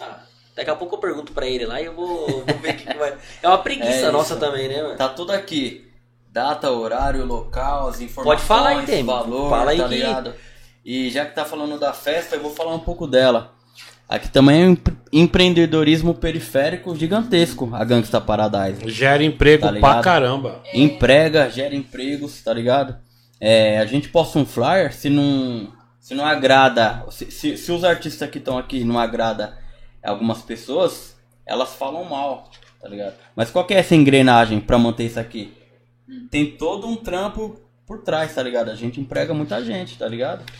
ah, daqui a pouco eu pergunto pra ele lá e eu vou, vou ver o que, que vai. É uma preguiça é nossa também, né, mano? Tá tudo aqui. Data, horário, local, as informações, Pode falar aí, Tem. valor, Fala aí tá ligado? E já que tá falando da festa, eu vou falar um pouco dela. Aqui também é um empreendedorismo periférico gigantesco, a Gangsta Paradise. Gera emprego tá pra caramba. Emprega, gera empregos, tá ligado? É, a gente posta um flyer, se não, se não agrada, se, se, se os artistas que estão aqui não agrada algumas pessoas, elas falam mal, tá ligado? Mas qual que é essa engrenagem para manter isso aqui? Tem todo um trampo por trás, tá ligado? A gente emprega muita gente, tá ligado?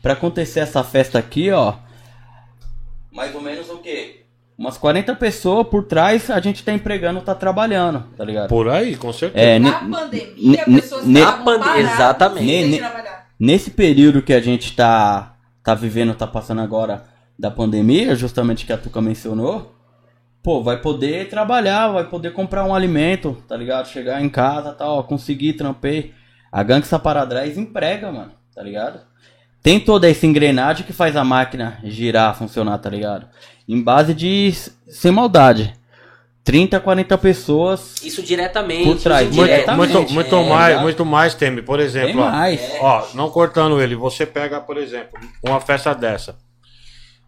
Pra acontecer essa festa aqui, ó, mais ou menos o quê? Umas 40 pessoas por trás a gente tá empregando, tá trabalhando, tá ligado? Por aí, com certeza. É, na pandemia, pessoas estavam pande Exatamente. Nesse período que a gente tá, tá vivendo, tá passando agora da pandemia, justamente que a Tuca mencionou, pô, vai poder trabalhar, vai poder comprar um alimento, tá ligado? Chegar em casa, tal, conseguir trampei. A Gangsta Paradrás emprega, mano, tá ligado? tem toda essa engrenagem que faz a máquina girar, funcionar, tá ligado? Em base de. sem maldade. 30, 40 pessoas. Isso diretamente. Por trás. Muito, diretamente. muito, muito é, mais, muito mais, Teme. Por exemplo, ó, mais. ó, não cortando ele, você pega, por exemplo, uma festa dessa.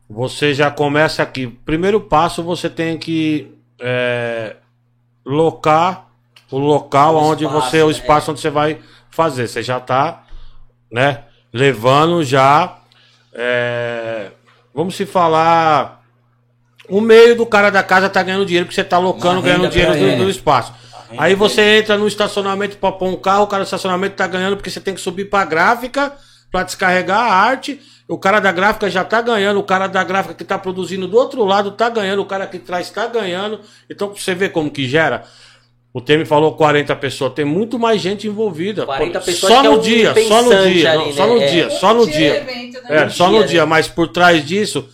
Você já começa aqui. Primeiro passo, você tem que é, locar o local o onde espaço, você, o espaço é. onde você vai fazer. Você já tá, né? levando já. É, vamos se falar. O meio do cara da casa tá ganhando dinheiro, porque você tá locando, ganhando dinheiro do, do, espaço. Aí você entra no estacionamento para pôr um carro, o cara do estacionamento tá ganhando porque você tem que subir pra gráfica para descarregar a arte. O cara da gráfica já tá ganhando, o cara da gráfica que tá produzindo do outro lado tá ganhando, o cara que traz tá ganhando. Então você vê como que gera. O Temer falou 40 pessoas, tem muito mais gente envolvida. 40 pessoas só no, é dia, só no dia, ali, só no né? dia, só no dia, né? É, só no dia, mas por trás disso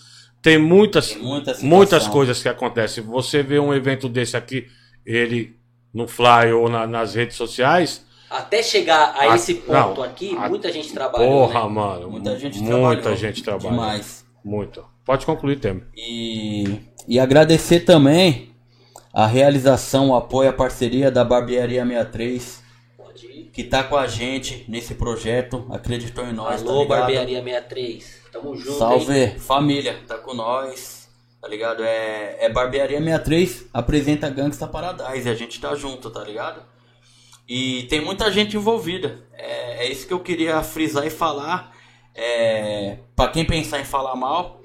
tem muitas tem muita muitas coisas que acontecem. Você vê um evento desse aqui, ele no fly ou na, nas redes sociais, até chegar a, a esse ponto não, aqui, a, muita gente trabalha. Porra, né? mano. Muita gente trabalha. Muita gente trabalha. Demais. Muito. Pode concluir, Temer. E, e agradecer também a realização, o apoio, a parceria da Barbearia 63, que tá com a gente nesse projeto, acreditou em nós. Alô, tá Barbearia 63, tamo junto. Salve, família, tá com nós, tá ligado? É, é Barbearia 63, apresenta Gangsta Paradise, a gente tá junto, tá ligado? E tem muita gente envolvida. É, é isso que eu queria frisar e falar. É, para quem pensar em falar mal,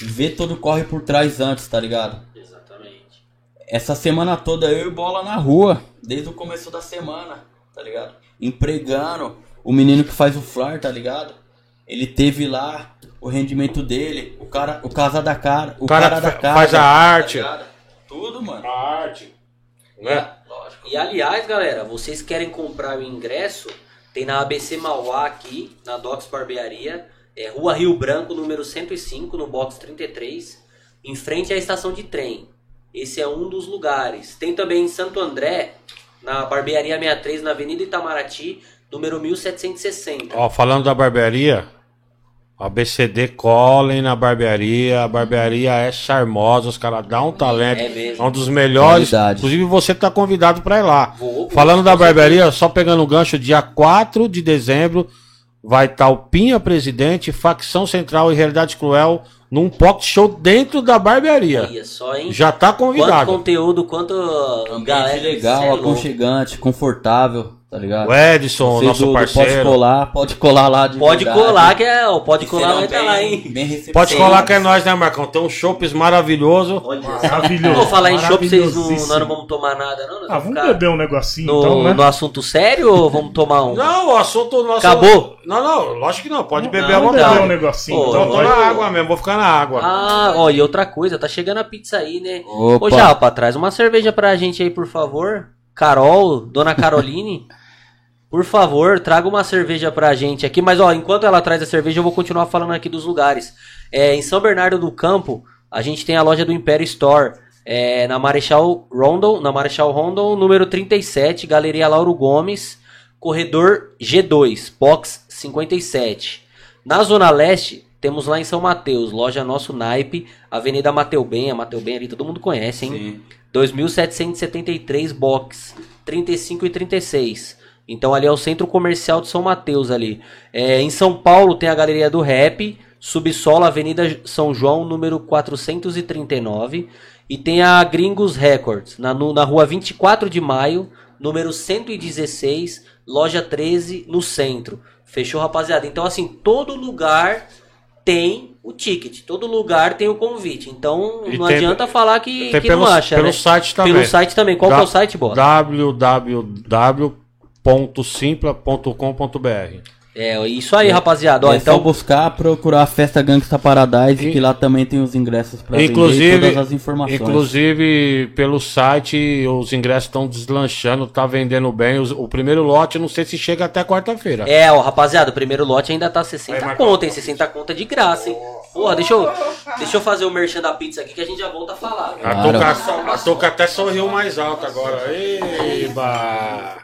vê todo corre por trás antes, tá ligado? Exatamente. Essa semana toda eu e bola na rua, desde o começo da semana, tá ligado? Empregando o menino que faz o flar, tá ligado? Ele teve lá o rendimento dele, o cara, o casa da cara, o, o cara, cara da casa, faz a arte, tá tudo, mano. A arte, né? E aliás, galera, vocês querem comprar o ingresso? Tem na ABC Mauá aqui, na Docs Barbearia, é Rua Rio Branco, número 105, no box 33, em frente à estação de trem. Esse é um dos lugares. Tem também em Santo André, na Barbearia 63, na Avenida Itamaraty, número 1760. Ó, falando da barbearia, a BCD colhem na barbearia. A barbearia é charmosa, os caras dão um talento. É, mesmo. é um dos melhores. Qualidade. Inclusive você tá convidado para ir lá. Vou, Falando da barbearia, só pegando o gancho, dia 4 de dezembro vai estar tá o Pinha presidente, facção central e realidade cruel num pocket show dentro da barbearia. Ia só, hein? Já tá convidado. Quanto conteúdo, quanto galera legal, é aconchegante, confortável. Tá ligado? O Edson, Você nosso do, parceiro. pode colar, pode colar lá de Pode verdade. colar que é, ó, pode colar vai estar tá lá, hein? Bem pode colar que é nós, né, Marcão? Tem um chopes maravilhoso. Maravilhoso. Vou falar em chopp, vocês não, nós não vamos tomar nada, não? ah, vamos beber um negocinho no, então, né? No assunto sério ou vamos tomar um? Não, o assunto nosso. Acabou? Não, não, lógico que não, pode beber à vontade. beber um negocinho. Pô, então, tô na água mesmo, vou ficar na água. Ah, ó, e outra coisa, tá chegando a pizza aí, né? Opa. Ô, Japa, traz uma cerveja pra gente aí, por favor. Carol, Dona Caroline. Por favor, traga uma cerveja pra gente aqui. Mas, ó, enquanto ela traz a cerveja, eu vou continuar falando aqui dos lugares. É, em São Bernardo do Campo, a gente tem a loja do Império Store. É, na Marechal Rondon, na Marechal Rondon, número 37, Galeria Lauro Gomes, corredor G2, box 57. Na Zona Leste, temos lá em São Mateus, loja Nosso Naipe, Avenida Mateu a Mateu Bem ali todo mundo conhece, hein? Sim. 2773 box, 35 e 36. Então ali é o centro comercial de São Mateus ali. É, em São Paulo tem a Galeria do Rap, Subsolo, Avenida São João, número 439. E tem a Gringos Records, na, na rua 24 de maio, número 116, loja 13, no centro. Fechou, rapaziada? Então, assim, todo lugar tem o ticket, todo lugar tem o convite. Então, e não tem, adianta falar que, que pelo, não acha, pelo né? site também. Pelo site também. Qual da, é o site, Bola? www www.simpla.com.br. É, isso aí, é, rapaziada. Ó, é então buscar, procurar a Festa Gangsta Paradise, e, que lá também tem os ingressos para inclusive, todas as informações. Inclusive, pelo site, os ingressos estão deslanchando, tá vendendo bem. o primeiro lote, não sei se chega até quarta-feira. É, ó, rapaziada, o primeiro lote ainda tá 60 aí, conta, hein? 60 conta de graça, hein? Porra, deixa eu, deixa eu fazer o merchan da pizza aqui que a gente já volta a falar. Claro. A, Toca, a Toca até sorriu mais alto agora. Eba!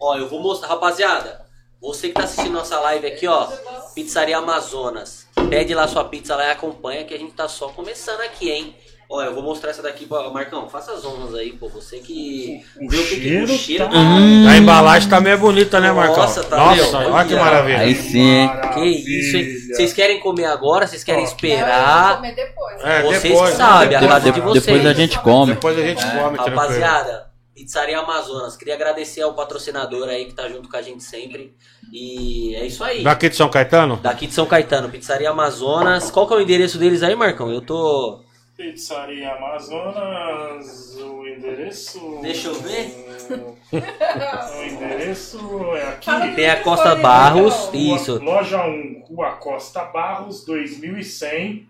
Ó, eu vou mostrar, rapaziada. Você que tá assistindo nossa live aqui, ó, Pizzaria Amazonas. Pede lá sua pizza lá e acompanha que a gente tá só começando aqui, hein? Ó, eu vou mostrar essa daqui pra Marcão. Faça as honras aí, pô. Você que o viu cheiro que o cheiro. Tá... Hum. A embalagem tá meio bonita, né, Marcão? Nossa, tá Nossa, meu, olha que maravilha. Aí sim. Que isso, hein? Vocês querem comer agora? Vocês querem esperar? comer depois. É, vocês depois, que sabem, a casa de vocês. Depois a gente come. Depois a gente come, Rapaziada, Pizzaria Amazonas. Queria agradecer ao patrocinador aí que tá junto com a gente sempre. E é isso aí. Daqui de São Caetano? Daqui de São Caetano, Pizzaria Amazonas. Qual que é o endereço deles aí, Marcão? Eu tô. Pizzaria Amazonas, o endereço. Deixa eu ver. o endereço é aqui. Tem a Costa Barros, isso. Loja 1, Rua Costa Barros, 2100.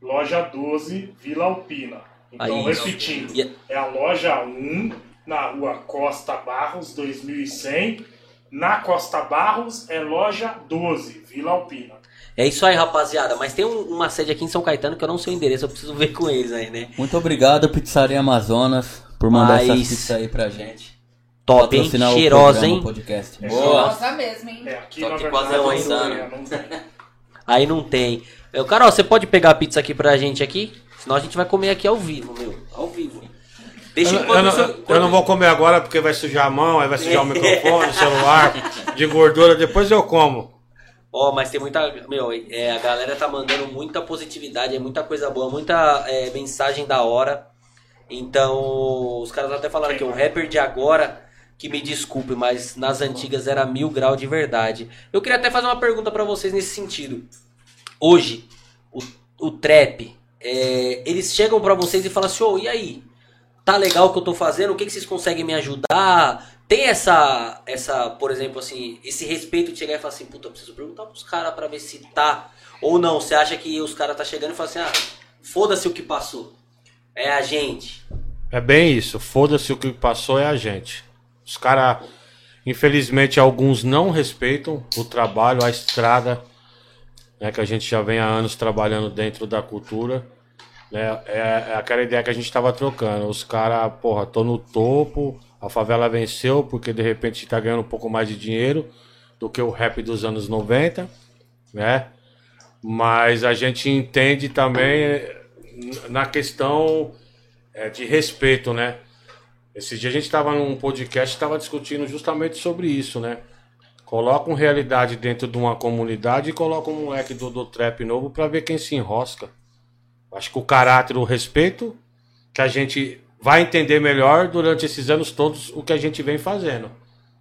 Loja 12, Vila Alpina. Então, Aí, repetindo, é a loja 1, na rua Costa Barros, 2100. Na Costa Barros é loja 12, Vila Alpina. É isso aí, rapaziada. Mas tem um, uma sede aqui em São Caetano que eu não sei o endereço, eu preciso ver com eles aí, né? Muito obrigado, Pizzaria Amazonas, por mandar Mas... essa pizza aí pra gente. Top, hein? Cheirosa, hein? Podcast. É Cheirosa mesmo, hein? É, aqui, Só que quase é Aí não tem. Eu, Carol, você pode pegar a pizza aqui pra gente aqui? Senão a gente vai comer aqui ao vivo, meu. Ao vivo. Deixa eu, eu, não, seu, eu não vou comer agora porque vai sujar a mão, aí vai sujar o microfone, o celular, de gordura, depois eu como. Ó, oh, mas tem muita. Meu, é, a galera tá mandando muita positividade, é muita coisa boa, muita é, mensagem da hora. Então, os caras até falaram que o rapper de agora, que me desculpe, mas nas antigas era mil grau de verdade. Eu queria até fazer uma pergunta para vocês nesse sentido. Hoje, o, o trap, é, eles chegam para vocês e falam assim, ô, oh, e aí? Tá legal o que eu tô fazendo? O que, que vocês conseguem me ajudar? Tem essa, essa, por exemplo, assim, esse respeito de chegar e falar assim, puta, preciso perguntar pros caras pra ver se tá. Ou não, você acha que os caras tá chegando e falam assim, ah, foda-se o que passou. É a gente. É bem isso, foda-se o que passou, é a gente. Os caras, infelizmente, alguns não respeitam o trabalho, a estrada, né, que a gente já vem há anos trabalhando dentro da cultura. Né, é, é aquela ideia que a gente estava trocando. Os caras, porra, tô no topo, a favela venceu porque de repente está ganhando um pouco mais de dinheiro do que o rap dos anos 90, né? Mas a gente entende também na questão é, de respeito, né? Esse dia a gente estava num podcast estava discutindo justamente sobre isso, né? Coloca uma realidade dentro de uma comunidade e coloca um moleque do, do trap novo para ver quem se enrosca. Acho que o caráter, o respeito que a gente vai entender melhor durante esses anos todos o que a gente vem fazendo.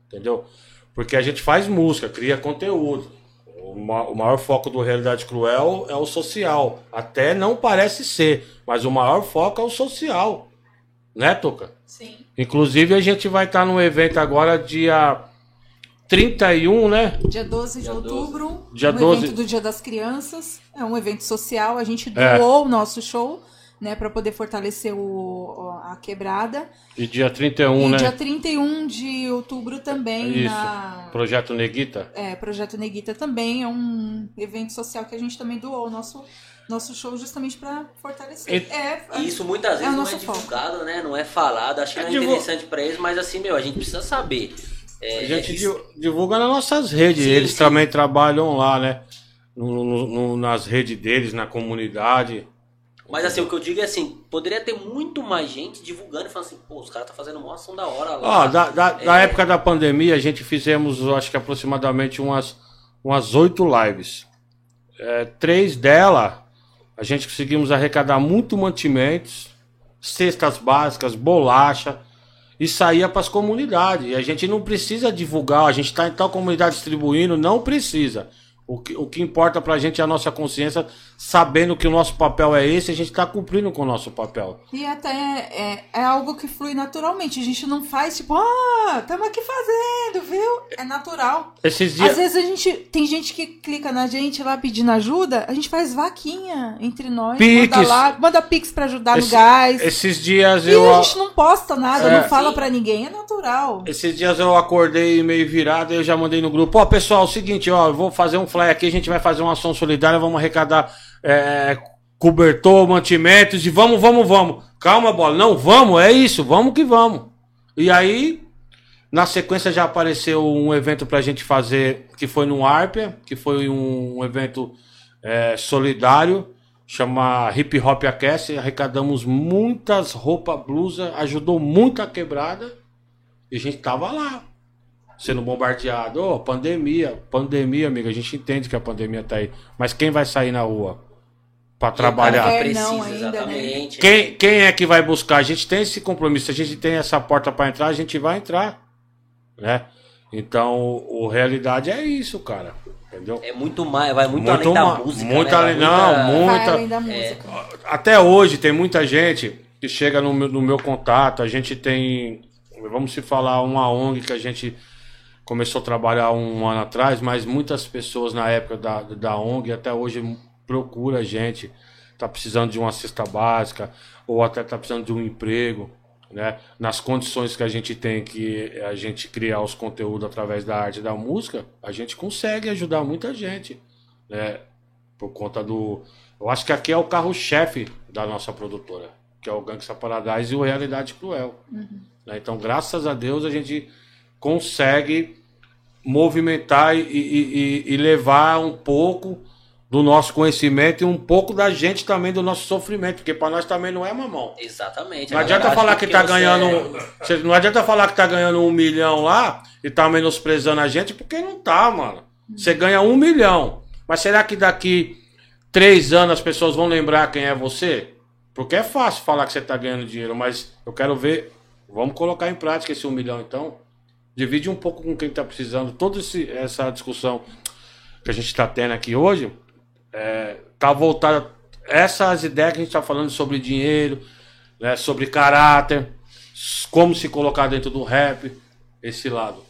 Entendeu? Porque a gente faz música, cria conteúdo. O maior foco do Realidade Cruel é o social. Até não parece ser, mas o maior foco é o social. Né, Tuca? Sim. Inclusive, a gente vai estar num evento agora, dia 31, né? Dia 12 de dia outubro. 12. Dia um 12. evento do Dia das Crianças. É um evento social. A gente é. doou é. o nosso show né, para poder fortalecer o, a quebrada. E dia 31, e né? dia 31 de outubro também. Isso. Na... Projeto Neguita? É, Projeto Neguita também é um evento social que a gente também doou o nosso nosso show justamente para fortalecer. E, é, isso muitas vezes é não é divulgado, foco. né? Não é falado. Acho que é, é interessante para eles, mas assim, meu, a gente precisa saber. É, a gente divulga nas nossas redes. Sim, eles sim. também trabalham lá, né? No, no, no, nas redes deles, na comunidade. Mas assim, o que eu digo é assim, poderia ter muito mais gente divulgando e falando assim, pô, os caras tá fazendo uma ação da hora lá. Ó, da, da, é... da, época da pandemia, a gente fizemos, acho que aproximadamente umas umas oito lives. É, três delas, a gente conseguimos arrecadar muito mantimentos, cestas básicas, bolacha, e saía para as comunidades. A gente não precisa divulgar, a gente está em tal comunidade distribuindo, não precisa. O que, o que importa pra gente é a nossa consciência, sabendo que o nosso papel é esse, a gente tá cumprindo com o nosso papel. E até é, é, é algo que flui naturalmente. A gente não faz tipo, ah, estamos aqui fazendo, viu? É natural. Esses dias... Às vezes a gente. Tem gente que clica na gente lá pedindo ajuda, a gente faz vaquinha entre nós. Pix. Manda lá, manda pix pra ajudar Esse, no gás. Esses dias e eu. a gente não posta nada, é, não fala sim. pra ninguém, é natural. Esses dias eu acordei meio virado e eu já mandei no grupo, ó, oh, pessoal, é o seguinte, ó, eu vou fazer um fly aqui, a gente vai fazer uma ação solidária, vamos arrecadar é, cobertor, mantimentos e vamos, vamos, vamos. Calma, bola. Não, vamos, é isso, vamos que vamos. E aí, na sequência já apareceu um evento pra gente fazer, que foi no Arpia, que foi um, um evento é, solidário, chama Hip Hop Aquece. Arrecadamos muitas roupas, blusa, ajudou muito a quebrada. E a gente tava lá sendo bombardeado. Oh, pandemia, pandemia, amiga. A gente entende que a pandemia tá aí. Mas quem vai sair na rua para trabalhar? É, não, ainda, né? quem, quem é que vai buscar? A gente tem esse compromisso. Se a gente tem essa porta para entrar, a gente vai entrar, né? Então, o realidade é isso, cara. Entendeu? É muito mais, vai muito, muito além da música. Muito né? além, não, muita. Além da música. É, até hoje tem muita gente que chega no meu, no meu contato. A gente tem, vamos se falar, uma ONG que a gente começou a trabalhar um ano atrás, mas muitas pessoas na época da, da ONG até hoje procura a gente, tá precisando de uma cesta básica ou até tá precisando de um emprego, né? Nas condições que a gente tem que a gente criar os conteúdos através da arte e da música, a gente consegue ajudar muita gente, né? Por conta do, eu acho que aqui é o carro-chefe da nossa produtora, que é o Gangsta Paradise e o Realidade Cruel. Uhum. Né? Então, graças a Deus a gente consegue movimentar e, e, e, levar um pouco do nosso conhecimento e um pouco da gente também do nosso sofrimento, porque para nós também não é mamão. Exatamente. Não adianta falar que tá ganhando, é... não adianta falar que tá ganhando um milhão lá e tá menosprezando a gente, porque não tá, mano. Você ganha um milhão, mas será que daqui três anos as pessoas vão lembrar quem é você? Porque é fácil falar que você tá ganhando dinheiro, mas eu quero ver. Vamos colocar em prática esse um milhão então. Divide um pouco com quem tá precisando. Toda esse, essa discussão que a gente está tendo aqui hoje é, tá voltada. Essas ideias que a gente está falando sobre dinheiro, né, sobre caráter, como se colocar dentro do rap, esse lado.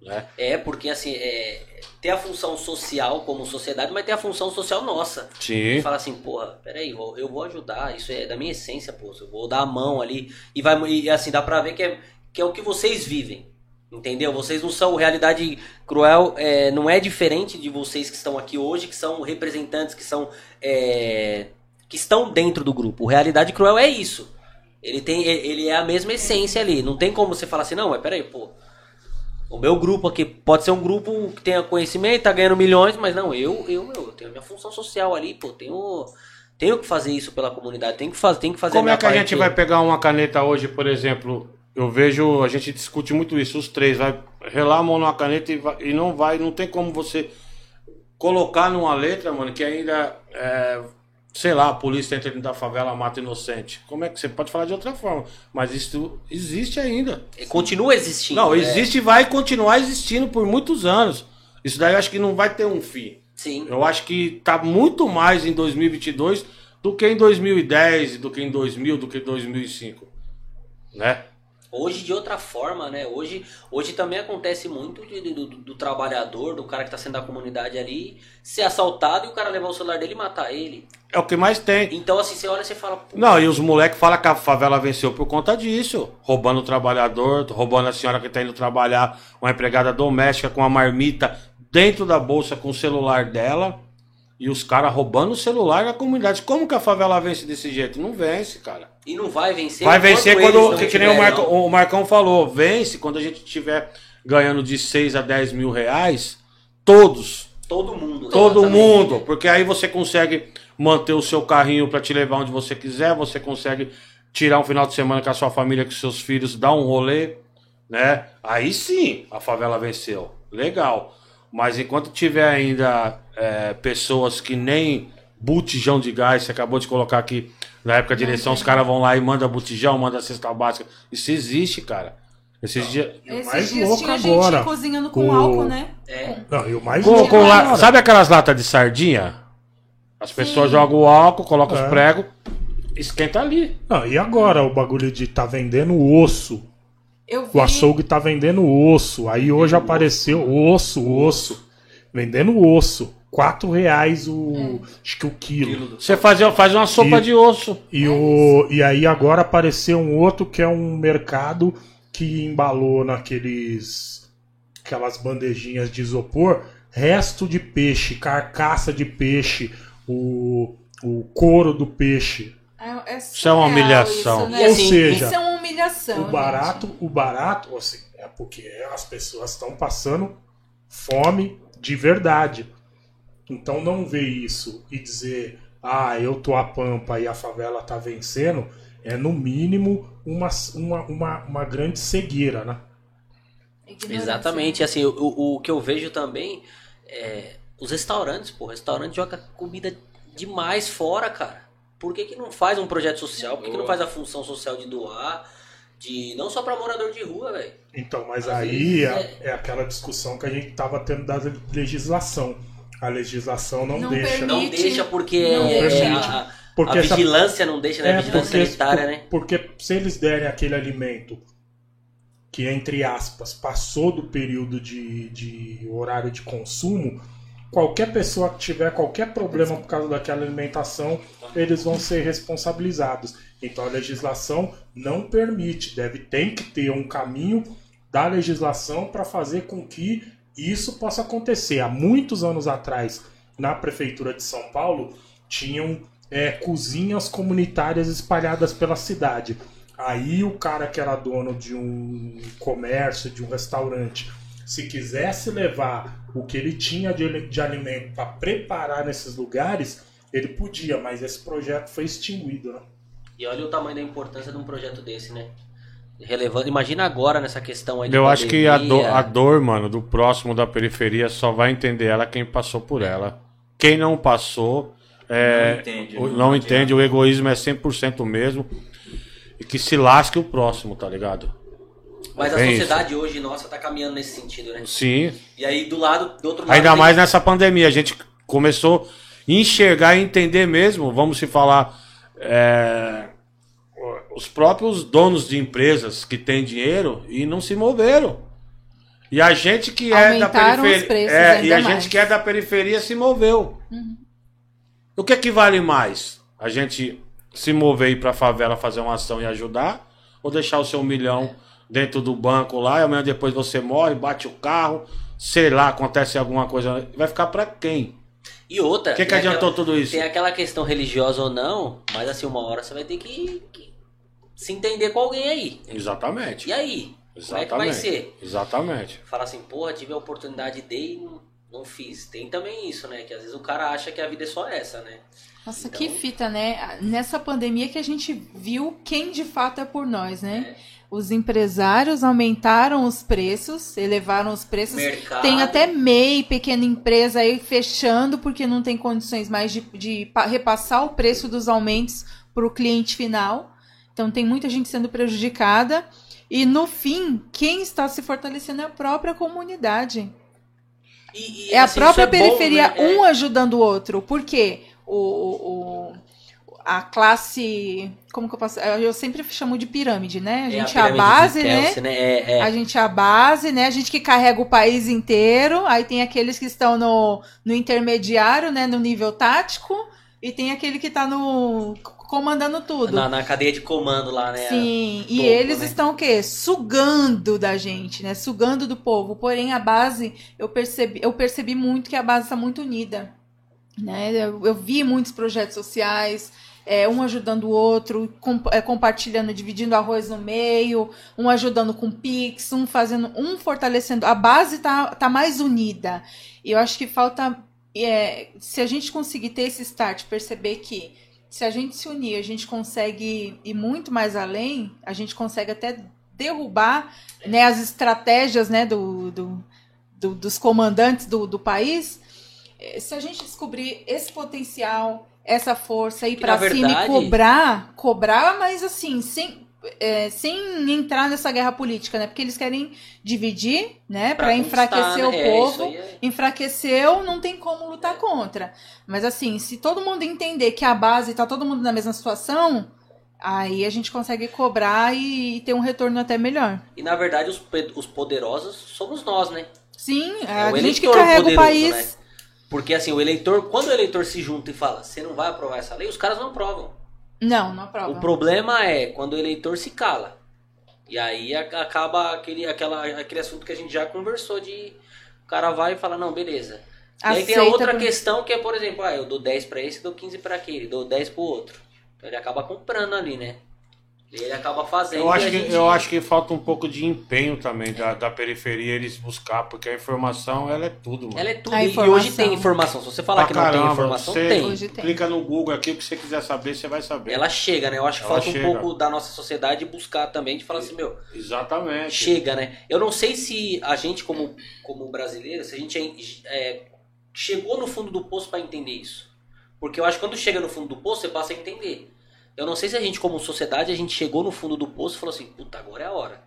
Né? É, porque assim, é, tem a função social como sociedade, mas tem a função social nossa. Sim. Fala assim, porra, peraí, eu vou ajudar, isso é da minha essência, pô, eu vou dar a mão ali. E vai e assim, dá pra ver que é, que é o que vocês vivem. Entendeu? Vocês não são realidade cruel, é, não é diferente de vocês que estão aqui hoje, que são representantes, que são é, que estão dentro do grupo. Realidade cruel é isso. Ele tem, ele é a mesma essência ali. Não tem como você falar assim, não, mas peraí, pô, o meu grupo aqui pode ser um grupo que tenha conhecimento, tá ganhando milhões, mas não, eu, eu, eu tenho minha função social ali, pô, tenho, tenho que fazer isso pela comunidade, tenho que fazer, tenho que fazer Como é que a gente vai pegar uma caneta hoje, por exemplo? Eu vejo, a gente discute muito isso, os três, vai relar a mão numa caneta e, vai, e não vai, não tem como você colocar numa letra, mano, que ainda é, sei lá, a polícia entra dentro da favela, mata inocente. Como é que você pode falar de outra forma? Mas isso existe ainda. E continua existindo. Não, é. existe e vai continuar existindo por muitos anos. Isso daí eu acho que não vai ter um fim. Sim. Eu acho que tá muito mais em 2022 do que em 2010, do que em 2000, do que em 2005, né? Hoje de outra forma, né? Hoje, hoje também acontece muito de, do, do, do, trabalhador, do cara que tá sendo da comunidade ali, ser assaltado e o cara levar o celular dele e matar ele. É o que mais tem. Então, assim, você olha e você fala. Não, e os moleques falam que a favela venceu por conta disso. Roubando o trabalhador, roubando a senhora que tá indo trabalhar, uma empregada doméstica com a marmita dentro da bolsa com o celular dela. E os caras roubando o celular da comunidade. Como que a favela vence desse jeito? Não vence, cara. E não vai vencer. Vai vencer quando, que, que nem o, Marco, o Marcão falou, vence quando a gente tiver ganhando de 6 a 10 mil reais, todos. Todo mundo. Todo mundo. Porque aí você consegue manter o seu carrinho para te levar onde você quiser, você consegue tirar um final de semana com a sua família, com seus filhos, dar um rolê, né? Aí sim a favela venceu. Legal. Mas enquanto tiver ainda é, pessoas que nem botijão de gás, você acabou de colocar aqui na época da direção, os caras vão lá e mandam botijão, mandam cesta básica. Isso existe, cara. Esses dias. Esses mais dias louco tinha agora. gente cozinhando com o... álcool, né? É. Não, e o mais com, louco com la... Sabe aquelas latas de sardinha? As Sim. pessoas jogam o álcool, colocam é. os pregos, esquenta ali. Não, e agora o bagulho de tá vendendo osso? O açougue tá vendendo osso. Aí hoje apareceu osso, osso. Vendendo osso. Quatro reais o. É. Acho que o quilo. Você faz, faz uma sopa e, de osso. E, o, e aí agora apareceu um outro que é um mercado que embalou naqueles. aquelas bandejinhas de isopor. Resto de peixe, carcaça de peixe, o, o couro do peixe. É, é isso é uma humilhação. Isso, né? Ou assim, seja, isso é uma humilhação. O barato, gente. o barato, assim, é porque as pessoas estão passando fome de verdade. Então não ver isso e dizer, ah, eu tô a pampa e a favela tá vencendo, é no mínimo uma, uma, uma, uma grande cegueira, né? Exatamente, assim, o, o que eu vejo também é os restaurantes, pô, o restaurante joga comida demais fora, cara. Por que, que não faz um projeto social? Por que, que não faz a função social de doar? De, não só para morador de rua, velho. Então, mas Às aí é, é... é, aquela discussão que a gente tava tendo da legislação. A legislação não, não deixa. Permite, não deixa porque não é. A, porque a vigilância essa... não deixa, né? É, a vigilância porque, sanitária, né? Porque se eles derem aquele alimento que, entre aspas, passou do período de, de horário de consumo, qualquer pessoa que tiver qualquer problema por causa daquela alimentação, eles vão ser responsabilizados. Então a legislação não permite, deve tem que ter um caminho da legislação para fazer com que isso possa acontecer. Há muitos anos atrás, na prefeitura de São Paulo, tinham é, cozinhas comunitárias espalhadas pela cidade. Aí o cara que era dono de um comércio, de um restaurante, se quisesse levar o que ele tinha de, de alimento para preparar nesses lugares, ele podia, mas esse projeto foi extinguido, né? E olha o tamanho da importância de um projeto desse, né? Relevante. Imagina agora nessa questão aí Eu acho que a dor, a dor, mano, do próximo da periferia só vai entender ela quem passou por ela. Quem não passou É, não entende. O, não, entende, o egoísmo é 100% mesmo. E que se lasque o próximo, tá ligado? Mas é a sociedade isso. hoje, nossa, tá caminhando nesse sentido, né? Sim. E aí, do lado, do outro lado. Ainda mais nessa pandemia, a gente começou a enxergar e entender mesmo, vamos se falar. É, os próprios donos de empresas que têm dinheiro e não se moveram. E a gente que é da periferia. É, e a mais. gente que é da periferia se moveu. Uhum. O que é que vale mais? A gente se mover e ir pra favela fazer uma ação e ajudar? Ou deixar o seu milhão é. dentro do banco lá e amanhã depois você morre, bate o carro, sei lá, acontece alguma coisa. Vai ficar para quem? E outra. O que, que adiantou aquela, tudo isso? Tem aquela questão religiosa ou não, mas assim, uma hora você vai ter que, que se entender com alguém aí. Exatamente. E aí? Exatamente. Como é que vai ser? Exatamente. Falar assim, porra, tive a oportunidade de e não, não fiz. Tem também isso, né? Que às vezes o cara acha que a vida é só essa, né? Nossa, então... que fita, né? Nessa pandemia que a gente viu quem de fato é por nós, né? É. Os empresários aumentaram os preços, elevaram os preços. Mercado. Tem até MEI, pequena empresa aí fechando porque não tem condições mais de, de repassar o preço dos aumentos para o cliente final. Então tem muita gente sendo prejudicada. E no fim, quem está se fortalecendo é a própria comunidade. E, e, é assim, a própria é periferia, bom, né? um é... ajudando o outro. Por quê? O, o, a classe. Como que eu posso. Eu sempre chamo de pirâmide, né? A gente é a, é a base, né? né? É, é, a gente é a base, né? A gente que carrega o país inteiro. Aí tem aqueles que estão no, no intermediário, né? No nível tático. E tem aquele que está no comandando tudo. Na, na, cadeia de comando lá, né? Sim, e eles né? estão o quê? Sugando da gente, né? Sugando do povo. Porém, a base, eu percebi, eu percebi muito que a base está muito unida. Né? Eu, eu vi muitos projetos sociais, é, um ajudando o outro, com, é, compartilhando, dividindo arroz no meio, um ajudando com Pix, um fazendo, um fortalecendo. A base tá, tá mais unida. E eu acho que falta. É, se a gente conseguir ter esse start, perceber que se a gente se unir, a gente consegue ir muito mais além, a gente consegue até derrubar né, as estratégias né, do, do, do dos comandantes do, do país. É, se a gente descobrir esse potencial, essa força, ir para cima e cobrar, cobrar, mas assim, sem, é, sem entrar nessa guerra política, né? Porque eles querem dividir, né? Para enfraquecer né? o é, povo. É... Enfraqueceu, não tem como lutar contra. Mas assim, se todo mundo entender que a base tá todo mundo na mesma situação, aí a gente consegue cobrar e, ter um retorno até melhor. E na verdade os, os poderosos somos nós, né? Sim, é a gente que carrega poderoso, o país. Né? Porque assim, o eleitor, quando o eleitor se junta e fala, você não vai aprovar essa lei, os caras não aprovam. Não, não aprova. O problema é quando o eleitor se cala. E aí acaba aquele, aquela, aquele assunto que a gente já conversou de o cara vai e fala, não, beleza. E aí tem a outra por... questão que é, por exemplo, ah, eu dou 10 para esse, dou 15 para aquele, dou 10 pro outro. Então ele acaba comprando ali, né? Ele acaba fazendo. Eu acho, que, gente... eu acho que falta um pouco de empenho também da, da periferia eles buscar, porque a informação ela é tudo, mano. Ela é tudo. E hoje tem informação. Se você falar pra que caramba, não tem informação, você tem. Hoje tem. Clica no Google aqui, o que você quiser saber, você vai saber. Ela chega, né? Eu acho que ela falta chega. um pouco da nossa sociedade buscar também, de falar assim, meu. Exatamente. Chega, né? Eu não sei se a gente, como, como brasileiro, se a gente é, chegou no fundo do poço para entender isso. Porque eu acho que quando chega no fundo do poço, você passa a entender. Eu não sei se a gente, como sociedade, a gente chegou no fundo do poço e falou assim, puta, agora é a hora.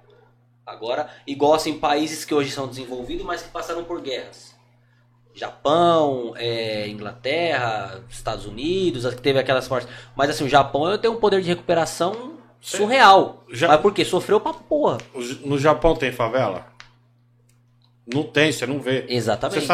Agora, igual assim, países que hoje são desenvolvidos, mas que passaram por guerras. Japão, é, Inglaterra, Estados Unidos, que teve aquelas partes. Mas assim, o Japão tem um poder de recuperação surreal. Já... Mas por quê? Sofreu pra porra. No Japão tem favela? Não tem, você não vê. Exatamente. Você